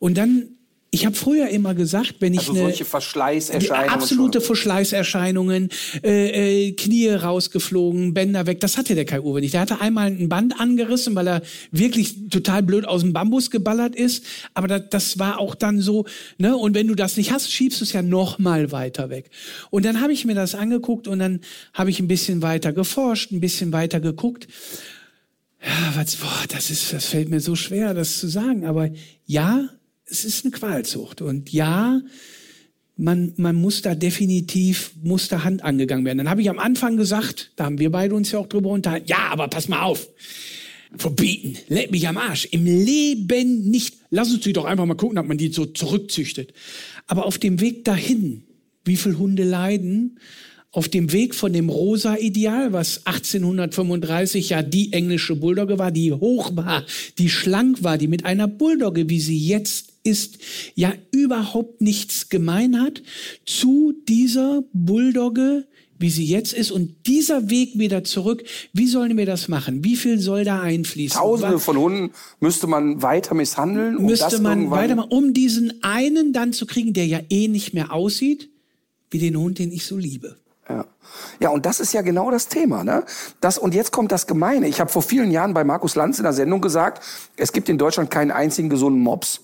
Und dann, ich habe früher immer gesagt, wenn ich Also eine solche Verschleißerscheinungen. absolute schon. Verschleißerscheinungen, äh, äh, Knie rausgeflogen, Bänder weg. Das hatte der Kai Uwe nicht. Der hatte einmal ein Band angerissen, weil er wirklich total blöd aus dem Bambus geballert ist. Aber das, das war auch dann so, ne? Und wenn du das nicht hast, schiebst du es ja noch mal weiter weg. Und dann habe ich mir das angeguckt und dann habe ich ein bisschen weiter geforscht, ein bisschen weiter geguckt. Ja, was, boah, das ist, das fällt mir so schwer, das zu sagen. Aber ja, es ist eine Qualzucht. Und ja, man, man muss da definitiv, muss da Hand angegangen werden. Dann habe ich am Anfang gesagt, da haben wir beide uns ja auch drüber unterhalten, ja, aber pass mal auf. Verbieten, leck mich am Arsch. Im Leben nicht. Lass uns die doch einfach mal gucken, ob man die so zurückzüchtet. Aber auf dem Weg dahin, wie viel Hunde leiden, auf dem Weg von dem Rosa-Ideal, was 1835 ja die englische Bulldogge war, die hoch war, die schlank war, die mit einer Bulldogge, wie sie jetzt ist, ja überhaupt nichts gemein hat, zu dieser Bulldogge, wie sie jetzt ist. Und dieser Weg wieder zurück, wie sollen wir das machen? Wie viel soll da einfließen? Tausende von Hunden müsste man weiter misshandeln. um müsste das man irgendwann- weitermachen, um diesen einen dann zu kriegen, der ja eh nicht mehr aussieht, wie den Hund, den ich so liebe. Ja. ja, und das ist ja genau das Thema. Ne? Das, und jetzt kommt das Gemeine. Ich habe vor vielen Jahren bei Markus Lanz in der Sendung gesagt, es gibt in Deutschland keinen einzigen gesunden Mops.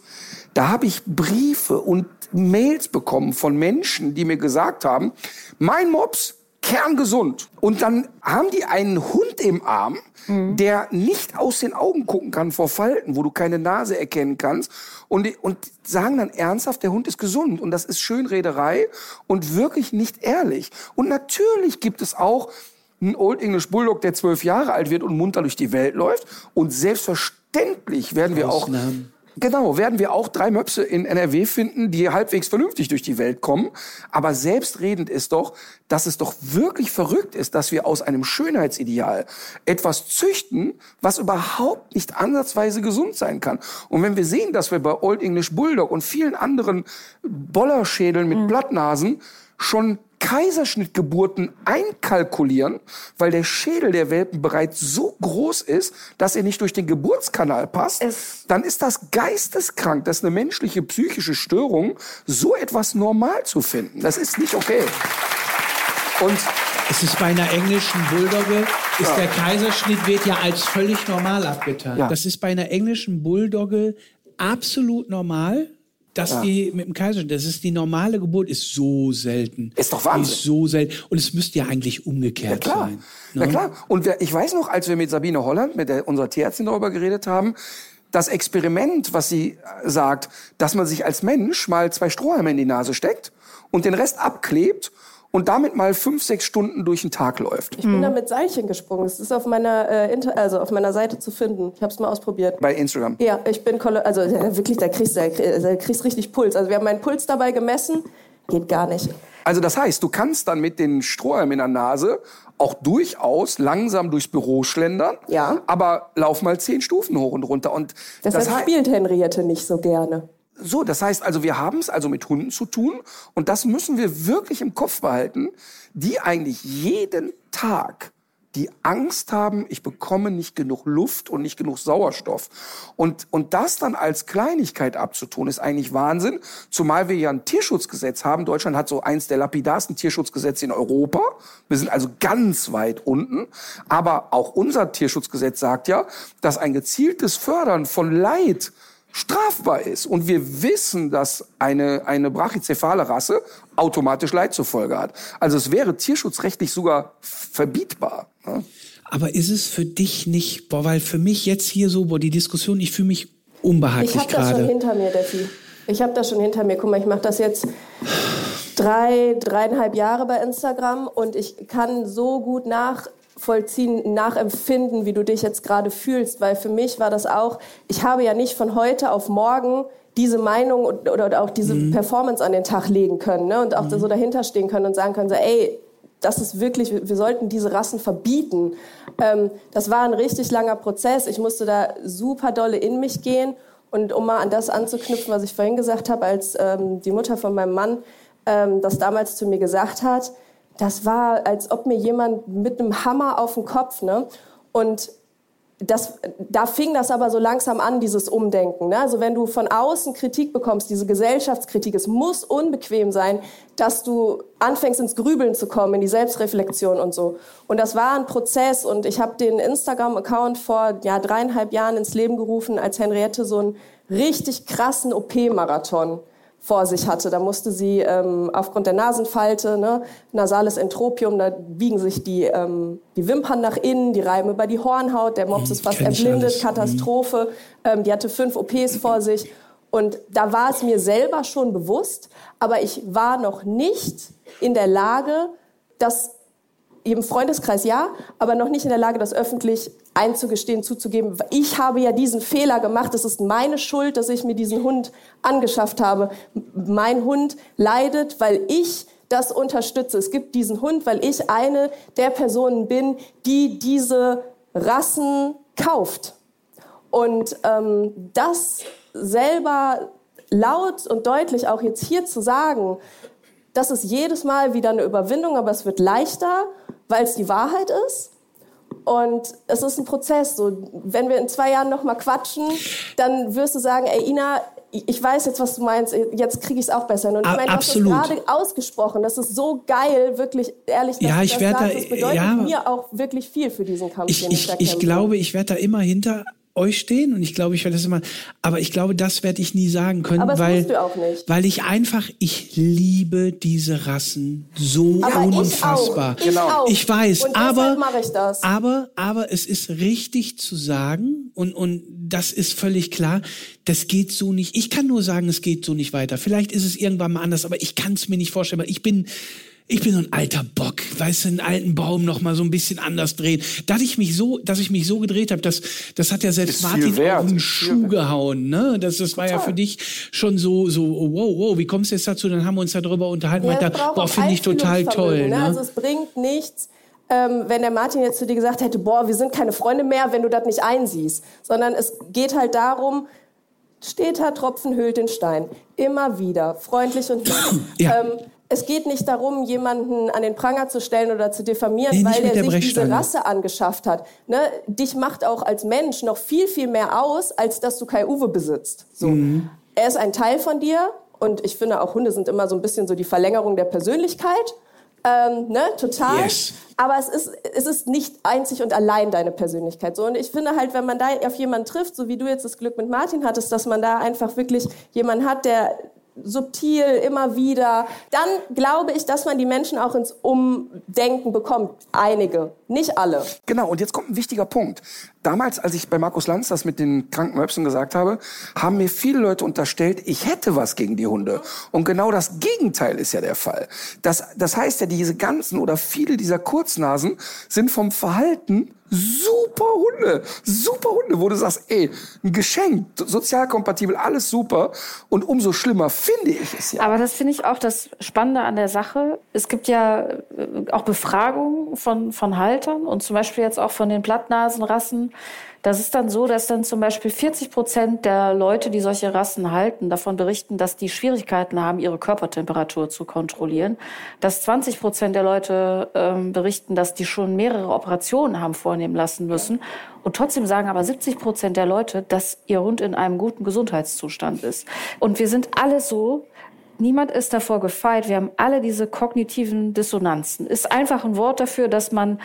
Da habe ich Briefe und Mails bekommen von Menschen, die mir gesagt haben, mein Mops kerngesund. Und dann haben die einen Hund im Arm, der nicht aus den Augen gucken kann vor Falten, wo du keine Nase erkennen kannst. Und, die- und sagen dann ernsthaft, der Hund ist gesund. Und das ist Schönrederei und wirklich nicht ehrlich. Und natürlich gibt es auch einen Old English Bulldog, der zwölf Jahre alt wird und munter durch die Welt läuft. Und selbstverständlich werden wir auch Ausnahmen. Genau, werden wir auch drei Möpse in NRW finden, die halbwegs vernünftig durch die Welt kommen. Aber selbstredend ist doch, dass es doch wirklich verrückt ist, dass wir aus einem Schönheitsideal etwas züchten, was überhaupt nicht ansatzweise gesund sein kann. Und wenn wir sehen, dass wir bei Old English Bulldog und vielen anderen Bollerschädeln mit Blattnasen schon Kaiserschnittgeburten einkalkulieren, weil der Schädel der Welpen bereits so groß ist, dass er nicht durch den Geburtskanal passt, Es- dann ist das geisteskrank, das ist eine menschliche psychische Störung, so etwas normal zu finden. Das ist nicht okay. Und Es ist bei einer englischen Bulldogge, ist der Kaiserschnitt wird ja als völlig normal abgetan. Ja. Das ist bei einer englischen Bulldogge absolut normal. Dass Ja. die mit dem Kaiserschnitt, das ist die normale Geburt, ist so selten. Ist doch Wahnsinn. Ist so selten. Und es müsste ja eigentlich umgekehrt Ja klar, sein. na ne? klar. Und ich weiß noch, als wir mit Sabine Holland, mit der, unserer Tierärztin darüber geredet haben, das Experiment, was sie äh, sagt, dass man sich als Mensch mal zwei Strohhalme in die Nase steckt und den Rest abklebt und damit mal fünf, sechs Stunden durch den Tag läuft. Ich bin da mit Seilchen gesprungen. Es ist auf meiner, äh, Inter also auf meiner Seite zu finden. Ich habe es mal ausprobiert. Bei Instagram. Ja, ich bin, also ja, wirklich, da kriegst du da, kriegst richtig Puls. Also wir haben meinen Puls dabei gemessen. Geht gar nicht. Also das heißt, du kannst dann mit den Strohhalmen in der Nase auch durchaus langsam durchs Büro schlendern. Ja. Aber lauf mal zehn Stufen hoch und runter. Und Deshalb das hei- spielt Henriette nicht so gerne. So, das heißt also, wir haben es also mit Hunden zu tun und das müssen wir wirklich im Kopf behalten, die eigentlich jeden Tag die Angst haben, ich bekomme nicht genug Luft und nicht genug Sauerstoff. Und, und das dann als Kleinigkeit abzutun, ist eigentlich Wahnsinn. Zumal wir ja ein Tierschutzgesetz haben. Deutschland hat so eins der lapidarsten Tierschutzgesetze in Europa. Wir sind also ganz weit unten. Aber auch unser Tierschutzgesetz sagt ja, dass ein gezieltes Fördern von Leid strafbar ist. Und wir wissen, dass eine, eine brachycephale Rasse automatisch Leid zur Folge hat. Also es wäre tierschutzrechtlich sogar verbietbar. Ne? Aber ist es für dich nicht, boah, weil für mich jetzt hier so, boah, die Diskussion, ich fühle mich unbehaglich Ich habe das schon gerade. hinter mir, Deffi. Ich habe das schon hinter mir. Guck mal, ich mache das jetzt drei, dreieinhalb Jahre bei Instagram und ich kann so gut nachvollziehen, nachempfinden, wie du dich jetzt gerade fühlst, weil für mich war das auch, ich habe ja nicht von heute auf morgen diese Meinung oder auch diese Mhm. Performance an den Tag legen können ne? und auch so dahinter stehen können und sagen können, so, ey, das ist wirklich, wir sollten diese Rassen verbieten. Ähm, das war ein richtig langer Prozess. Ich musste da super dolle in mich gehen. Und um mal an das anzuknüpfen, was ich vorhin gesagt habe, als ähm, die Mutter von meinem Mann ähm, das damals zu mir gesagt hat, das war, als ob mir jemand mit einem Hammer auf den Kopf, ne? Und das, da fing das aber so langsam an, dieses Umdenken. Ne? Also wenn du von außen Kritik bekommst, diese Gesellschaftskritik, es muss unbequem sein, dass du anfängst ins Grübeln zu kommen, in die Selbstreflexion und so. Und das war ein Prozess und ich habe den Instagram-Account vor ja, dreieinhalb Jahren ins Leben gerufen, als Henriette so einen richtig krassen OP-Marathon vor sich hatte. Da musste sie ähm, aufgrund der Nasenfalte, ne, nasales Entropium, da biegen sich die, ähm, die Wimpern nach innen, die reiben über die Hornhaut, der Mops ist fast erblindet. Katastrophe. Ähm, die hatte fünf OPs vor sich. Und da war es mir selber schon bewusst, aber ich war noch nicht in der Lage, das im Freundeskreis ja, aber noch nicht in der Lage, das öffentlich einzugestehen, zuzugeben. Ich habe ja diesen Fehler gemacht. Es ist meine Schuld, dass ich mir diesen Hund angeschafft habe. Mein Hund leidet, weil ich das unterstütze. Es gibt diesen Hund, weil ich eine der Personen bin, die diese Rassen kauft. Und ähm, das selber laut und deutlich auch jetzt hier zu sagen, das ist jedes Mal wieder eine Überwindung, aber es wird leichter, weil es die Wahrheit ist. Und es ist ein Prozess. So, wenn wir in zwei Jahren noch mal quatschen, dann wirst du sagen, ey Ina, ich weiß jetzt, was du meinst. Jetzt kriege ich es auch besser. Und ich meine, es absolut. gerade ausgesprochen. Das ist so geil, wirklich ehrlich. Dass Ja, ich das werd sagst. da- Das bedeutet ja. mir auch wirklich viel für diesen Kampf. Ich, den ich, da ich glaube, ich werde da immer hinter euch stehen und ich glaube, ich werde das immer, aber ich glaube, das werde ich nie sagen können, Aber das weil, musst du auch nicht. weil ich einfach, ich liebe diese Rassen so Aber ich unfassbar. auch. Ich auch. Ich weiß, Und aber, ich das. aber, aber es ist richtig zu sagen und, und das ist völlig klar, das geht so nicht. Ich kann nur sagen, es geht so nicht weiter. Vielleicht ist es irgendwann mal anders, aber ich kann es mir nicht vorstellen, weil ich bin, ich bin so ein alter Bock, weißt du, einen alten Baum noch mal so ein bisschen anders drehen. Dass ich mich so, dass ich mich so gedreht habe, das, das hat ja selbst Ist Martin wert, auf den Schuh gehauen, ne? Das, das war ja für dich schon so, so, oh, wow, wow, wie kommst du jetzt dazu? Dann haben wir uns darüber unterhalten, Ja, es braucht boah, finde ich total toll, Einfühlungsvermögen, ne? Also es bringt nichts, ähm, wenn der Martin jetzt zu dir gesagt hätte, boah, wir sind keine Freunde mehr, wenn du das nicht einsiehst. Sondern es geht halt darum, steter Tropfen hüllt den Stein. Immer wieder, freundlich und nett. Ja. ähm, es geht nicht darum, jemanden an den Pranger zu stellen oder zu diffamieren, Nee, weil er der sich diese. Rasse angeschafft hat. Ne? Dich macht auch als Mensch noch viel, viel mehr aus, als dass du Kai Uwe besitzt. So. Mhm. Er ist ein Teil von dir und ich finde auch Hunde sind immer so ein bisschen so die Verlängerung der Persönlichkeit. Ähm, ne, total. Yes. Aber es ist, es ist nicht einzig und allein deine Persönlichkeit. So. Und ich finde halt, wenn man da auf jemanden trifft, so wie du jetzt das Glück mit Martin hattest, dass man da einfach wirklich jemanden hat, der subtil immer wieder, dann glaube ich, dass man die Menschen auch ins Umdenken bekommt. Einige, nicht alle. Genau, und jetzt kommt ein wichtiger Punkt. Damals, als ich bei Markus Lanz das mit den kranken Möpsen gesagt habe, haben mir viele Leute unterstellt, ich hätte was gegen die Hunde. Und genau das Gegenteil ist ja der Fall. Das, das heißt ja, diese ganzen oder viele dieser Kurznasen sind vom Verhalten super Hunde, super Hunde, wo du sagst, ey, ein Geschenk, sozial kompatibel, alles super. Und umso schlimmer finde ich es ja. Aber das finde ich auch das Spannende an der Sache. Es gibt ja äh, auch Befragungen von, von Haltern und zum Beispiel jetzt auch von den Plattnasenrassen. Das ist dann so, dass dann zum Beispiel 40 Prozent der Leute, die solche Rassen halten, davon berichten, dass die Schwierigkeiten haben, ihre Körpertemperatur zu kontrollieren. Dass 20 Prozent der Leute ähm, berichten, dass die schon mehrere Operationen haben vornehmen lassen müssen. Und trotzdem sagen aber 70 Prozent der Leute, dass ihr Hund in einem guten Gesundheitszustand ist. Und wir sind alle so, Niemand ist davor gefeit. Wir haben alle diese kognitiven Dissonanzen. Ist einfach ein Wort dafür, dass man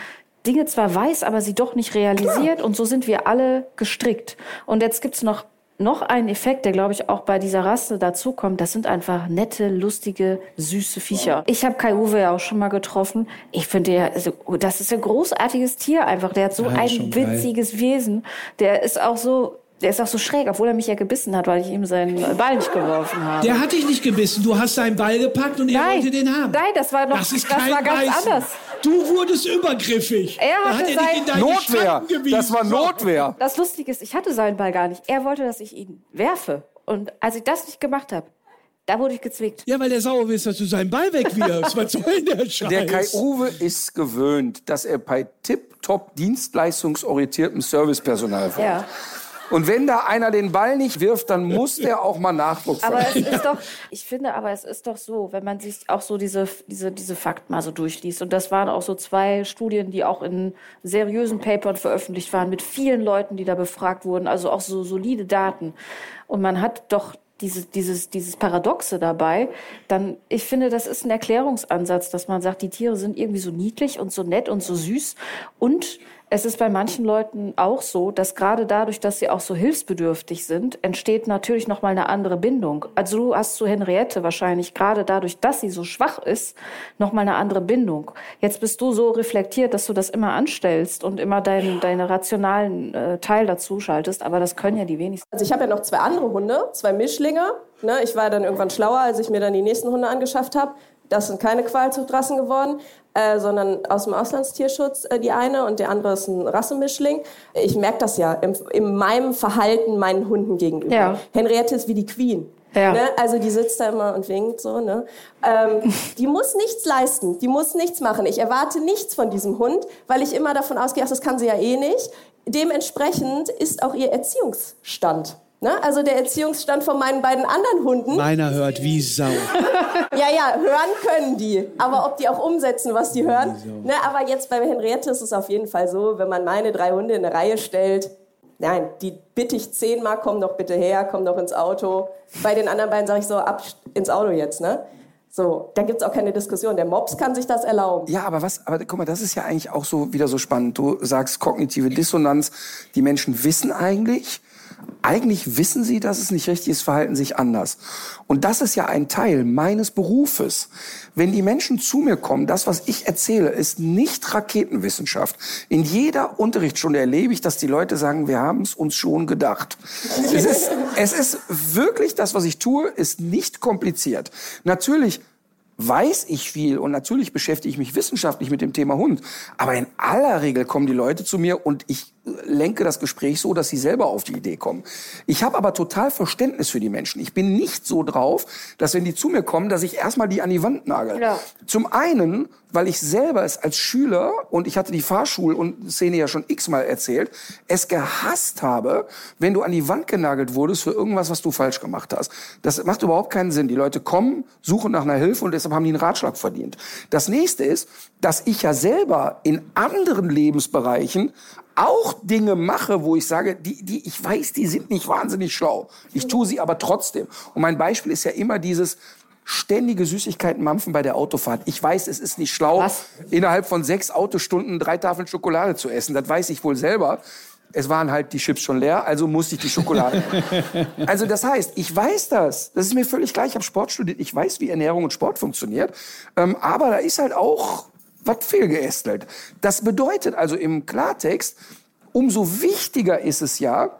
Dinge zwar weiß, aber sie doch nicht realisiert. Und so sind wir alle gestrickt. Und jetzt gibt's noch noch einen Effekt, der, glaube ich, auch bei dieser Rasse dazukommt. Das sind einfach nette, lustige, süße Viecher. Ich habe Kai Uwe ja auch schon mal getroffen. Ich finde, der, also, das ist ein großartiges Tier einfach. Der hat so Ja, ein schon geil. witziges Wesen. Der ist auch so, der ist auch so schräg, obwohl er mich ja gebissen hat, weil ich ihm seinen Ball nicht geworfen habe. Der hat dich nicht gebissen. Du hast seinen Ball gepackt und er wollte den haben. Nein, das war noch- das, ist das kein war ganz Beißen. anders. Du wurdest übergriffig. Er hat er dich sein- in deine Notwehr, das war. Notwehr. Das Lustige ist, ich hatte seinen Ball gar nicht. Er wollte, dass ich ihn werfe. Und als ich das nicht gemacht habe, da wurde ich gezwickt. Ja, weil der sauer ist, dass du seinen Ball wegwirfst. Was soll denn der Scheiß? Der Kai-Uwe ist gewöhnt, dass er bei tipptopp dienstleistungsorientiertem Servicepersonal wohnt. Ja. Und wenn da einer den Ball nicht wirft, dann muss der auch mal Nachdruck Aber es ist doch, ich finde, aber es ist doch so, wenn man sich auch so diese, diese, diese Fakten mal so durchliest. Und das waren auch so zwei Studien, die auch in seriösen Papern veröffentlicht waren, mit vielen Leuten, die da befragt wurden, also auch so solide Daten. Und man hat doch dieses, dieses, dieses Paradoxe dabei, dann, ich finde, das ist ein Erklärungsansatz, dass man sagt, die Tiere sind irgendwie so niedlich und so nett und so süß. Und es ist bei manchen Leuten auch so, dass gerade dadurch, dass sie auch so hilfsbedürftig sind, entsteht natürlich noch mal eine andere Bindung. Also du hast zu Henriette wahrscheinlich gerade dadurch, dass sie so schwach ist, noch mal eine andere Bindung. Jetzt bist du so reflektiert, dass du das immer anstellst und immer deinen deine rationalen äh, Teil dazu schaltest, aber das können ja die wenigsten. Also ich habe ja noch zwei andere Hunde, zwei Mischlinge. Ne? Ich war dann irgendwann schlauer, als ich mir dann die nächsten Hunde angeschafft habe. Das sind keine Qualzuchtrassen geworden, äh, sondern aus dem Auslandstierschutz äh, die eine und der andere ist ein Rassemischling. Ich merke das ja im, in meinem Verhalten meinen Hunden gegenüber. Ja. Henriette ist wie die Queen. Ja. Ne? Also die sitzt da immer und winkt so. Ne? Ähm, die muss nichts leisten, die muss nichts machen. Ich erwarte nichts von diesem Hund, weil ich immer davon ausgehe, ach, das kann sie ja eh nicht. Dementsprechend ist auch ihr Erziehungsstand. Ne? Also der Erziehungsstand von meinen beiden anderen Hunden. Meiner hört wie Sau. Ja, ja, hören können die. Aber ob die auch umsetzen, was die hören. Ne, aber jetzt bei Henriette ist es auf jeden Fall so, wenn man meine drei Hunde in eine Reihe stellt, nein, die bitte ich zehnmal, komm doch bitte her, komm doch ins Auto. Bei den anderen beiden sage ich so, ab ins Auto jetzt, ne? So, da gibt's auch keine Diskussion. Der Mops kann sich das erlauben. Ja, aber was, aber guck mal, das ist ja eigentlich auch so wieder so spannend. Du sagst kognitive Dissonanz. Die Menschen wissen eigentlich, eigentlich wissen sie, dass es nicht richtig ist, verhalten sich anders. Und das ist ja ein Teil meines Berufes. Wenn die Menschen zu mir kommen, das, was ich erzähle, ist nicht Raketenwissenschaft. In jeder Unterrichtsstunde erlebe ich, dass die Leute sagen, wir haben es uns schon gedacht. Es ist, es ist wirklich, das, was ich tue, ist nicht kompliziert. Natürlich weiß ich viel und natürlich beschäftige ich mich wissenschaftlich mit dem Thema Hund. Aber in aller Regel kommen die Leute zu mir und ich lenke das Gespräch so, dass sie selber auf die Idee kommen. Ich habe aber total Verständnis für die Menschen. Ich bin nicht so drauf, dass wenn die zu mir kommen, dass ich erstmal die an die Wand nagel. Ja. Zum einen, weil ich selber es als Schüler, und ich hatte die Fahrschul- und Szene ja schon x-mal erzählt, es gehasst habe, wenn du an die Wand genagelt wurdest für irgendwas, was du falsch gemacht hast. Das macht überhaupt keinen Sinn. Die Leute kommen, suchen nach einer Hilfe und deshalb haben die einen Ratschlag verdient. Das nächste ist, dass ich ja selber in anderen Lebensbereichen auch Dinge mache, wo ich sage, die, die, ich weiß, die sind nicht wahnsinnig schlau. Ich tue sie aber trotzdem. Und mein Beispiel ist ja immer dieses, ständige Süßigkeiten mampfen bei der Autofahrt. Ich weiß, es ist nicht schlau, Was? innerhalb von sechs Autostunden drei Tafeln Schokolade zu essen. Das weiß ich wohl selber. Es waren halt die Chips schon leer, also musste ich die Schokolade. also das heißt, ich weiß das. Das ist mir völlig gleich. Ich habe Sport studiert. Ich weiß, wie Ernährung und Sport funktioniert. Ähm, aber da ist halt auch was fehlgeästelt. Das bedeutet also im Klartext, umso wichtiger ist es ja,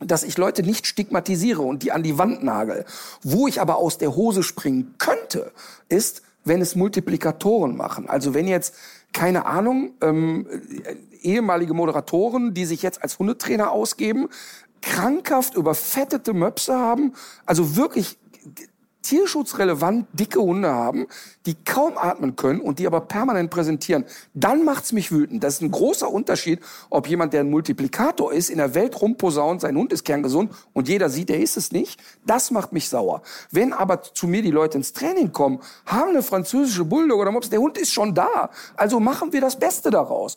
dass ich Leute nicht stigmatisiere und die an die Wand nagel. Wo ich aber aus der Hose springen könnte, ist, wenn es Multiplikatoren machen. Also wenn jetzt, keine Ahnung, ähm, ehemalige Moderatoren, die sich jetzt als Hundetrainer ausgeben, krankhaft überfettete Möpse haben, also wirklich tierschutzrelevant dicke Hunde haben, die kaum atmen können und die aber permanent präsentieren, dann macht's mich wütend. Das ist ein großer Unterschied, ob jemand, der ein Multiplikator ist, in der Welt rumposaunt, sein Hund ist kerngesund und jeder sieht, er ist es nicht. Das macht mich sauer. Wenn aber zu mir die Leute ins Training kommen, haben eine französische Bulldog oder Mops, der Hund ist schon da. Also machen wir das Beste daraus.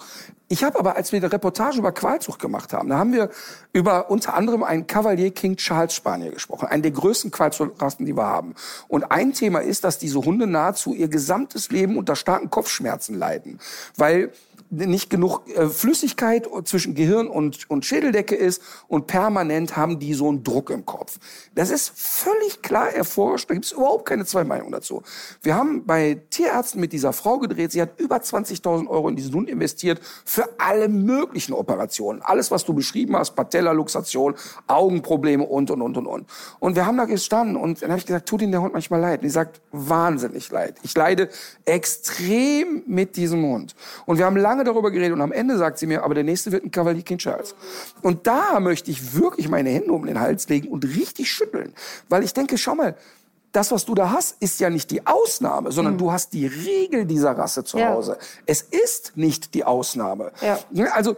Ich habe aber, als wir eine Reportage über Qualzucht gemacht haben, da haben wir über unter anderem einen Cavalier King Charles Spaniel gesprochen, einen der größten Qualzuchtrassen, die wir haben. Und ein Thema ist, dass diese Hunde nahezu ihr gesamtes Leben unter starken Kopfschmerzen leiden, weil nicht genug äh, Flüssigkeit zwischen Gehirn und, und Schädeldecke ist und permanent haben die so einen Druck im Kopf. Das ist völlig klar erforscht, da gibt es überhaupt keine zwei Meinungen dazu. Wir haben bei Tierärzten mit dieser Frau gedreht, sie hat über 20.000 Euro in diesen Hund investiert für alle möglichen Operationen. Alles, was du beschrieben hast, Patellaluxation, Augenprobleme und, und, und, und, und. Und wir haben da gestanden und dann habe ich gesagt, tut Ihnen der Hund manchmal leid? Und die sagt, wahnsinnig leid. Ich leide extrem mit diesem Hund. Und wir haben lange darüber geredet und am Ende sagt sie mir, aber der nächste wird ein Cavalier King Charles. Und da möchte ich wirklich meine Hände um den Hals legen und richtig schütteln. Weil ich denke, schau mal, das, was du da hast, ist ja nicht die Ausnahme, sondern du hast die Regel dieser Rasse zu Ja. Hause. Es ist nicht die Ausnahme. Ja. Also,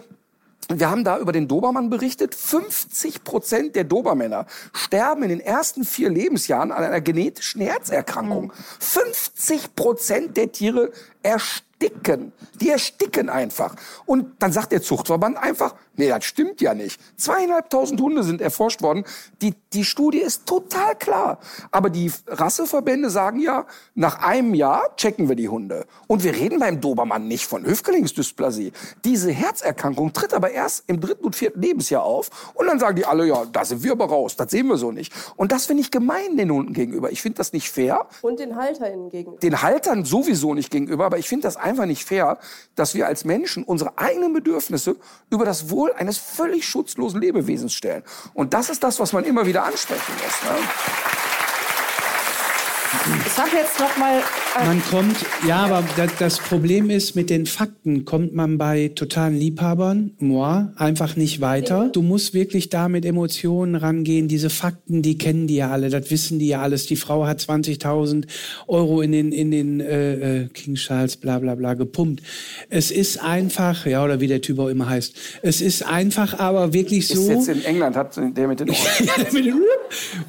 wir haben da über den Dobermann berichtet. 50 Prozent der Dobermänner sterben in den ersten vier Lebensjahren an einer genetischen Herzerkrankung. 50 Prozent der Tiere ersticken. Die ersticken einfach. Und dann sagt der Zuchtverband einfach, nee, das stimmt ja nicht. Zweieinhalbtausend Hunde sind erforscht worden. Die, die Studie ist total klar. Aber die Rasseverbände sagen ja, nach einem Jahr checken wir die Hunde. Und wir reden beim Dobermann nicht von Hüftgelenksdysplasie. Diese Herzerkrankung tritt aber erst im dritten und vierten Lebensjahr auf. Und dann sagen die alle, ja, da sind wir aber raus. Das sehen wir so nicht. Und das finde ich gemein den Hunden gegenüber. Ich finde das nicht fair Und den HalterInnen gegenüber. den Haltern sowieso nicht gegenüber, aber ich finde das einfach nicht fair, dass wir als Menschen unsere eigenen Bedürfnisse über das Wohl eines völlig schutzlosen Lebewesens stellen. Und das ist das, was man immer wieder ansprechen muss. Ne? Ich habe jetzt noch mal äh, Man kommt, ja, aber das, Problem ist, mit den Fakten kommt man bei totalen Liebhabern, moi, einfach nicht weiter. Du musst wirklich da mit Emotionen rangehen. Diese Fakten, die kennen die ja alle, das wissen die ja alles. Die Frau hat 20.000 Euro in den, in den äh, äh, King Charles, bla bla bla, gepumpt. Es ist einfach, ja, oder wie der Typ auch immer heißt. Es ist einfach aber wirklich so. Ist jetzt in England, hat der mit den Ohren.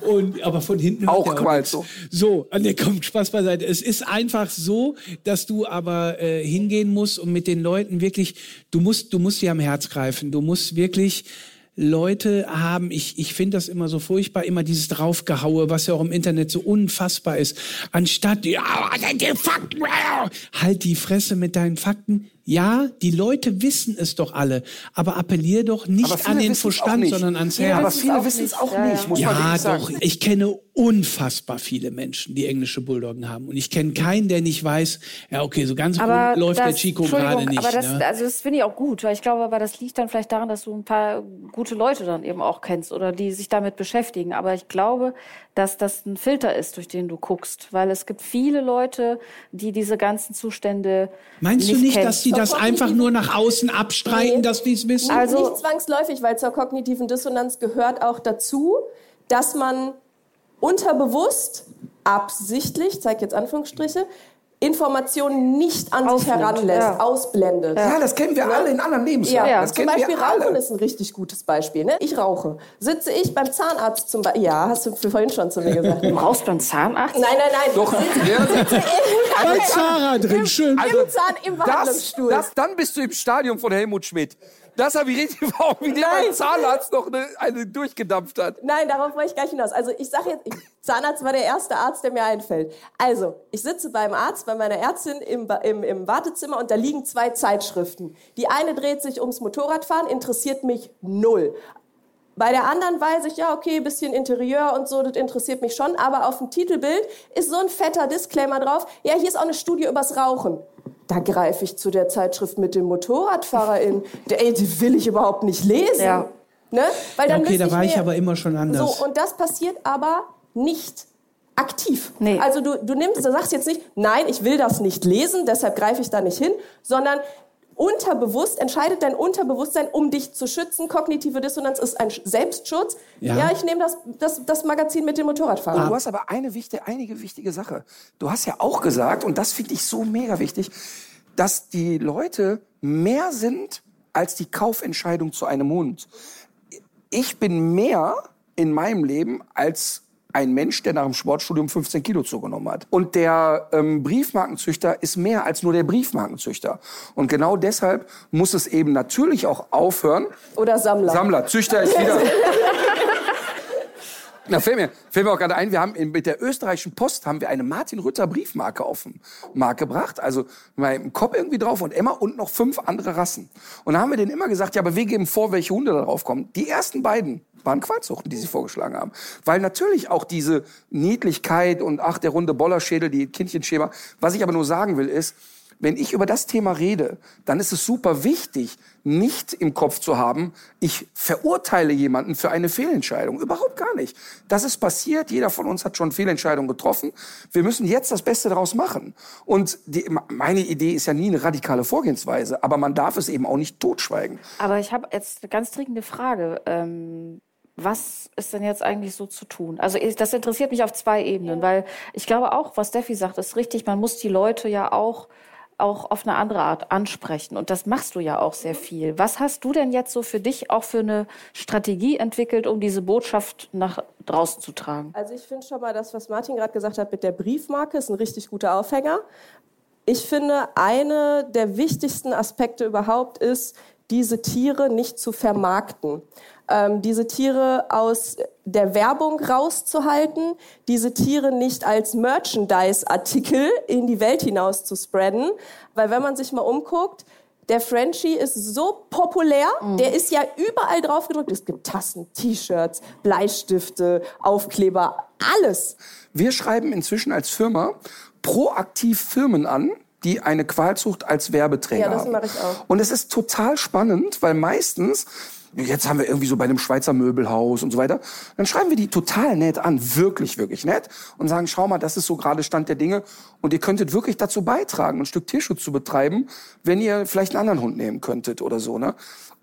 Und aber von hinten Auch Qualz so. So, an der kommt Spaß beiseite. Es ist einfach so, dass du aber äh, hingehen musst und mit den Leuten wirklich, du musst, du musst sie am Herz greifen. Du musst wirklich Leute haben, ich, ich finde das immer so furchtbar, immer dieses Draufgehaue, was ja auch im Internet so unfassbar ist. Anstatt, ja, die Fakten? Halt die Fresse mit deinen Fakten. Ja, die Leute wissen es doch alle, aber appellier doch nicht Aber an den Verstand, sondern ans Ja, Herz. aber wissen's viele wissen es auch Ja, ja. nicht, muss man Ja, sagen. doch. Ich kenne unfassbar viele Menschen, die englische Bulldoggen haben. Und ich kenne keinen, der nicht weiß, ja, okay, so ganz aber rund läuft der das- Chico Entschuldigung, gerade nicht. Aber das, ne? also das finde ich auch gut, weil ich glaube, aber das liegt dann vielleicht daran, dass du ein paar gute Leute dann eben auch kennst oder die sich damit beschäftigen. Aber ich glaube, dass das ein Filter ist, durch den du guckst, weil es gibt viele Leute, die diese ganzen Zustände Meinst du nicht nicht, kennen. dass die das einfach nur nach außen abstreiten, Nee. dass die es wissen? Also- nicht zwangsläufig, weil zur kognitiven Dissonanz gehört auch dazu, dass man unterbewusst, absichtlich, ich zeige jetzt Anführungsstriche, Informationen nicht an sich Ausnimmt, heranlässt, ja. ausblendet. Ja, das kennen wir alle in anderen Ja, Lebenslagen. Das zum Beispiel alle. Rauchen ist ein richtig gutes Beispiel. Ne? Ich rauche. Sitze ich beim Zahnarzt zum Beispiel. Ja, hast du vorhin schon zu mir gesagt. Du nein, brauchst beim Zahnarzt? nein, nein. Doch, ja, Bei Zara drin, schön. Im Zahn, im das, Behandlungsstuhl. das, dann bist du im Stadium von Helmut Schmidt. Das habe ich richtig vor Augen, wie der beim Zahnarzt noch eine, eine durchgedampft hat. Nein, darauf wollte ich gleich hinaus. Also ich sage jetzt, ich, Zahnarzt war der erste Arzt, der mir einfällt. Also, ich sitze beim Arzt, bei meiner Ärztin im, im, im Wartezimmer und da liegen zwei Zeitschriften. Die eine dreht sich ums Motorradfahren, interessiert mich null. Bei der anderen weiß ich, ja, okay, bisschen Interieur und so, das interessiert mich schon. Aber auf dem Titelbild ist so ein fetter Disclaimer drauf. Ja, hier ist auch eine Studie übers Rauchen. Da greife ich zu der Zeitschrift mit dem MotorradfahrerInnen. Der, ey, die will ich überhaupt nicht lesen. Ja. Ne? Weil dann okay, müsste da war ich mir- aber immer schon anders. So, und das passiert aber nicht aktiv. Nee. Also du, du nimmst, du sagst jetzt nicht, nein, ich will das nicht lesen, deshalb greife ich da nicht hin, sondern unterbewusst entscheidet dein Unterbewusstsein, um dich zu schützen. Kognitive Dissonanz ist ein Sch- Selbstschutz. Ja. Ja, ich nehme das, das, das Magazin mit dem Motorradfahrer. Du hast aber eine wichtige, einige wichtige Sache. Du hast ja auch gesagt, und das finde ich so mega wichtig, dass die Leute mehr sind als die Kaufentscheidung zu einem Hund. Ich bin mehr in meinem Leben als ein Mensch, der nach dem Sportstudium 15 Kilo zugenommen hat. Und der ähm, Briefmarkenzüchter ist mehr als nur der Briefmarkenzüchter. Und genau deshalb muss es eben natürlich auch aufhören. Oder Sammler. Sammler, Züchter ist wieder. Na, fällt mir, fällt mir auch gerade ein, wir haben in, mit der österreichischen Post haben wir eine Martin Rütter Briefmarke auf den Markt gebracht. Also im Kopf irgendwie drauf und Emma und noch fünf andere Rassen. Und da haben wir denen immer gesagt, ja, aber wir geben vor, welche Hunde da drauf kommen. Die ersten beiden waren Qualzuchten, die sie vorgeschlagen haben. Weil natürlich auch diese Niedlichkeit und ach, der runde Bollerschädel, die Kindchenschema. Was ich aber nur sagen will, ist, wenn ich über das Thema rede, dann ist es super wichtig, nicht im Kopf zu haben, ich verurteile jemanden für eine Fehlentscheidung. Überhaupt gar nicht. Das ist passiert. Jeder von uns hat schon Fehlentscheidungen getroffen. Wir müssen jetzt das Beste daraus machen. Und die, meine Idee ist ja nie eine radikale Vorgehensweise, aber man darf es eben auch nicht totschweigen. Aber ich habe jetzt eine ganz dringende Frage. Ähm, was ist denn jetzt eigentlich so zu tun? Also das interessiert mich auf zwei Ebenen, weil ich glaube auch, was Steffi sagt, ist richtig. Man muss die Leute ja auch auch auf eine andere Art ansprechen. Und das machst du ja auch sehr viel. Was hast du denn jetzt so für dich auch für eine Strategie entwickelt, um diese Botschaft nach draußen zu tragen? Also ich finde schon mal das, was Martin gerade gesagt hat mit der Briefmarke, ist ein richtig guter Aufhänger. Ich finde, eine der wichtigsten Aspekte überhaupt ist, diese Tiere nicht zu vermarkten. Ähm, diese Tiere aus der Werbung rauszuhalten, diese Tiere nicht als Merchandise-Artikel in die Welt hinaus zu spreaden. Weil wenn man sich mal umguckt, der Frenchie ist so populär, der ist ja überall drauf gedrückt. Es gibt Tassen, T-Shirts, Bleistifte, Aufkleber, alles. Wir schreiben inzwischen als Firma proaktiv Firmen an, die eine Qualzucht als Werbeträger Ja, das haben. mache ich auch. Und es ist total spannend, weil meistens, jetzt haben wir irgendwie so bei einem Schweizer Möbelhaus und so weiter, dann schreiben wir die total nett an, wirklich, wirklich nett und sagen, schau mal, das ist so gerade Stand der Dinge und ihr könntet wirklich dazu beitragen, ein Stück Tierschutz zu betreiben, wenn ihr vielleicht einen anderen Hund nehmen könntet oder so, ne?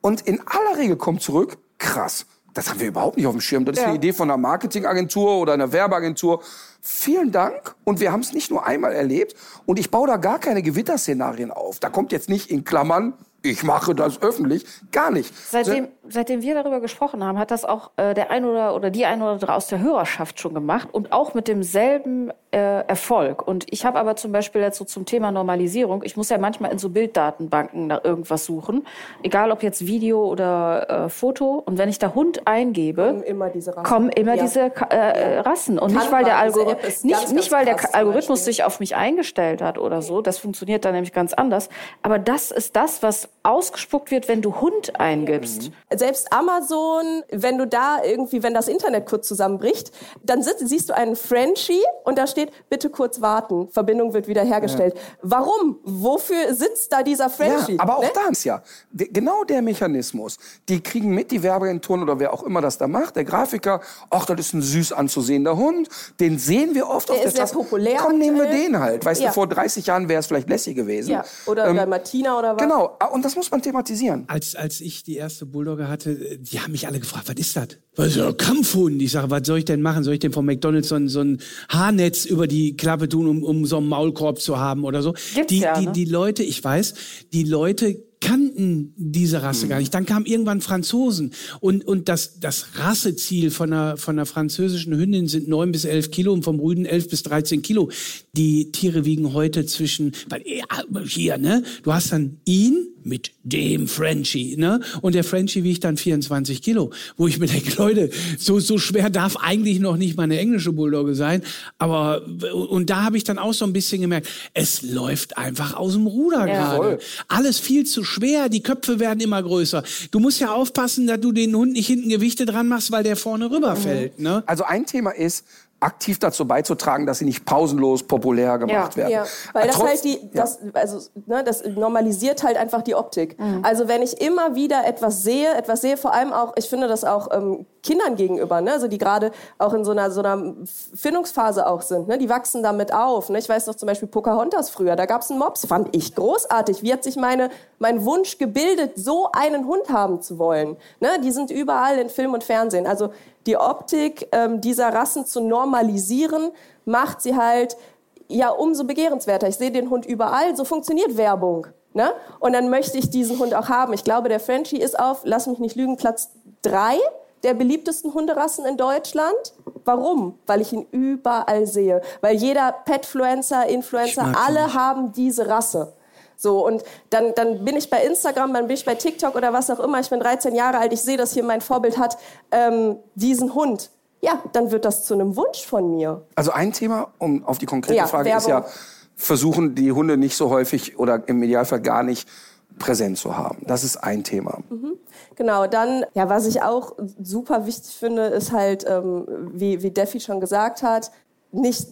Und in aller Regel kommt zurück, krass, das haben wir überhaupt nicht auf dem Schirm. Das ist Ja. eine Idee von einer Marketingagentur oder einer Werbeagentur. Vielen Dank. Und wir haben es nicht nur einmal erlebt. Und ich baue da gar keine Gewitterszenarien auf. Da kommt jetzt nicht in Klammern, ich mache das öffentlich. Gar nicht. Seitdem, seitdem wir darüber gesprochen haben, hat das auch äh, der ein oder oder die ein oder andere aus der Hörerschaft schon gemacht und auch mit demselben äh, Erfolg. Und ich habe aber zum Beispiel jetzt so zum Thema Normalisierung, ich muss ja manchmal in so Bilddatenbanken nach irgendwas suchen, egal ob jetzt Video oder äh, Foto. Und wenn ich da Hund eingebe, Kommen immer diese Rassen. kommen immer Ja. diese äh, Rassen und nicht weil der ist nicht, ganz, nicht weil der Algorithmus sich auf mich eingestellt hat oder so. Das funktioniert dann nämlich ganz anders. Aber das ist das, was ausgespuckt wird, wenn du Hund eingibst. Selbst Amazon, wenn du da irgendwie, wenn das Internet kurz zusammenbricht, dann sitzt, siehst du einen Frenchie und da steht, bitte kurz warten, Verbindung wird wieder hergestellt. Warum? Wofür sitzt da dieser Frenchie? Ja, aber auch ne? da ist ja genau der Mechanismus. Die kriegen mit, die Werbeagenturen oder wer auch immer das da macht, der Grafiker, ach, das ist ein süß anzusehender Hund, den sehen wir oft Der auf der ist sehr Straße. populär Komm, nehmen wir den halt. Weißt Ja. du, vor 30 Jahren wäre es vielleicht lässig gewesen. Ja. Oder Ähm, bei Martina oder was? Genau, Ah, und das muss man thematisieren. Als, als ich die erste Bulldogge hatte, die haben mich alle gefragt, was ist das? Was ist das? Kampfhund. Ich sage, was soll ich denn machen? Soll ich denn von McDonalds so ein, so ein Haarnetz über die Klappe tun, um, um so einen Maulkorb zu haben oder so? Gibt's die, ja, die, ne? die Leute, ich weiß, die Leute kannten diese Rasse gar nicht. Dann kamen irgendwann Franzosen und und das das Rasseziel von einer von einer französischen Hündin sind neun bis elf Kilo und vom Rüden elf bis 13 Kilo. Die Tiere wiegen heute zwischen weil ja, hier ne, du hast dann ihn mit dem Frenchie, ne? Und der Frenchie wiegt dann 24 Kilo, wo ich mir denke, Leute, so so schwer darf eigentlich noch nicht meine englische Bulldogge sein. Aber und da habe ich dann auch so ein bisschen gemerkt, es läuft einfach aus dem Ruder Ja. gerade. Alles viel zu schwer, die Köpfe werden immer größer. Du musst ja aufpassen, dass du den Hund nicht hinten Gewichte dran machst, weil der vorne rüberfällt. Ne? Also ein Thema ist, aktiv dazu beizutragen, dass sie nicht pausenlos populär gemacht Ja. werden. Ja, weil das Trotz- halt die, das, also, ne, das normalisiert halt einfach die Optik. Also wenn ich immer wieder etwas sehe, etwas sehe, vor allem auch, ich finde das auch ähm, Kindern gegenüber, ne, also die gerade auch in so einer, so einer Findungsphase auch sind, ne, die wachsen damit auf. Ne? Ich weiß noch zum Beispiel Pocahontas früher, da gab es einen Mops, fand ich großartig. Wie hat sich meine, mein Wunsch gebildet, so einen Hund haben zu wollen? Ne? Die sind überall in Film und Fernsehen. Also die Optik ähm, dieser Rassen zu normalisieren, macht sie halt ja umso begehrenswerter. Ich sehe den Hund überall, so funktioniert Werbung. Ne? Und dann möchte ich diesen Hund auch haben. Ich glaube, der Frenchie ist auf, lass mich nicht lügen, Platz drei der beliebtesten Hunderassen in Deutschland. Warum? Weil ich ihn überall sehe. Weil jeder Petfluencer, Influencer, alle haben diese Rasse. So, und dann, dann bin ich bei Instagram, dann bin ich bei TikTok oder was auch immer. Ich bin 13 Jahre alt, ich sehe, dass hier mein Vorbild hat, ähm, diesen Hund. Ja, dann wird das zu einem Wunsch von mir. Also ein Thema, um auf die konkrete Ja, Frage, ist ja, Werbung. versuchen die Hunde nicht so häufig oder im Idealfall gar nicht präsent zu haben. Das ist ein Thema. Genau, dann, ja, was ich auch super wichtig finde, ist halt, ähm, wie, wie Defi schon gesagt hat, nicht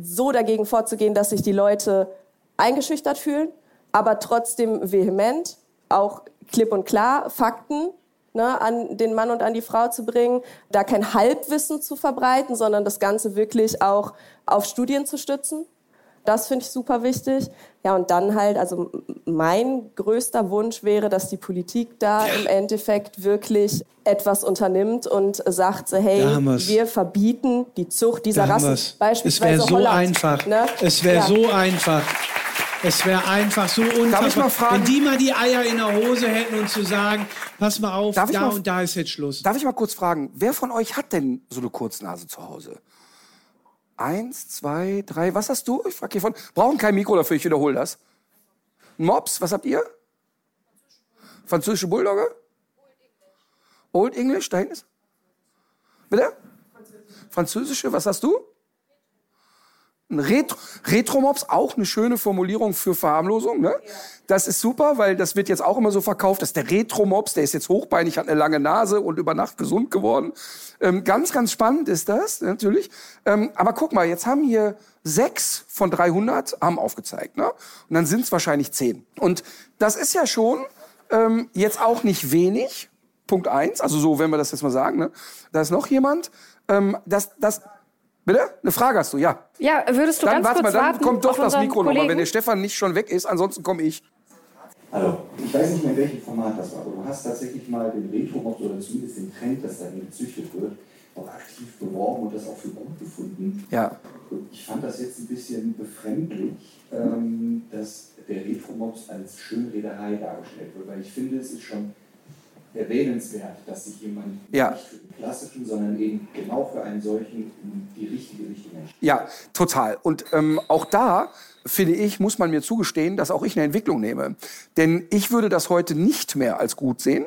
so dagegen vorzugehen, dass sich die Leute eingeschüchtert fühlen, aber trotzdem vehement, auch klipp und klar, Fakten ne, an den Mann und an die Frau zu bringen, da kein Halbwissen zu verbreiten, sondern das Ganze wirklich auch auf Studien zu stützen. Das finde ich super wichtig. Ja, und dann halt, also mein größter Wunsch wäre, dass die Politik da im Endeffekt wirklich etwas unternimmt und sagt, so, hey, wir verbieten die Zucht dieser Rassen. wir's. Es Beispielsweise wäre so Holland, einfach. Ne? Es wäre Ja. so einfach. Es wäre einfach so unfassbar. Wenn die mal die Eier in der Hose hätten und zu sagen, pass mal auf, Darf da und da ist jetzt Schluss. Darf ich mal kurz fragen, wer von euch hat denn so eine Kurznase zu Hause? Eins, zwei, drei, was hast du? Ich frag hier von. Brauchen kein Mikro dafür, ich wiederhole das. Mops, was habt ihr? Französische Bulldogge? Old English, da hinten ist? Bitte? Französische, was hast du? Retro, Retro-Mops, auch eine schöne Formulierung für Verharmlosung. Ne? Das ist super, weil das wird jetzt auch immer so verkauft, dass der Retro-Mops, der ist jetzt hochbeinig, hat eine lange Nase und über Nacht gesund geworden. Ähm, ganz, ganz spannend ist das, natürlich. Ähm, aber guck mal, jetzt haben hier sechs von 300 haben aufgezeigt. Ne? Und dann sind es wahrscheinlich zehn. Und das ist ja schon ähm, jetzt auch nicht wenig. Punkt eins, also so, wenn wir das jetzt mal sagen. Ne? Da ist noch jemand. Ähm, das, das, bitte? Eine Frage hast du, ja. Ja, würdest du Dann ganz warte kurz mal, dann warten kommt doch das Mikro nochmal, wenn der Stefan nicht schon weg ist. Ansonsten komme ich. Hallo, ich weiß nicht mehr, in welchem Format das war, aber du hast tatsächlich mal den Retro-Mops oder zumindest den Trend, dass dahin gezüchtet wird, auch aktiv beworben und das auch für gut befunden. Ja. Und ich fand das jetzt ein bisschen befremdlich, ähm, dass der Retro-Mops als Schönrederei dargestellt wird, weil ich finde, es ist schon erwähnenswert, dass sich jemand Ja. nicht für den klassischen, sondern eben genau für einen solchen in die richtige Richtung entscheidet. Ja, total. Und ähm, auch da, finde ich, muss man mir zugestehen, dass auch ich eine Entwicklung nehme. Denn ich würde das heute nicht mehr als gut sehen.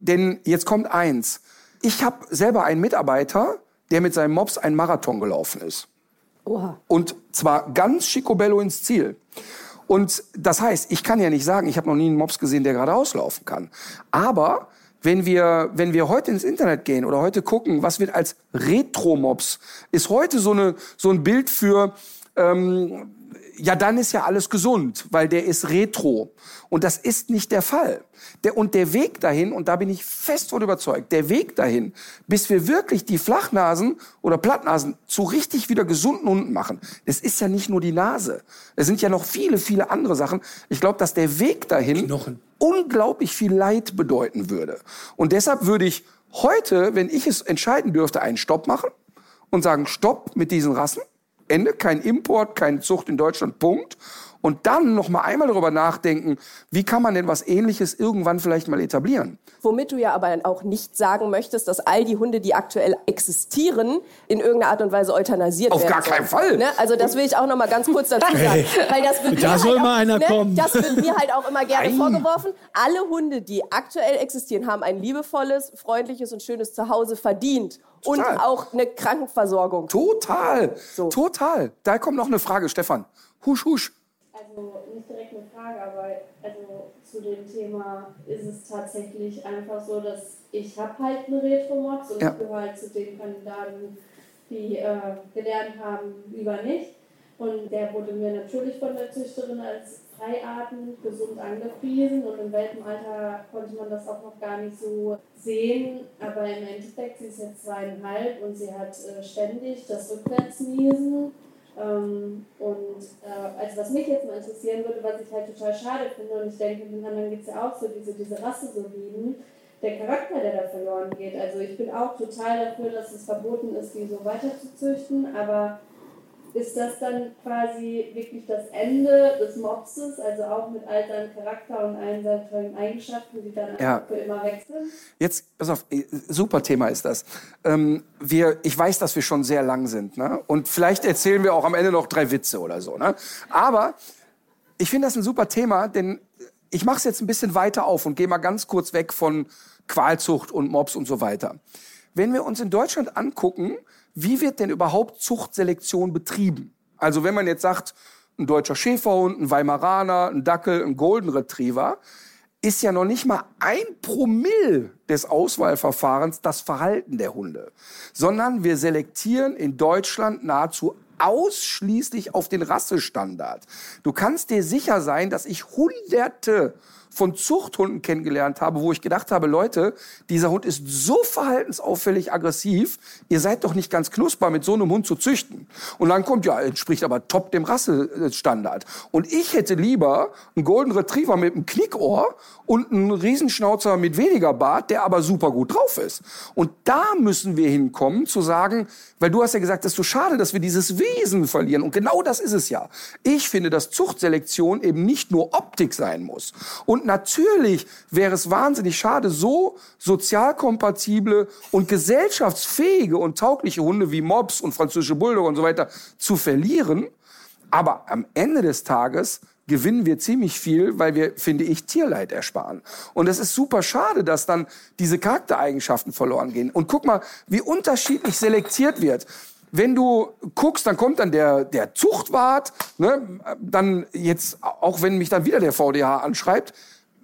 Denn jetzt kommt eins. Ich habe selber einen Mitarbeiter, der mit seinem Mops einen Marathon gelaufen ist. Oha. Und zwar ganz schicobello ins Ziel. Und das heißt, ich kann ja nicht sagen, ich habe noch nie einen Mops gesehen, der geradeaus laufen kann. Aber wenn wir, wenn wir heute ins Internet gehen oder heute gucken, was wird als Retro-Mops, ist heute so, eine, so ein Bild für, ähm, ja, dann ist ja alles gesund, weil der ist retro. Und das ist nicht der Fall. Der, und der Weg dahin, und da bin ich fest von überzeugt, der Weg dahin, bis wir wirklich die Flachnasen oder Plattnasen zu richtig wieder gesunden Hunden machen, das ist ja nicht nur die Nase. Es sind ja noch viele, viele andere Sachen. Ich glaube, dass der Weg dahin Knochen. unglaublich viel Leid bedeuten würde. Und deshalb würde ich heute, wenn ich es entscheiden dürfte, einen Stopp machen und sagen, Stopp mit diesen Rassen. Ende, kein Import, keine Zucht in Deutschland, Punkt. und dann noch mal einmal darüber nachdenken, wie kann man denn was Ähnliches irgendwann vielleicht mal etablieren. Womit du ja aber auch nicht sagen möchtest, dass all die Hunde, die aktuell existieren, in irgendeiner Art und Weise euthanasiert Auf werden. gar keinen sollen. Fall. Ne? Also das will ich auch noch mal ganz kurz dazu sagen. Hey. Weil das wird Da mir soll halt mal auch, einer ne, kommen. Das wird mir halt auch immer gerne Nein. vorgeworfen. Alle Hunde, die aktuell existieren, haben ein liebevolles, freundliches und schönes Zuhause verdient. Und Total. auch eine Krankenversorgung. Total, So. total. Da kommt noch eine Frage, Stefan. Husch, husch. Also nicht direkt eine Frage, aber also zu dem Thema ist es tatsächlich einfach so, dass ich habe halt eine Retromox und Ja. ich gehöre halt zu den Kandidaten, die äh, gelernt haben, lieber nicht. Und der wurde mir natürlich von der Züchterin als freiatmend, gesund angepriesen und im Welpenalter konnte man das auch noch gar nicht so sehen. Aber im Endeffekt, sie ist jetzt zweieinhalb und sie hat äh, ständig das Rückwärtsniesen. Ähm, und äh, also was mich jetzt mal interessieren würde, was ich halt total schade finde, und ich denke, den anderen geht es ja auch so, diese, diese Rasse so lieben, der Charakter, der da verloren geht. Also ich bin auch total dafür, dass es verboten ist, die so weiter zu züchten, aber ist das dann quasi wirklich das Ende des Mopses, also auch mit all seinem Charakter und allen seinen tollen Eigenschaften, die dann Ja. für immer sind? Jetzt, pass auf, äh, super Thema ist das. Ähm, wir, ich weiß, dass wir schon sehr lang sind, ne? Und vielleicht erzählen wir auch am Ende noch drei Witze oder so, ne? Aber ich finde das ein super Thema, denn ich mache es jetzt ein bisschen weiter auf und gehe mal ganz kurz weg von Qualzucht und Mops und so weiter. Wenn wir uns in Deutschland angucken, wie wird denn überhaupt Zuchtselektion betrieben? Also wenn man jetzt sagt, ein deutscher Schäferhund, ein Weimaraner, ein Dackel, ein Golden Retriever, ist ja noch nicht mal ein Promille des Auswahlverfahrens das Verhalten der Hunde, sondern wir selektieren in Deutschland nahezu ausschließlich auf den Rassestandard. Du kannst dir sicher sein, dass ich hunderte von Zuchthunden kennengelernt habe, wo ich gedacht habe, Leute, dieser Hund ist so verhaltensauffällig aggressiv, ihr seid doch nicht ganz knusper, mit so einem Hund zu züchten. Und dann kommt, ja, entspricht aber top dem Rassestandard. Und ich hätte lieber einen Golden Retriever mit einem Knickohr und einen Riesenschnauzer mit weniger Bart, der aber super gut drauf ist. Und da müssen wir hinkommen, zu sagen, weil du hast ja gesagt, es ist so schade, dass wir dieses Wesen verlieren. Und genau das ist es ja. Ich finde, dass Zuchtselektion eben nicht nur Optik sein muss. Und natürlich wäre es wahnsinnig schade, so sozial kompatible und gesellschaftsfähige und taugliche Hunde wie Mops und französische Bulldog und so weiter zu verlieren. Aber am Ende des Tages gewinnen wir ziemlich viel, weil wir, finde ich, Tierleid ersparen. Und es ist super schade, dass dann diese Charaktereigenschaften verloren gehen. Und guck mal, wie unterschiedlich selektiert wird. Wenn du guckst, dann kommt dann der, der Zuchtwart, ne, dann jetzt, auch wenn mich dann wieder der VDH anschreibt,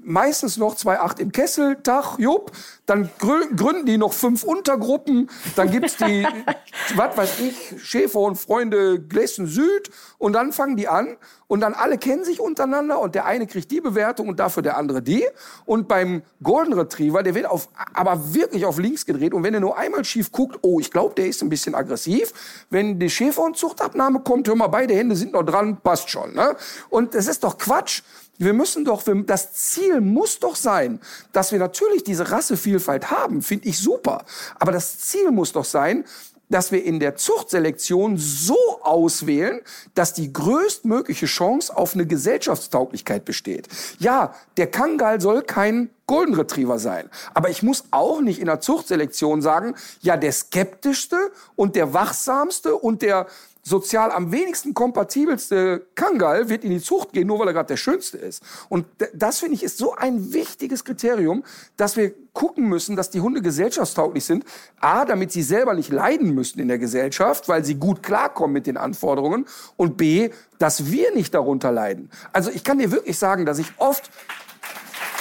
meistens noch 2,8 im Kessel, Tag, Jupp. Dann grü- gründen die noch fünf Untergruppen. Dann gibt's die, was weiß ich, Schäfer und Freunde Glessen Süd. Und dann fangen die an. Und dann alle kennen sich untereinander. Und der eine kriegt die Bewertung und dafür der andere die. Und beim Golden Retriever, der wird auf, aber wirklich auf links gedreht. Und wenn er nur einmal schief guckt, oh, ich glaube, der ist ein bisschen aggressiv. Wenn die Schäfer- und Zuchtabnahme kommt, hör mal, beide Hände sind noch dran, passt schon. Ne? Und das ist doch Quatsch. Wir müssen doch, das Ziel muss doch sein, dass wir natürlich diese Rassevielfalt haben, finde ich super. Aber das Ziel muss doch sein, dass wir in der Zuchtselektion so auswählen, dass die größtmögliche Chance auf eine Gesellschaftstauglichkeit besteht. Ja, der Kangal soll kein Golden Retriever sein. Aber ich muss auch nicht in der Zuchtselektion sagen, ja, der skeptischste und der wachsamste und der sozial am wenigsten kompatibelste Kangal wird in die Zucht gehen, nur weil er gerade der schönste ist. Und das finde ich ist so ein wichtiges Kriterium, dass wir gucken müssen, dass die Hunde gesellschaftstauglich sind. A, damit sie selber nicht leiden müssen in der Gesellschaft, weil sie gut klarkommen mit den Anforderungen. Und B, dass wir nicht darunter leiden. Also ich kann dir wirklich sagen, dass ich oft,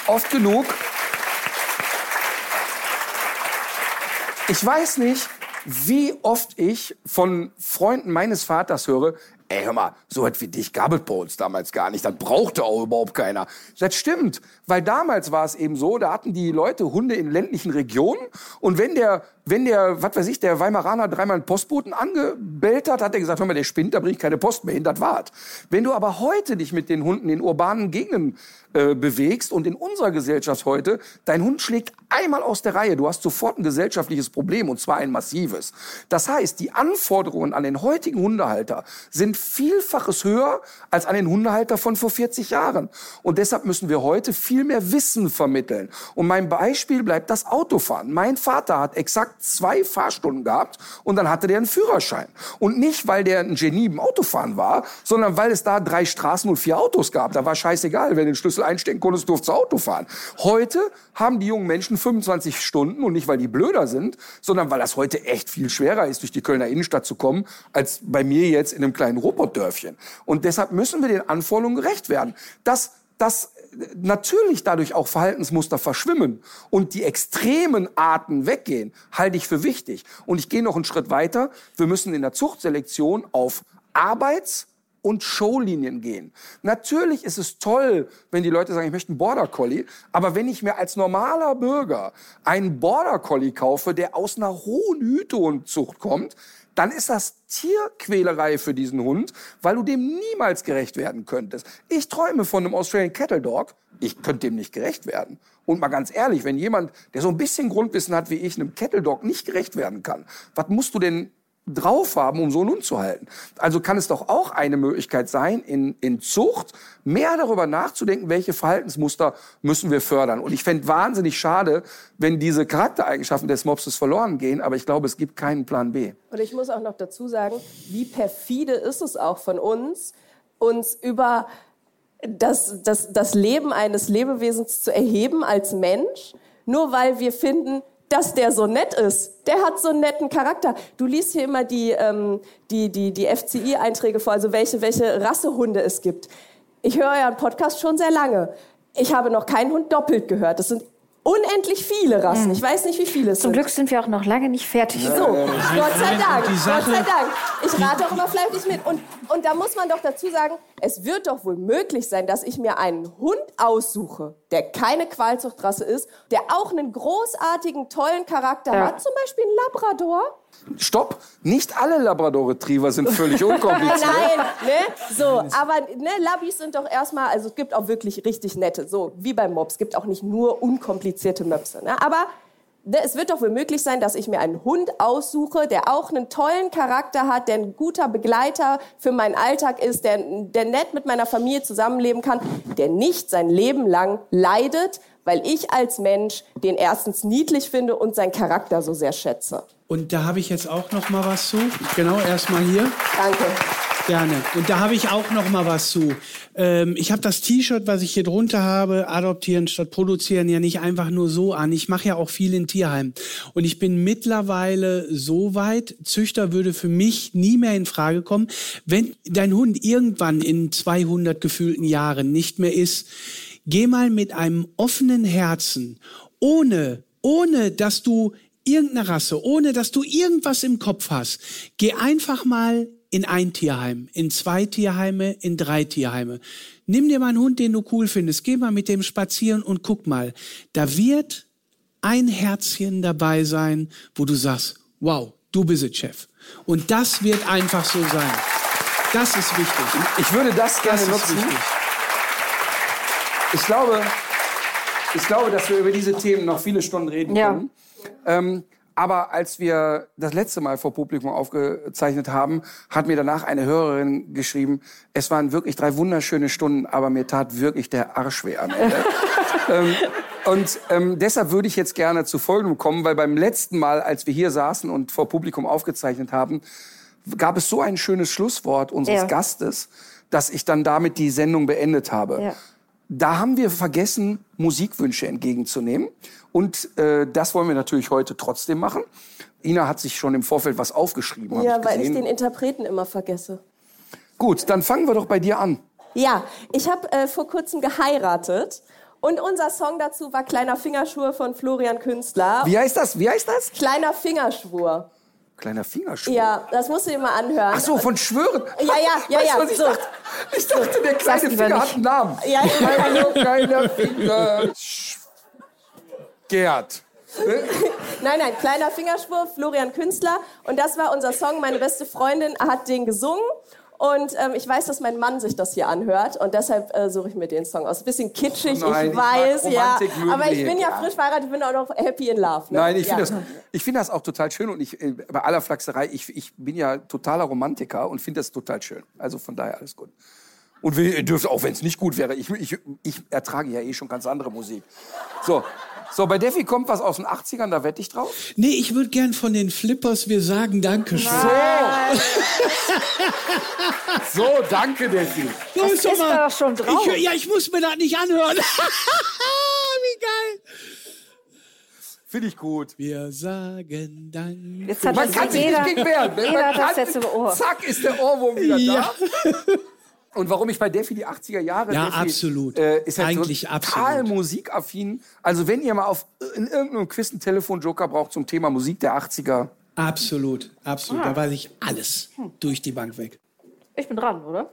oft genug Ich weiß nicht, wie oft ich von Freunden meines Vaters höre, ey, hör mal, so etwas wie dich gab es damals gar nicht. Das brauchte auch überhaupt keiner. Das stimmt, weil damals war es eben so, da hatten die Leute Hunde in ländlichen Regionen und wenn der wenn der, was weiß ich, der Weimaraner dreimal einen Postboten angebellt hat, hat er gesagt, hör mal, der spinnt, da bringe ich keine Post mehr hin, das war's. Wenn du aber heute dich mit den Hunden in urbanen Gegenden äh, bewegst und in unserer Gesellschaft heute, dein Hund schlägt einmal aus der Reihe, du hast sofort ein gesellschaftliches Problem und zwar ein massives. Das heißt, die Anforderungen an den heutigen Hundehalter sind vielfaches höher als an den Hundehalter von vor 40 Jahren. Und deshalb müssen wir heute viel mehr Wissen vermitteln. Und mein Beispiel bleibt das Autofahren. Mein Vater hat exakt zwei Fahrstunden gehabt und dann hatte der einen Führerschein. Und nicht, weil der ein Genie im Autofahren war, sondern weil es da drei Straßen und vier Autos gab. Da war scheißegal, wenn du den Schlüssel einstecken konntest, durfte Auto fahren. Heute haben die jungen Menschen 25 Stunden und nicht, weil die blöder sind, sondern weil das heute echt viel schwerer ist, durch die Kölner Innenstadt zu kommen, als bei mir jetzt in einem kleinen Robotdörfchen. Und deshalb müssen wir den Anforderungen gerecht werden. Das, das natürlich dadurch auch Verhaltensmuster verschwimmen und die extremen Arten weggehen, halte ich für wichtig. Und ich gehe noch einen Schritt weiter. Wir müssen in der Zuchtselektion auf Arbeits- und Showlinien gehen. Natürlich ist es toll, wenn die Leute sagen, ich möchte einen Border Collie, aber wenn ich mir als normaler Bürger einen Border Collie kaufe, der aus einer hohen Hütehundzucht kommt, dann ist das Tierquälerei für diesen Hund, weil du dem niemals gerecht werden könntest. Ich träume von einem Australian Cattle Dog, ich könnte dem nicht gerecht werden. Und mal ganz ehrlich, wenn jemand, der so ein bisschen Grundwissen hat wie ich, einem Cattle Dog nicht gerecht werden kann, was musst du denn drauf haben, um so einen Hund zu halten. Also kann es doch auch eine Möglichkeit sein, in, in Zucht mehr darüber nachzudenken, welche Verhaltensmuster müssen wir fördern. Und ich fände wahnsinnig schade, wenn diese Charaktereigenschaften des Mopses verloren gehen, aber ich glaube, es gibt keinen Plan B. Und ich muss auch noch dazu sagen, wie perfide ist es auch von uns, uns über das, das, das Leben eines Lebewesens zu erheben als Mensch, nur weil wir finden, dass der so nett ist. Der hat so einen netten Charakter. Du liest hier immer die, ähm, die, die, die FCI-Einträge vor, also welche, welche Rassehunde es gibt. Ich höre einen Podcast schon sehr lange. Ich habe noch keinen Hund doppelt gehört. Das sind unendlich viele Rassen. Ich weiß nicht, wie viele es Zum sind. Glück sind wir auch noch lange nicht fertig. So, Gott sei Dank, Gott sei Dank. Ich rate auch immer fleißig mit. Und, und da muss man doch dazu sagen, es wird doch wohl möglich sein, dass ich mir einen Hund aussuche, der keine Qualzuchtrasse ist, der auch einen großartigen, tollen Charakter Ja. hat, zum Beispiel ein Labrador. Stopp! Nicht alle Labrador-Retriever sind völlig unkompliziert. Nein, ne? So, aber ne, Labis sind doch erstmal, also es gibt auch wirklich richtig nette, so wie beim Mops, es gibt auch nicht nur unkomplizierte Möpse. Ne? Aber ne, es wird doch wohl möglich sein, dass ich mir einen Hund aussuche, der auch einen tollen Charakter hat, der ein guter Begleiter für meinen Alltag ist, der, der nett mit meiner Familie zusammenleben kann, der nicht sein Leben lang leidet, weil ich als Mensch den erstens niedlich finde und seinen Charakter so sehr schätze. Und da habe ich jetzt auch noch mal was zu. Genau, erstmal hier. Danke. Gerne. Und da habe ich auch noch mal was zu. Ähm, ich habe das T-Shirt, was ich hier drunter habe, adoptieren statt produzieren, ja nicht einfach nur so an. Ich mache ja auch viel in Tierheimen. Und ich bin mittlerweile so weit, Züchter würde für mich nie mehr in Frage kommen, wenn dein Hund irgendwann in 200 gefühlten Jahren nicht mehr ist. Geh mal mit einem offenen Herzen, ohne, ohne dass du irgendeine Rasse, ohne dass du irgendwas im Kopf hast, geh einfach mal in ein Tierheim, in zwei Tierheime, in drei Tierheime. Nimm dir mal einen Hund, den du cool findest, geh mal mit dem spazieren und guck mal. Da wird ein Herzchen dabei sein, wo du sagst, wow, du bist es, Chef. Und das wird einfach so sein. Das ist wichtig. Ich würde das gerne Das nutzen. wichtig. Ich glaube, ich glaube, dass wir über diese Themen noch viele Stunden reden Ja. können. Ähm, aber als wir das letzte Mal vor Publikum aufgezeichnet haben, hat mir danach eine Hörerin geschrieben, es waren wirklich drei wunderschöne Stunden, aber mir tat wirklich der Arsch weh am Ende. ähm, und ähm, deshalb würde ich jetzt gerne zu Folgendem kommen, weil beim letzten Mal, als wir hier saßen und vor Publikum aufgezeichnet haben, gab es so ein schönes Schlusswort unseres Ja. Gastes, dass ich dann damit die Sendung beendet habe. Ja. Da haben wir vergessen, Musikwünsche entgegenzunehmen. Und äh, das wollen wir natürlich heute trotzdem machen. Ina hat sich schon im Vorfeld was aufgeschrieben. Ja, weil ich gesehen. den Interpreten immer vergesse. Gut, dann fangen wir doch bei dir an. Ja, ich habe äh, vor kurzem geheiratet und unser Song dazu war Kleiner Fingerschwur von Florian Künstler. Wie heißt das? Wie heißt das? Kleiner Fingerschwur. Kleiner Fingerschwur. Ja, das musst du dir mal anhören. Ach so, von Schwören. Ja, ja, ja, Weißt ja, was ich, so. dachte, ich dachte, der kleine lieber Finger hat einen Namen. Ja, ja. Hallo, kleiner Finger. Gerd. Nein, nein, kleiner Fingerschwurf, Florian Künstler. Und das war unser Song. Meine beste Freundin hat den gesungen. Und ähm, ich weiß, dass mein Mann sich das hier anhört und deshalb äh, suche ich mir den Song aus. Bisschen kitschig, Nein, ich weiß, ja. Aber ich bin ja klar. frisch verheiratet, ich bin auch noch happy in love. Ne? Nein, ich ja. finde das, ich finde das auch total schön und ich, äh, bei aller Flachserei, ich, ich bin ja totaler Romantiker und finde das total schön. Also von daher alles gut. Und wir dürft, auch wenn es nicht gut wäre, ich, ich, ich ertrage ja eh schon ganz andere Musik. So, so bei Defi kommt was aus den 80ern, da wette ich drauf. Nee, ich würde gern von den Flippers wir sagen Dankeschön. So, danke Defi. So Das ist doch mal- doch schon drauf. Ich, ja, ich muss mir das nicht anhören. Wie geil. Finde ich gut. Wir sagen Dank. Jetzt hat Man das kann sich jeder, nicht gegen wehren. ne? jeder Man hat das kann jetzt im Ohr. Zack, ist der Ohrwurm wieder Ja. da. Und warum ich bei Defi die 80er Jahre... Ja, Defi, absolut. Äh, ist halt Eigentlich so total absolut. musikaffin. Also wenn ihr mal auf in irgendeinem Quiz einen Telefonjoker braucht zum Thema Musik der 80er... Absolut, absolut. Ah. Da weiß ich alles Hm. durch die Bank weg. Ich bin dran, oder?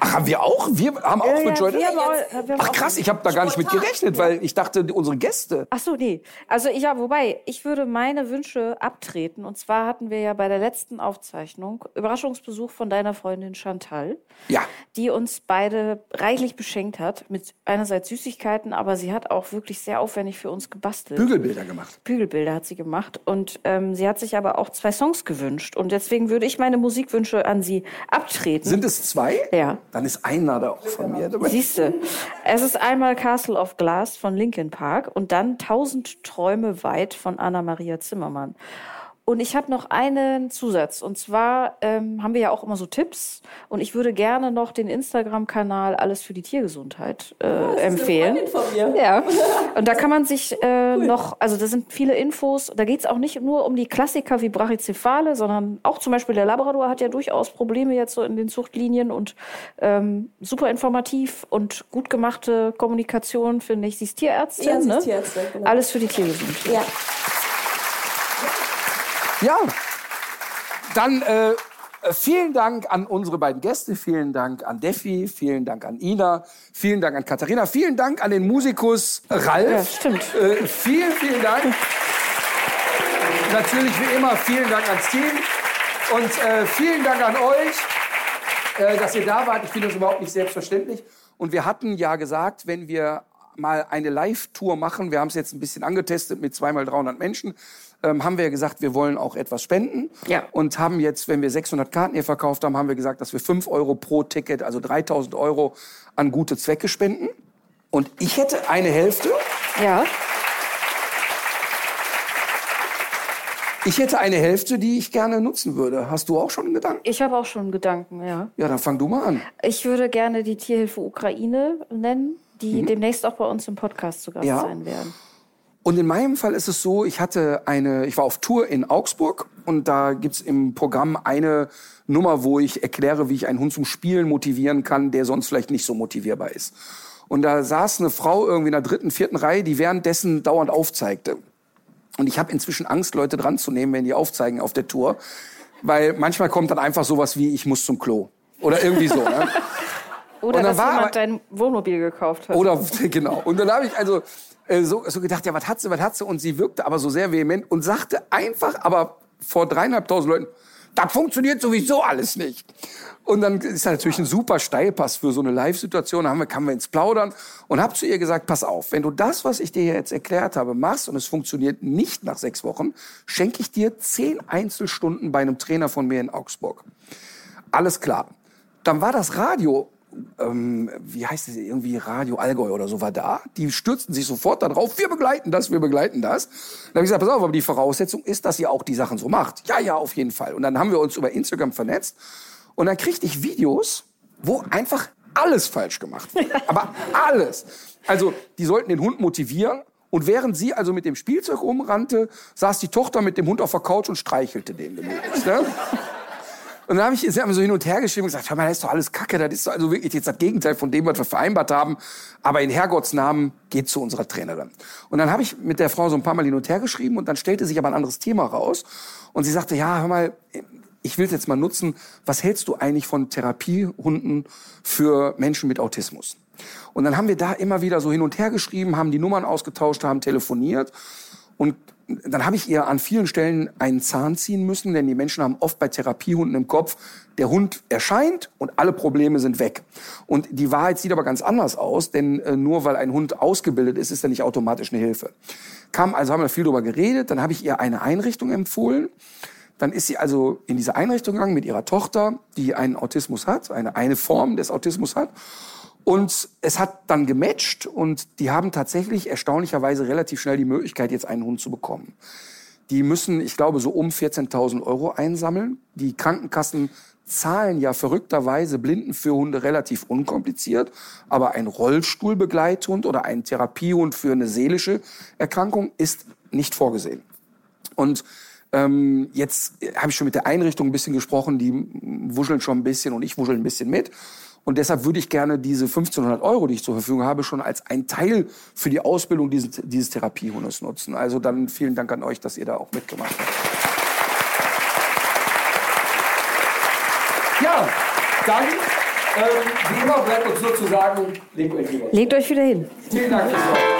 Ach, haben wir auch? Wir haben auch Ja, mit ja, Joy haben Ach krass, ich habe da gar nicht mit gerechnet, weil ich dachte, unsere Gäste... Ach so, nee. Also ja, wobei, ich würde meine Wünsche abtreten. Und zwar hatten wir ja bei der letzten Aufzeichnung Überraschungsbesuch von deiner Freundin Chantal, Ja. die uns beide reichlich beschenkt hat mit einerseits Süßigkeiten, aber sie hat auch wirklich sehr aufwendig für uns gebastelt. Bügelbilder gemacht. Bügelbilder hat sie gemacht und ähm, sie hat sich aber auch zwei Songs gewünscht und deswegen würde ich meine Musikwünsche an sie abtreten. Sind es zwei? Ja. Dann ist einer da auch von mir dabei. Siehste, es ist einmal Castle of Glass von Linkin Park und dann Tausend Träume weit von Anna-Maria Zimmermann. Und ich habe noch einen Zusatz. Und zwar ähm, haben wir ja auch immer so Tipps. Und ich würde gerne noch den Instagram-Kanal Alles für die Tiergesundheit äh, empfehlen. Freundin von mir. Ja, und da kann man sich äh, noch, also da sind viele Infos. Da geht es auch nicht nur um die Klassiker wie Brachycephale, sondern auch zum Beispiel der Labrador hat ja durchaus Probleme jetzt so in den Zuchtlinien und ähm, super informativ und gut gemachte Kommunikation, finde ich. Sie ist Tierärztin, Ja, sie ist ne? Tierärztin, genau. Alles für die Tiergesundheit. Ja. Ja, dann äh, vielen Dank an unsere beiden Gäste, vielen Dank an Defi, vielen Dank an Ina, vielen Dank an Katharina, vielen Dank an den Musikus Ralf. Ja, stimmt. Äh, vielen, vielen Dank. Natürlich wie immer vielen Dank ans Team und äh, vielen Dank an euch, äh, dass ihr da wart. Ich finde das überhaupt nicht selbstverständlich. Und wir hatten ja gesagt, wenn wir mal eine Live-Tour machen, wir haben es jetzt ein bisschen angetestet mit zweimal 300 Menschen, ähm, haben wir ja gesagt, wir wollen auch etwas spenden. Ja. Und haben jetzt, wenn wir 600 Karten hier verkauft haben, haben wir gesagt, dass wir 5 Euro pro Ticket, also 3000 Euro an gute Zwecke spenden. Und ich hätte eine Hälfte. Ja. Ich hätte eine Hälfte, die ich gerne nutzen würde. Hast du auch schon einen Gedanken? Ich habe auch schon einen Gedanken, ja. Ja, dann fang du mal an. Ich würde gerne die Tierhilfe Ukraine nennen, die demnächst auch bei uns im Podcast zu Gast Mhm. Ja. sein werden. Und in meinem Fall ist es so, ich hatte eine, ich war auf Tour in Augsburg und da gibt's im Programm eine Nummer, wo ich erkläre, wie ich einen Hund zum Spielen motivieren kann, der sonst vielleicht nicht so motivierbar ist. Und da saß eine Frau irgendwie in der dritten, vierten Reihe, die währenddessen dauernd aufzeigte. Und ich habe inzwischen Angst, Leute dran zu nehmen, wenn die aufzeigen auf der Tour. Weil manchmal kommt dann einfach sowas wie, ich muss zum Klo. Oder irgendwie so. Ne? Oder dass war jemand dein Wohnmobil gekauft hat. Oder genau. Und dann habe ich also äh, so, so gedacht, ja, was hat sie, was hat sie? Und sie wirkte aber so sehr vehement und sagte einfach, aber vor dreieinhalbtausend Leuten, das funktioniert sowieso alles nicht. Und dann ist das natürlich ein super Steilpass für so eine Live-Situation. Da haben wir, kamen wir ins Plaudern und habe zu ihr gesagt, pass auf, wenn du das, was ich dir jetzt erklärt habe, machst und es funktioniert nicht nach sechs Wochen, schenke ich dir zehn Einzelstunden bei einem Trainer von mir in Augsburg. Alles klar. Dann war das Radio, ähm, wie heißt es, irgendwie Radio Allgäu oder so war da. Die stürzten sich sofort darauf, wir begleiten das, wir begleiten das. Dann habe ich gesagt, pass auf, aber die Voraussetzung ist, dass ihr auch die Sachen so macht. Ja, ja, auf jeden Fall. Und dann haben wir uns über Instagram vernetzt und dann kriegte ich Videos, wo einfach alles falsch gemacht wird. Aber alles. Also, die sollten den Hund motivieren. Und während sie also mit dem Spielzeug rumrannte, saß die Tochter mit dem Hund auf der Couch und streichelte den. Ne? Und dann habe ich, sie haben so hin und her geschrieben und gesagt, hör mal, das ist doch alles Kacke, das ist doch also wirklich jetzt das Gegenteil von dem, was wir vereinbart haben. Aber in Herrgotts Namen geht zu unserer Trainerin. Und dann habe ich mit der Frau so ein paar Mal hin und her geschrieben und dann stellte sich aber ein anderes Thema raus. Und sie sagte, ja, hör mal, ich will jetzt mal nutzen. Was hältst du eigentlich von Therapiehunden für Menschen mit Autismus? Und dann haben wir da immer wieder so hin und her geschrieben, haben die Nummern ausgetauscht, haben telefoniert. Und dann habe ich ihr an vielen Stellen einen Zahn ziehen müssen, denn die Menschen haben oft bei Therapiehunden im Kopf, der Hund erscheint und alle Probleme sind weg. Und die Wahrheit sieht aber ganz anders aus, denn äh, nur weil ein Hund ausgebildet ist, ist er nicht automatisch eine Hilfe. Kam, also haben wir viel darüber geredet, dann habe ich ihr eine Einrichtung empfohlen. Dann ist sie also in diese Einrichtung gegangen mit ihrer Tochter, die einen Autismus hat, eine, eine Form des Autismus hat. Und es hat dann gematcht und die haben tatsächlich erstaunlicherweise relativ schnell die Möglichkeit, jetzt einen Hund zu bekommen. Die müssen, ich glaube, so um 14.000 Euro einsammeln. Die Krankenkassen zahlen ja verrückterweise Blinden für Hunde relativ unkompliziert, aber ein Rollstuhlbegleithund oder ein Therapiehund für eine seelische Erkrankung ist nicht vorgesehen. Und ähm, jetzt habe ich schon mit der Einrichtung ein bisschen gesprochen, die wuscheln schon ein bisschen und ich wuschel ein bisschen mit. Und deshalb würde ich gerne diese 1500 Euro, die ich zur Verfügung habe, schon als ein Teil für die Ausbildung dieses, dieses Therapiehundes nutzen. Also dann vielen Dank an euch, dass ihr da auch mitgemacht habt. Ja, dann, ähm, wie immer, bleibt uns nur zu sagen, legt euch wieder. Legt euch wieder hin. Vielen Dank fürs Wort.